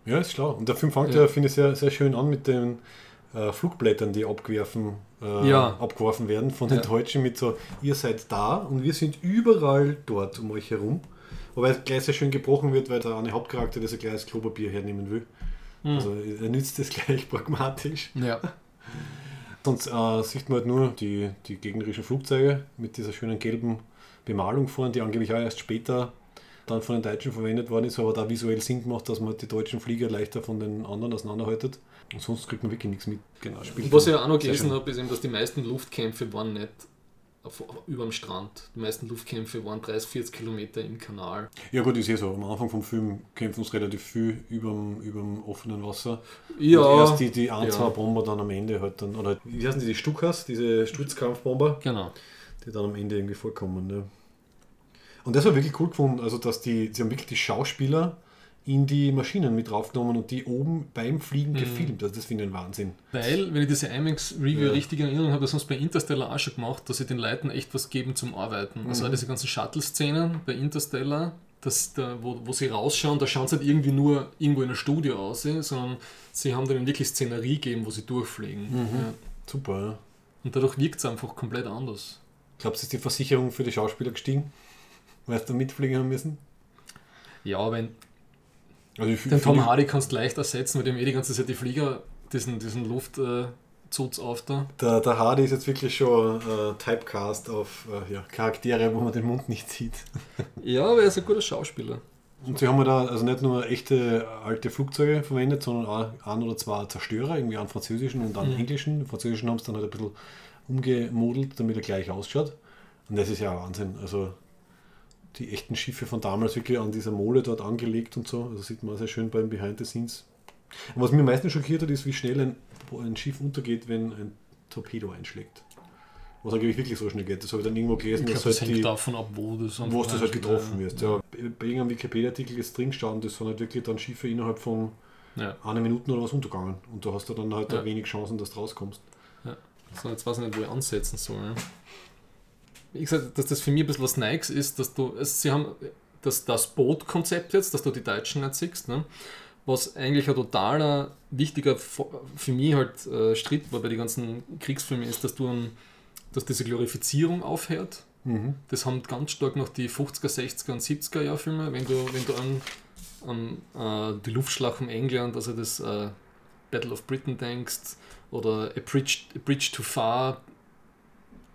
Ja, ist schlau. Und der Film fängt Ja. ja, finde ich, sehr, sehr schön an mit den äh, Flugblättern, die abgeworfen, äh, Ja. abgeworfen werden von den Ja. Deutschen mit so, ihr seid da und wir sind überall dort um euch herum. Wobei es gleich sehr schön gebrochen wird, weil der eine Hauptcharakter das gleich als Klopapier hernehmen will. Hm. Also er nützt das gleich pragmatisch. Ja. Sonst äh, sieht man halt nur die, die gegnerischen Flugzeuge mit dieser schönen gelben Bemalung vorne, die angeblich auch erst später dann von den Deutschen verwendet worden ist, aber da visuell Sinn gemacht, dass man die deutschen Flieger leichter von den anderen auseinanderhaltet. Und sonst kriegt man wirklich nichts mit. Genau, Und was ich auch noch gelesen habe, ist eben, dass die meisten Luftkämpfe waren nicht auf, über dem Strand. Die meisten Luftkämpfe waren 30, 40 Kilometer im Kanal. Ja gut, ist eh so. Am Anfang vom Film kämpfen sie relativ viel über dem offenen Wasser. Ja, Und erst die, die ein, ja. zwei Bomber dann am Ende halt dann, oder wie heißen die, die Stukas, diese Stutzkampfbomber, genau. die dann am Ende irgendwie vorkommen. Ne? Und das war wirklich cool gefunden, also dass die, sie haben wirklich die Schauspieler in die Maschinen mit draufgenommen und die oben beim Fliegen Mhm. gefilmt. Also das finde ich ein Wahnsinn. Weil, wenn ich diese IMAX-Review Ja. richtig in Erinnerung habe, das sonst bei Interstellar auch schon gemacht, dass sie den Leuten echt was geben zum Arbeiten. Also Mhm. diese ganzen Shuttle-Szenen bei Interstellar, das, da, wo, wo sie rausschauen, da schauen sie nicht irgendwie nur irgendwo in einem Studio aus, eh, sondern sie haben denen wirklich Szenerie gegeben, wo sie durchfliegen. Mhm. Ja. Super, ja. Und dadurch wirkt es einfach komplett anders. Glaubst du, ist die Versicherung für die Schauspieler gestiegen? Sie da mitfliegen haben müssen? Ja, in, Also ich, den Tom Hardy kannst du leicht ersetzen, weil dem eh die ganze Zeit die Flieger diesen, diesen Luftzutz auf da. Der, der Hardy ist jetzt wirklich schon äh, Typecast auf äh, ja, Charaktere, wo man den Mund nicht sieht. Ja, aber er ist ein guter Schauspieler. Und sie haben da also nicht nur echte alte Flugzeuge verwendet, sondern auch ein oder zwei Zerstörer, irgendwie einen französischen und einen Mhm. englischen. Den französischen haben sie dann halt ein bisschen umgemodelt, damit er gleich ausschaut. Und das ist ja Wahnsinn. Also die echten Schiffe von damals wirklich an dieser Mole dort angelegt und so. Also sieht man sehr schön beim Behind the Scenes. Und was mich am meisten schockiert hat, ist, wie schnell ein, ein Schiff untergeht, wenn ein Torpedo einschlägt. Was angeblich wirklich so schnell geht. Das habe ich dann irgendwo Ich gelesen, glaube, dass das halt hängt die, davon ab, wo das wo es das halt getroffen ja. wird. Ja, bei irgendeinem Wikipedia-Artikel ist drin gestanden, das sind halt wirklich dann Schiffe innerhalb von Ja. einer Minute oder was untergegangen. Und da hast du dann halt Ja. wenig Chancen, dass du rauskommst. So, jetzt weiß ich nicht, wo ich ansetzen soll. Ja. Wie gesagt, dass das für mich ein bisschen was Neues ist, dass du, es, sie haben das, das Boot-Konzept jetzt, dass du die Deutschen nicht siehst, ne? was eigentlich ein totaler wichtiger für mich halt äh, Schritt war bei den ganzen Kriegsfilmen ist, dass du ein, dass diese Glorifizierung aufhört. Mhm. Das haben ganz stark noch die 50er, 60er und 70er Jahr Filme, wenn du, wenn du an, an äh, die Luftschlacht um England, also das äh, Battle of Britain denkst, oder A Bridge, A Bridge Too Far,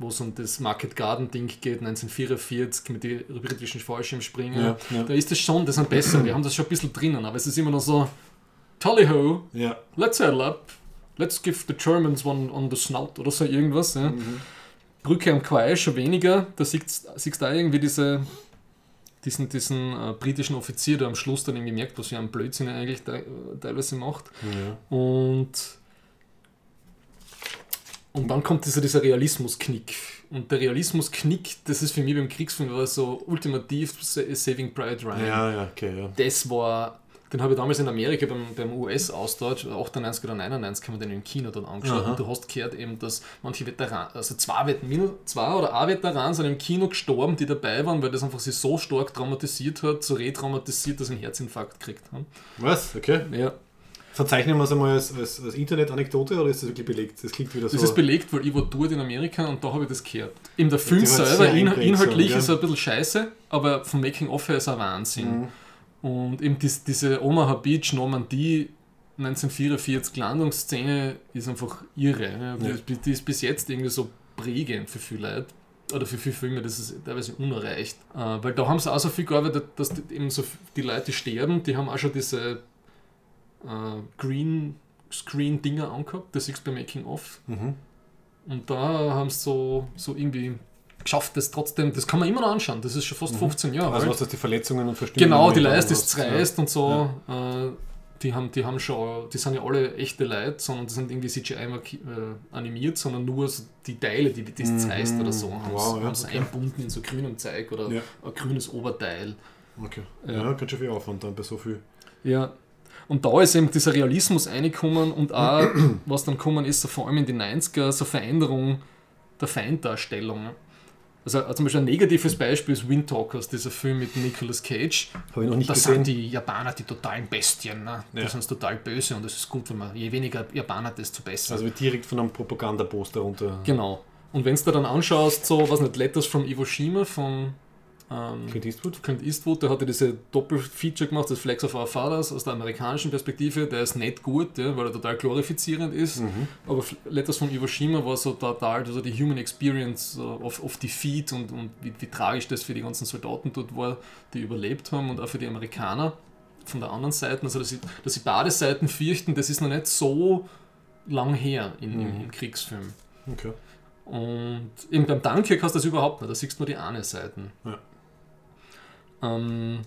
wo es um das Market Garden Ding geht, 1944 mit den britischen Fallschirmspringen. Ja, ja. Da ist das schon, das sind besser, die haben das schon ein bisschen drinnen, aber es ist immer noch so, Tally-ho, Ja. let's settle up, let's give the Germans one on the snout oder so irgendwas. Ja. Brücke am Quai schon weniger, da siehst du auch irgendwie diese, diesen, diesen äh, britischen Offizier, der am Schluss dann irgendwie merkt, was für ein Blödsinn er eigentlich te teilweise macht. Und, und dann kommt dieser, dieser Realismusknick. Und der Realismusknick, das ist für mich beim Kriegsfilm war so ultimativ Sa- Saving Private Ryan Ja, ja, okay, ja. das war, den habe ich damals in Amerika beim, beim US-Austausch, 98 oder 99, haben wir den im Kino dann angeschaut. Aha. Und du hast gehört eben, dass manche Veteranen, also zwei, zwei oder ein Veteran sind im Kino gestorben, die dabei waren, weil das einfach sie so stark traumatisiert hat, so retraumatisiert, dass sie einen Herzinfarkt gekriegt haben. Was? Okay. Ja. Verzeichnen wir es einmal als, als, als Internet-Anekdote oder ist das wirklich belegt? Das klingt wieder so. Das ist belegt, weil ich war dort in Amerika und da habe ich das gehört. Eben der Film die selber, in, inhaltlich ist er ein bisschen scheiße, aber vom Making-of her ist er Wahnsinn. Mhm. Und eben dies, diese Omaha Beach, Normandie, 1944 Landungsszene ist einfach irre. Ja. Die, Ja. ist- die ist bis jetzt irgendwie so prägend für viele Leute. Oder für viele Filme, das ist teilweise unerreicht. Äh, weil da haben sie auch so viel gearbeitet, dass die, eben so die Leute die sterben, die haben auch schon diese äh, Green Screen Dinger angehabt, das siehst du bei Making of. Mhm. Und da haben sie so, so irgendwie geschafft, das trotzdem, das kann man immer noch anschauen, das ist schon fast 15 Jahre Also alt. was das die Verletzungen und Verstümmelungen Genau, die Leiste ist zerreißt und so. Äh, die haben, die haben schon, die sind ja alle echte Leute, sondern die sind irgendwie CGI äh, animiert, sondern nur so die Teile, die die das Mhm. zerreißt oder so, haben Wow, ja, okay. einbunden in so grünem Zeug oder Ja. ein grünes Oberteil. Okay. Ja. Ja, ganz schön viel Aufwand dann bei so viel. Ja. Und da ist eben dieser Realismus reingekommen und auch, was dann gekommen ist, so vor allem in den 90er, so Veränderung der Feinddarstellung. Also äh, zum Beispiel ein negatives Beispiel ist Windtalkers, dieser Film mit Nicolas Cage. Habe ich noch nicht Da gesehen. sind die Japaner die totalen Bestien. Ne? Die Ja. sind total böse und es ist gut, wenn man, je weniger Japaner, desto besser. Also wird direkt von einem Propagandaposter runter. genau. Und wenn du dann anschaust, so, was nicht, Letters from Iwo Jima von ähm, Clint Eastwood? Clint Eastwood, der hatte diese Doppelfeature gemacht, das Flags of Our Fathers aus der amerikanischen Perspektive, der ist nicht gut, ja, weil er total glorifizierend ist, Mhm. aber Letters von Iwo war so total also die Human Experience so of, of Defeat und, und wie, wie tragisch das für die ganzen Soldaten dort war, die überlebt haben und auch für die Amerikaner von der anderen Seite, also dass sie, dass sie beide Seiten fürchten, das ist noch nicht so lang her in, im, im Kriegsfilm. Okay. Und eben beim Dunkirk hast du das überhaupt nicht, da siehst du nur die eine Seiten. Ja. Ähm,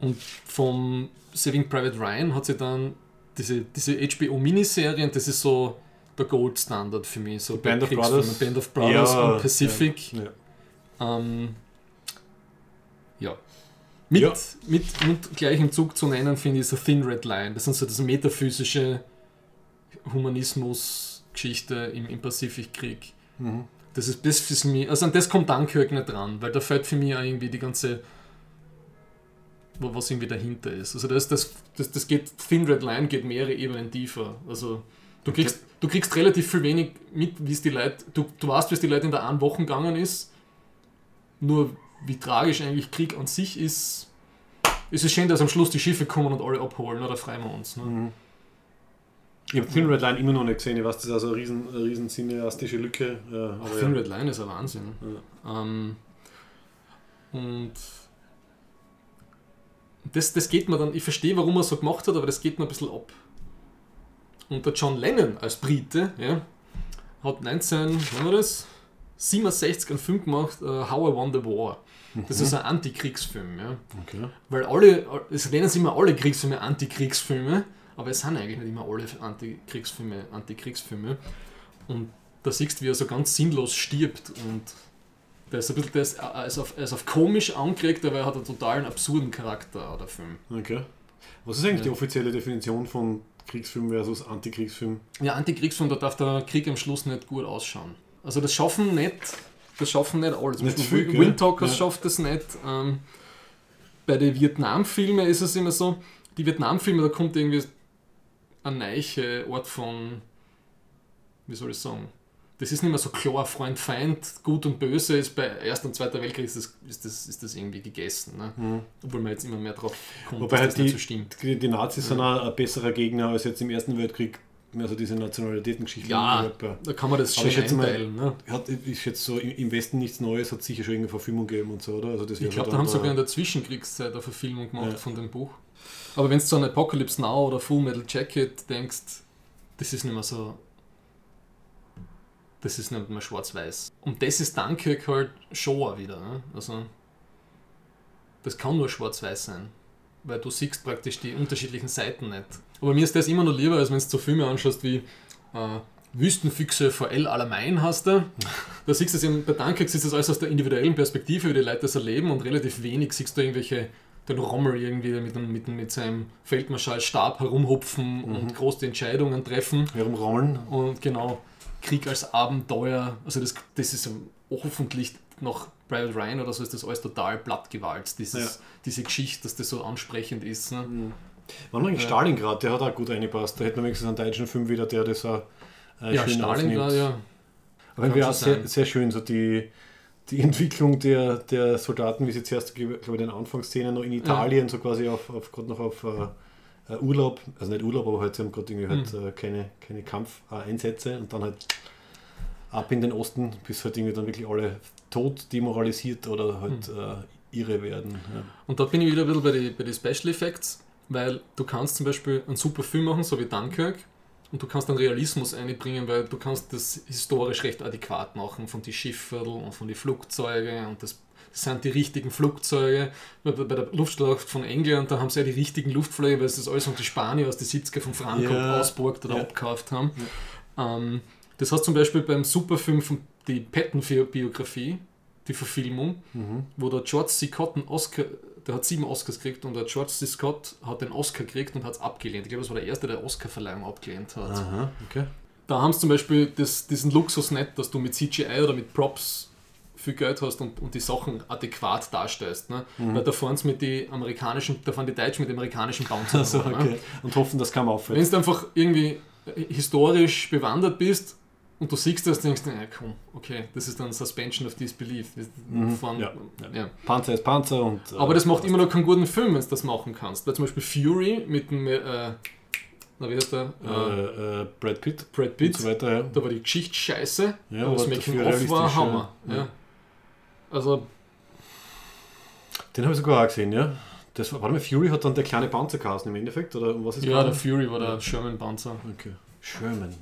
und vom Saving Private Ryan hat sie dann diese, diese HBO-Miniserien, das ist so der Gold-Standard für mich. So Band of Brothers. Band of Brothers Ja, und Pacific. Ja. Ähm, ja. Mit, Ja. mit und gleich im Zug zu nennen, finde ich so Thin Red Line. Das sind so das metaphysische Humanismus-Geschichte im, im Pazifikkrieg. Mhm. Das ist das für mich, also an das kommt Dunkirk nicht dran, weil da fällt für mich auch irgendwie die ganze, wo- was irgendwie dahinter ist. Also das, das, das, das geht, Thin Red Line geht mehrere Ebenen tiefer. Also du kriegst, du kriegst relativ viel wenig mit, wie es die Leute, du, du weißt, wie es die Leute in der einen Woche gegangen ist, nur wie tragisch eigentlich Krieg an sich ist, ist es schön, dass am Schluss die Schiffe kommen und alle abholen, oder freuen wir uns. Ne? Mhm. Ich habe Thin Red Line immer noch nicht gesehen. Ich weiß, das ist also eine riesen, eine riesen cineastische Lücke. äh, Thin ja. Red Line ist ein Wahnsinn. Ähm, und das, das geht mir dann, ich verstehe, warum er so gemacht hat, aber das geht mir ein bisschen ab. Und der John Lennon als Brite ja, hat 19, wann war das? 67 einen Film gemacht, äh, How I Won the War. Das ist ein Antikriegsfilm. Ja. Okay. Weil alle, es nennen sich immer alle Kriegsfilme Antikriegsfilme, aber es sind eigentlich nicht immer alle Antikriegsfilme Antikriegsfilme. Und da siehst du, wie er so ganz sinnlos stirbt und der ist ein bisschen, der ist, er ist auf, er ist auf komisch angeregt, aber er hat einen totalen absurden Charakter, der Film. okay. Was ist eigentlich Ja. die offizielle Definition von Kriegsfilm versus Antikriegsfilm? Ja, Antikriegsfilm, da darf der Krieg am Schluss nicht gut ausschauen. Also das schaffen nicht, das schaffen nicht alle. Zum Nicht Beispiel viel, gell? Wind Talkers Ja. schafft das nicht. Ähm, bei den Vietnam-Filmen ist es immer so, die Vietnam-Filme, da kommt irgendwie ein neiche Ort von, wie soll ich sagen, das ist nicht mehr so klar, Freund, Feind, Gut und Böse ist bei Erster und Zweiter Weltkrieg ist das, ist das, ist das irgendwie gegessen. Ne? Obwohl man jetzt immer mehr drauf kommt, Wobei dass halt das nicht die, so stimmt. die, die Nazis sind auch ein besserer Gegner als jetzt im Ersten Weltkrieg. Also diese Nationalitätengeschichte. Ja, da kann man das schön ich schätze mal, einteilen. Ne? Hat, ist jetzt so im Westen nichts Neues, hat sicher schon irgendeine Verfilmung gegeben und so, oder? Also das Ich glaube, so da haben sie sogar in der Zwischenkriegszeit eine Verfilmung gemacht Ja. von dem Buch. Aber wenn du so an Apocalypse Now oder Full Metal Jacket denkst, das ist nicht mehr so. Das ist nicht mehr schwarz-weiß. Und das ist Dunkirk halt schon auch wieder. Ne? Also, das kann nur schwarz-weiß sein. Weil du siehst praktisch die unterschiedlichen Seiten nicht. Aber mir ist das immer noch lieber, als wenn du so Filme anschaust wie äh, Wüstenfüchse vor El Alamein hast du. Da siehst du es eben, bei Dunkirk siehst du das alles aus der individuellen Perspektive, wie die Leute das erleben und relativ wenig siehst du irgendwelche, den Rommel irgendwie mit, mit, mit seinem Feldmarschallstab herumhupfen und große Entscheidungen treffen. herumrommeln. Und genau, Krieg als Abenteuer, also das, das ist hoffentlich nach Private Ryan oder so ist das alles total plattgewalzt, dieses, Ja. diese Geschichte, dass das so ansprechend ist. Ne? Wann eigentlich Ja. Stalingrad, der hat auch gut reingepasst. Da hätten wir wenigstens einen deutschen Film wieder, der das auch äh, Ja, schön Stalingrad, aufnimmt. ja. Aber wäre auch sehr, sehr schön, so die, die Entwicklung der, der Soldaten, wie sie zuerst, glaube ich, in den Anfangsszenen noch in Italien, so quasi auf, auf gerade noch auf äh, äh, Urlaub, also nicht Urlaub, aber halt, sie haben gerade irgendwie halt Hm. äh, keine, keine Kampfeinsätze und dann halt ab in den Osten, bis halt irgendwie dann wirklich alle tot demoralisiert oder halt Hm. äh, irre werden. Ja. Und da bin ich wieder ein bisschen bei den bei die Special Effects, weil du kannst zum Beispiel einen super Film machen, so wie Dunkirk, und du kannst dann Realismus einbringen, weil du kannst das historisch recht adäquat machen von die Schiffe und von die Flugzeuge und das, das sind die richtigen Flugzeuge. Bei der Luftschlacht von England, da haben sie ja die richtigen Luftflüge, weil es das alles um die Spanier aus den 70er von Franco Ja. ausborgt oder Ja. abgekauft haben. Ähm, das hast zum Beispiel beim Superfilm von die Patton-Biografie, die Verfilmung, wo der George C. Scott einen Oscar, der hat sieben Oscars gekriegt und der George C. Scott hat den Oscar gekriegt und hat es abgelehnt. Ich glaube, das war der erste, der Oscarverleihung abgelehnt hat. Aha, okay. Da haben sie zum Beispiel das, diesen Luxus nicht, dass du mit CGI oder mit Props viel Geld hast und, und die Sachen adäquat darstellst. Ne? Mhm. Weil da fahren sie mit die amerikanischen, da fahren die Deutschen mit den amerikanischen Bouncern. Also, ne? okay. Und hoffen, dass keiner auffällt. Wenn du einfach irgendwie historisch bewandert bist, Und du siehst das, denkst du, ja komm, okay, das ist dann Suspension of Disbelief. Das fahren- ja, ja. Panzer ist Panzer und. äh, Aber das macht immer noch keinen guten Film, wenn du das machen kannst. Weil zum Beispiel Fury mit dem, äh, na wie heißt der? Äh, Äh, äh, Brad Pitt Brad Pitt. so weiter. Ja. Da war die Geschichte scheiße, Ja, aber das aber Making dafür of war Hammer. ja. Ja. Also, Den habe ich sogar auch gesehen, ja. Das war, warte mal, Fury hat dann der kleine Panzer geheißen im Endeffekt, oder um was ist ja, der? Fury war der Sherman Panzer. Okay. Sherman.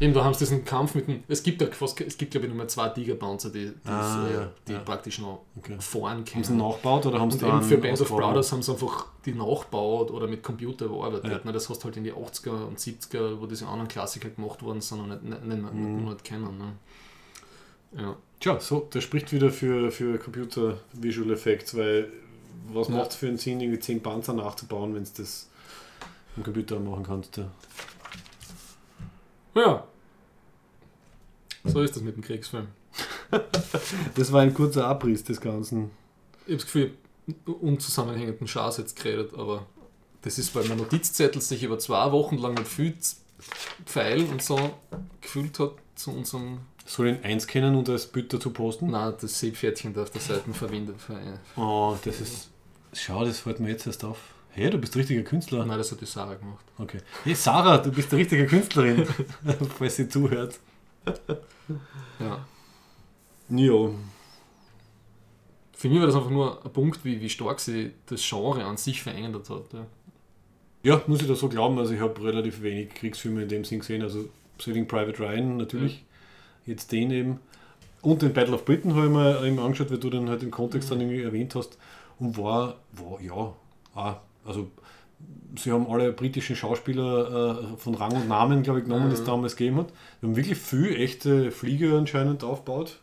Eben, da haben sie diesen Kampf mit dem. Es gibt ja fast, es gibt glaube ich nur mehr zwei Tigerpanzer, die, die, Ah, äh, ja, die ja. praktisch noch Okay. fahren Haben sie können. nachgebaut oder haben sie eben für Band of? Brothers haben sie einfach die nachgebaut oder mit Computer bearbeitet. Ja. Ne? Das hast du halt in die 80er und 70er, wo diese anderen Klassiker gemacht worden sind und nicht, nicht, nicht, Mhm. nicht kennen. Ne? Ja. Tja, so, das spricht wieder für, für Computer Visual Effects, weil was Ja. macht es für einen Sinn, irgendwie 10 Panzer nachzubauen, wenn es das im Computer machen kannst? Ja. ja. So ist das mit dem Kriegsfilm. Das war ein kurzer Abriss des Ganzen. Ich habe das Gefühl, unzusammenhängenden Schaß jetzt geredet, aber das ist, weil mein Notizzettel sich über zwei Wochen lang mit viel Pfeilen und so gefühlt hat zu unserem. Soll ich ihn einscannen und als Bild dazu posten? Nein, das Seepferdchen da auf der Seite verwendet. Ver- Oh, das ist. Schau, das fällt mir jetzt erst auf. Hey, du bist richtiger Künstler. Nein, das hat die Sarah gemacht. Okay. Hey Sarah, du bist eine richtige Künstlerin, falls sie zuhört. Ja. Ja. Für mich war das einfach nur ein Punkt, wie, wie stark sie das Genre an sich verändert hat. Ja. Ja, muss ich da so glauben. Also ich habe relativ wenig Kriegsfilme in dem Sinn gesehen. Also Saving Private Ryan natürlich. Jetzt den eben. Und den Battle of Britain habe ich mir eben angeschaut, weil du den halt im Kontext dann irgendwie erwähnt hast. Und war, war ja, auch, also sie haben alle britischen Schauspieler äh, von Rang und Namen, glaube ich, genommen, die es damals gegeben hat. Wir haben wirklich viel echte Flieger anscheinend aufgebaut.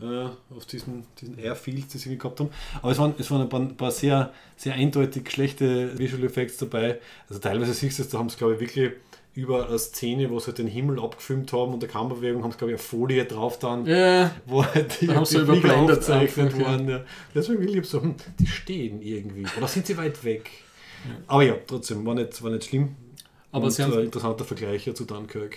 Äh, auf diesen, diesen Airfields, die sie gehabt haben. Aber es waren, es waren ein paar, ein paar sehr, sehr eindeutig schlechte Visual Effects dabei. Also teilweise siehst du es, da haben sie, glaube ich, wirklich über eine Szene, wo sie halt den Himmel abgefilmt haben und der Kamerabewegung haben sie, glaube ich, eine Folie drauf dann, Ja, wo halt die, Da haben sie die Flieger aufgezeichnet einfach, ja. Ja. Deswegen will ich so, hm, die stehen irgendwie. Oder sind sie weit weg? Aber ja, trotzdem, war nicht, war nicht schlimm. aber und sie haben äh, interessanter Vergleich ja zu Dunkirk.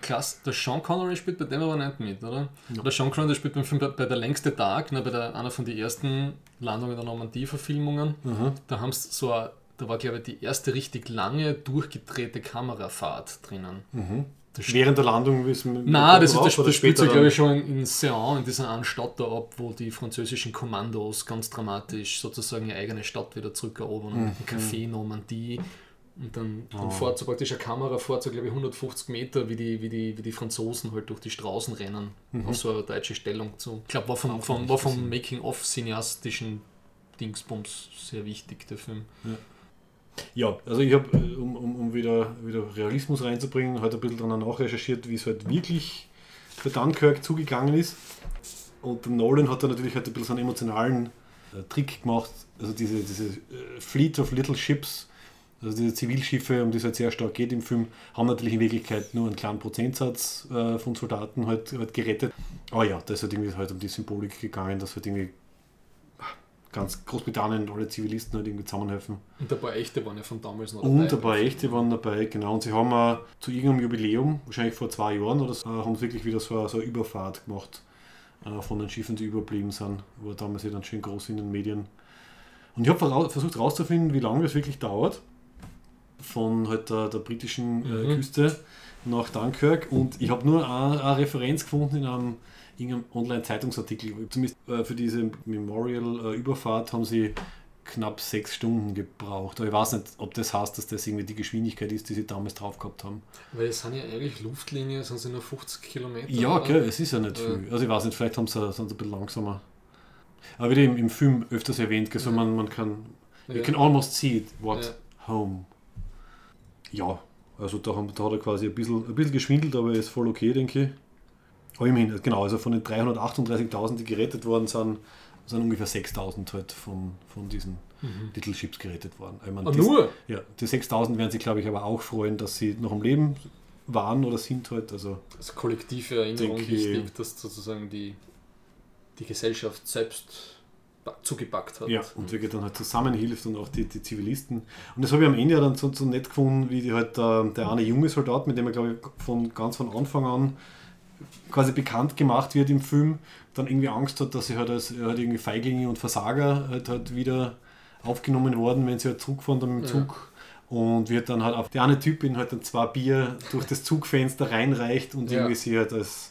Klasse, der Sean Connery spielt bei dem aber nicht mit, oder? Der Sean Connery spielt beim Film bei, bei der längste Tag, ne, bei der, einer von den ersten Landungen der Normandie-Verfilmungen. Da haben sie so eine, da war glaube ich die erste richtig lange durchgedrehte Kamerafahrt drinnen. Das Während der Landung wissen Nein, das, ist, drauf das, das spielt sich, glaube ich, schon in, in in dieser einen Stadt da ab, wo die französischen Kommandos ganz dramatisch sozusagen ihre eigene Stadt wieder zurückerobern. Und Mhm. ein Café Normandie. Und dann, Oh. fährt so praktisch eine Kamera, fährt so, glaube ich, 150 Meter, wie die, wie die, wie die Franzosen halt durch die Straßen rennen. Mhm. Auf so eine deutsche Stellung zu. Ich glaube, war vom, vom, war vom Making-of-cineastischen Dingsbums sehr wichtig, der Film. Ja, also ich habe, um, um, um wieder, wieder Realismus reinzubringen, heute ein bisschen danach nachrecherchiert, wie es halt wirklich für Dunkirk zugegangen ist. Und Nolan hat da natürlich halt ein bisschen so einen emotionalen äh, Trick gemacht. Also diese, diese äh, Fleet of Little Ships, also diese Zivilschiffe, um die es halt sehr stark geht im Film, haben natürlich in Wirklichkeit nur einen kleinen Prozentsatz äh, von Soldaten halt, halt gerettet. Aber ja, da ist halt irgendwie halt um die Symbolik gegangen, dass halt irgendwie ganz Großbritannien und alle Zivilisten halt irgendwie zusammenhelfen. Und ein paar echte waren ja von damals noch Und ein paar echte waren dabei, genau. Und sie haben auch zu irgendeinem Jubiläum, wahrscheinlich vor zwei Jahren oder so, äh, haben sie wirklich wieder so eine, so eine Überfahrt gemacht äh, von den Schiffen, die überblieben sind. War damals ja dann schön groß in den Medien. Und ich habe versucht herauszufinden, wie lange das wirklich dauert. Von halt der, der britischen äh, Mhm. Küste nach Dunkirk. Und ich habe nur eine, eine Referenz gefunden in einem, irgendeinem Online-Zeitungsartikel. Zumindest äh, für diese Memorial-Überfahrt haben sie knapp sechs Stunden gebraucht. Aber ich weiß nicht, ob das heißt, dass das irgendwie die Geschwindigkeit ist, die sie damals drauf gehabt haben. Weil es sind ja eigentlich Luftlinie, sind sie nur 50 Kilometer. Ja, gell, es ist ja nicht Ja. viel. Also ich weiß nicht, vielleicht haben sie, sind sie ein bisschen langsamer. Aber wieder im, im Film öfters erwähnt, gell, so Ja. man, man kann, you Ja. can almost see it, what Ja. home. Ja, also da, haben, da hat er quasi ein bisschen, ein bisschen geschwindelt, aber ist voll okay, denke ich. Aber immerhin, genau, also von den 338.000, die gerettet worden sind, sind ungefähr 6.000 halt von, von diesen Little Ships gerettet worden. Ich meine, Ah, die- nur? Ja, die 6.000 werden sich, glaube ich, aber auch freuen, dass sie noch am Leben waren oder sind halt. Also Also kollektive Erinnerung Denke ich- wichtig, dass sozusagen die, die Gesellschaft selbst zugepackt hat. Ja, und wirklich dann halt zusammenhilft und auch die, die Zivilisten. Und das habe ich am Ende ja dann so, so nett gefunden, wie die halt äh, der eine junge Soldat, mit dem er glaube ich von ganz von Anfang an quasi bekannt gemacht wird im Film, dann irgendwie Angst hat, dass sie halt als halt irgendwie Feiglinge und Versager halt, halt wieder aufgenommen worden, wenn sie halt zurückfahren dann mit dem Zug. Und wird dann halt auf der eine Typin halt dann zwei Bier durch das Zugfenster reinreicht und Ja. irgendwie sie halt als,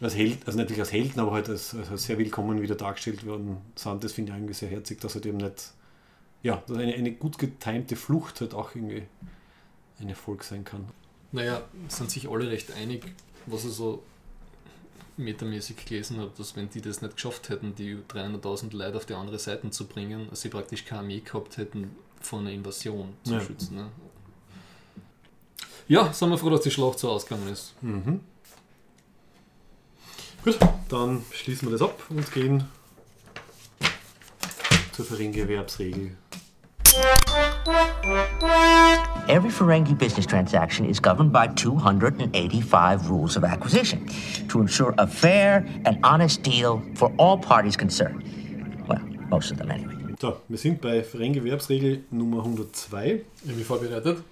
als Held, also nicht wirklich als Helden, aber halt als, als sehr willkommen wieder dargestellt worden sind. Das finde ich irgendwie sehr herzig, dass halt eben nicht, ja, dass eine, eine gut getimte Flucht halt auch irgendwie ein Erfolg sein kann. Naja, sind sich alle recht einig, was ich so metamäßig gelesen habe, dass wenn die das nicht geschafft hätten, die 300.000 Leute auf die andere Seite zu bringen, dass sie praktisch keine Armee gehabt hätten, vor einer Invasion zu Ja. schützen. Ne? Ja, sind wir froh, dass die Schlacht so ausgegangen ist. Mhm. Gut, dann schließen wir das ab und gehen zur Ferengi-Erwerbsregel. Every Ferengi business transaction is governed by 285 rules of acquisition to ensure a fair and honest deal for all parties concerned. Well, most of them anyway. So, wir sind bei Ferengi-Erwerbsregel Nummer 102. Irgendwie vorbereitet.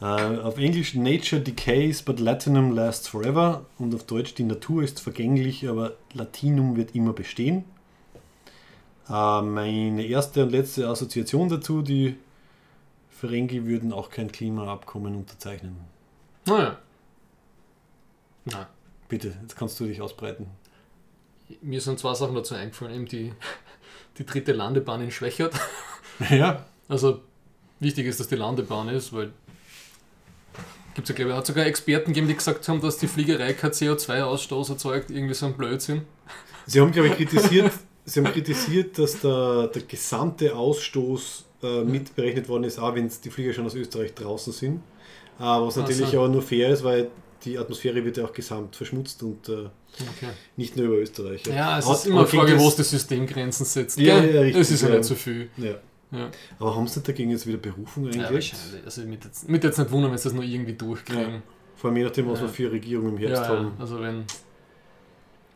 Äh, auf Englisch Nature decays, but Latinum lasts forever. Und auf Deutsch die Natur ist vergänglich, aber Latinum wird immer bestehen. Äh, meine erste und letzte Assoziation dazu, die Ferengi würden auch kein Klimaabkommen unterzeichnen. Naja. Nein. Bitte, jetzt kannst du dich ausbreiten. Mir sind zwei Sachen dazu eingefallen. Eben die, die dritte Landebahn in Schwächert. Ja, Also wichtig ist, dass die Landebahn ist, weil gibt ja, glaube ich, hat sogar Experten gegeben, die gesagt haben, dass die Fliegerei kein CO2-Ausstoß erzeugt, irgendwie so ein Blödsinn. Sie haben, glaube ich, kritisiert, Sie haben kritisiert, dass der, der gesamte Ausstoß äh, mitberechnet worden ist, auch wenn die Flieger schon aus Österreich draußen sind. Äh, was Ach natürlich so. aber nur fair ist, weil die Atmosphäre wird ja auch gesamt verschmutzt und äh, Okay. nicht nur über Österreich. Ja, es Aber- ist immer eine Frage, wo das- es die Systemgrenzen setzt. Ja, ja, richtig, es ist ja ja. nicht so viel. Ja. Ja, Aber haben Sie nicht dagegen jetzt wieder Berufung ja eingelegt? wahrscheinlich. Also mit jetzt, mit jetzt nicht wundern, wenn sie das noch irgendwie durchkriegen. Vor allem je nachdem, was Ja. wir für Regierung im Ja, Herbst ja, haben. also wenn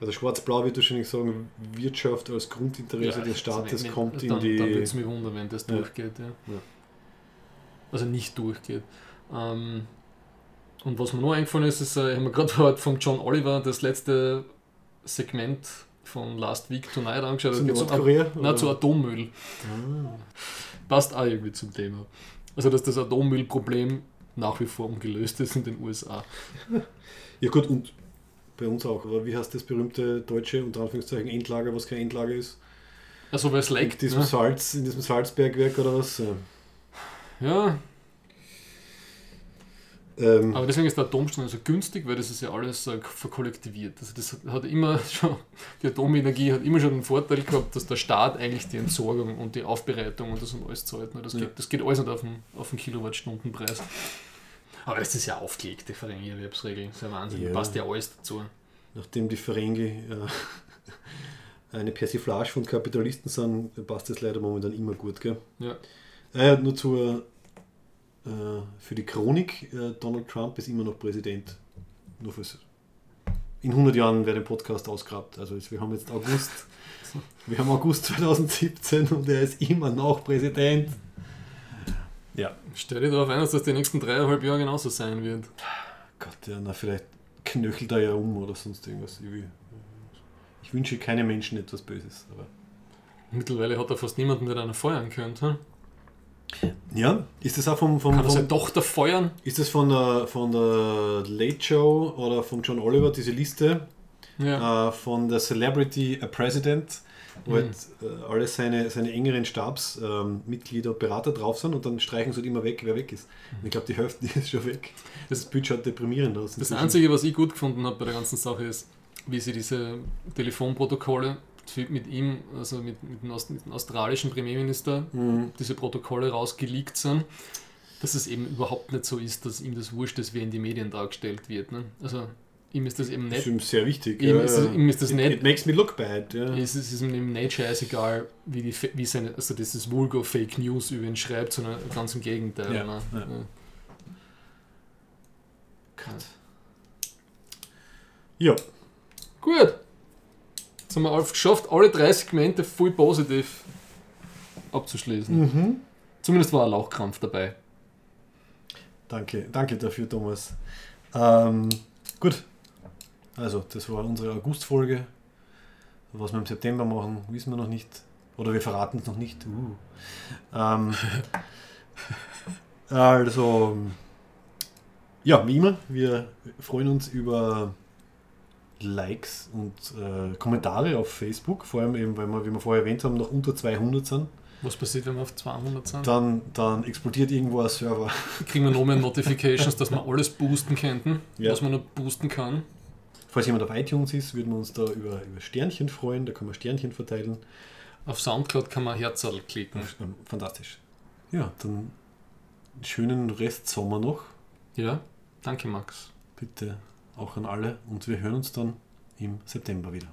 Also Schwarz-Blau wird wahrscheinlich sagen, Wirtschaft als Grundinteresse ja, des Staates also kommt in dann, die... Dann würde es mich wundern, wenn das Ja. durchgeht. Ja. Ja. Also nicht durchgeht. Ähm, und was mir noch eingefallen ist, ist, äh, ich habe mir gerade heute von John Oliver das letzte Segment von Last Week Tonight angeschaut. Zu Nordkorea? Nein, oder? zu Atommüll. Ah. Passt auch irgendwie zum Thema. Also, dass das Atommüllproblem nach wie vor ungelöst ist in den USA. Ja gut, und bei uns auch. Aber wie heißt das berühmte deutsche, unter Anführungszeichen, Endlager, was kein Endlager ist? Also, weil es In leckt. diesem Ne? Salz, in diesem Salzbergwerk oder was? Ja. Ja, Ähm, aber deswegen ist der Atomstrom so günstig, weil das ist ja alles äh, verkollektiviert. Also, das hat- hat immer schon, die Atomenergie hat immer schon den Vorteil gehabt, dass der Staat eigentlich die Entsorgung und die Aufbereitung und das und alles zahlt. Ne? Das, Ja. geht, das geht alles nicht auf den, auf den Kilowattstundenpreis. Aber das ist ja aufgelegt, die Verein-Erwerbsregel. Das ist ja Wahnsinn. Ja. Passt ja alles dazu. nachdem die Ferengi äh, eine Persiflage von Kapitalisten sind, passt das leider momentan immer gut. Gell? Ja. Äh, nur zur, äh, für die Chronik, äh, Donald Trump ist immer noch Präsident. Nur fürs in 100 Jahren wäre der Podcast ausgegrabt. Also wir haben jetzt August, wir haben August 2017 und er ist immer noch Präsident. Ja. Stell dir darauf ein, dass das die nächsten dreieinhalb Jahre genauso sein wird. Gott, ja, na vielleicht knöchelt er ja um oder sonst irgendwas. Ich, will- ich wünsche keine Menschen etwas Böses. Aber Mittlerweile hat er fast niemanden, der einen feuern könnte. hm? ja, ist das auch vom, vom, Kann er seine Tochter feuern? ist das von der, von der Late Show oder von John Oliver, diese Liste Ja. äh, von der Celebrity a President, wo Mhm. halt äh, alle seine, seine engeren Stabsmitglieder ähm, Berater drauf sind und dann streichen sie halt immer weg, wer weg ist. Und ich glaube, die Hälfte die ist schon weg. Das Bild schaut deprimierend aus. Das. Einzige, was ich gut gefunden habe bei der ganzen Sache, ist, wie sie diese Telefonprotokolle mit ihm, also mit, mit, dem, Aust- mit dem australischen Premierminister, Mhm. diese Protokolle rausgeleakt sind, dass es eben überhaupt nicht so ist, dass ihm das wurscht ist, wie in die Medien dargestellt wird. Ne? Also ihm ist das eben Das ist nicht, ihm sehr wichtig. ihm ja, ist, das- ihm ist das it, nicht it makes me look bad. Ja. es ist, ist ihm nicht scheißegal, wie, die, wie seine, also dieses Vulgo Fake News über ihn schreibt, sondern ganz im Gegenteil. Ja, ne? ja. Ja. ja. Gut. Jetzt haben wir geschafft, alle drei Segmente voll positiv abzuschließen. Mhm. Zumindest war ein Lauchkrampf dabei. Danke, danke dafür, Thomas. Ähm, gut. Also, das war unsere August-Folge. Was wir im September machen, wissen wir noch nicht. Oder wir verraten es noch nicht. Uh. Ähm, also, ja, wie immer, wir freuen uns über Likes und äh, Kommentare auf Facebook, vor allem eben, weil wir, wie wir vorher erwähnt haben, noch unter 200 sind. Was passiert, wenn wir auf 200 sind? Dann, dann explodiert irgendwo ein Server. Kriegen wir noch mehr Notifications, dass wir alles boosten könnten, Ja. was man noch boosten kann. Falls jemand auf iTunes ist, würden wir uns da über, über Sternchen freuen. Da kann man Sternchen verteilen. Auf Soundcloud kann man Herzerl klicken. Ähm, fantastisch. Ja, dann schönen Rest Sommer noch. Ja, danke Max. Bitte auch an alle und wir hören uns dann im September wieder.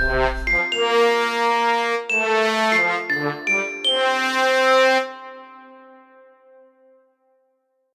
Yeah.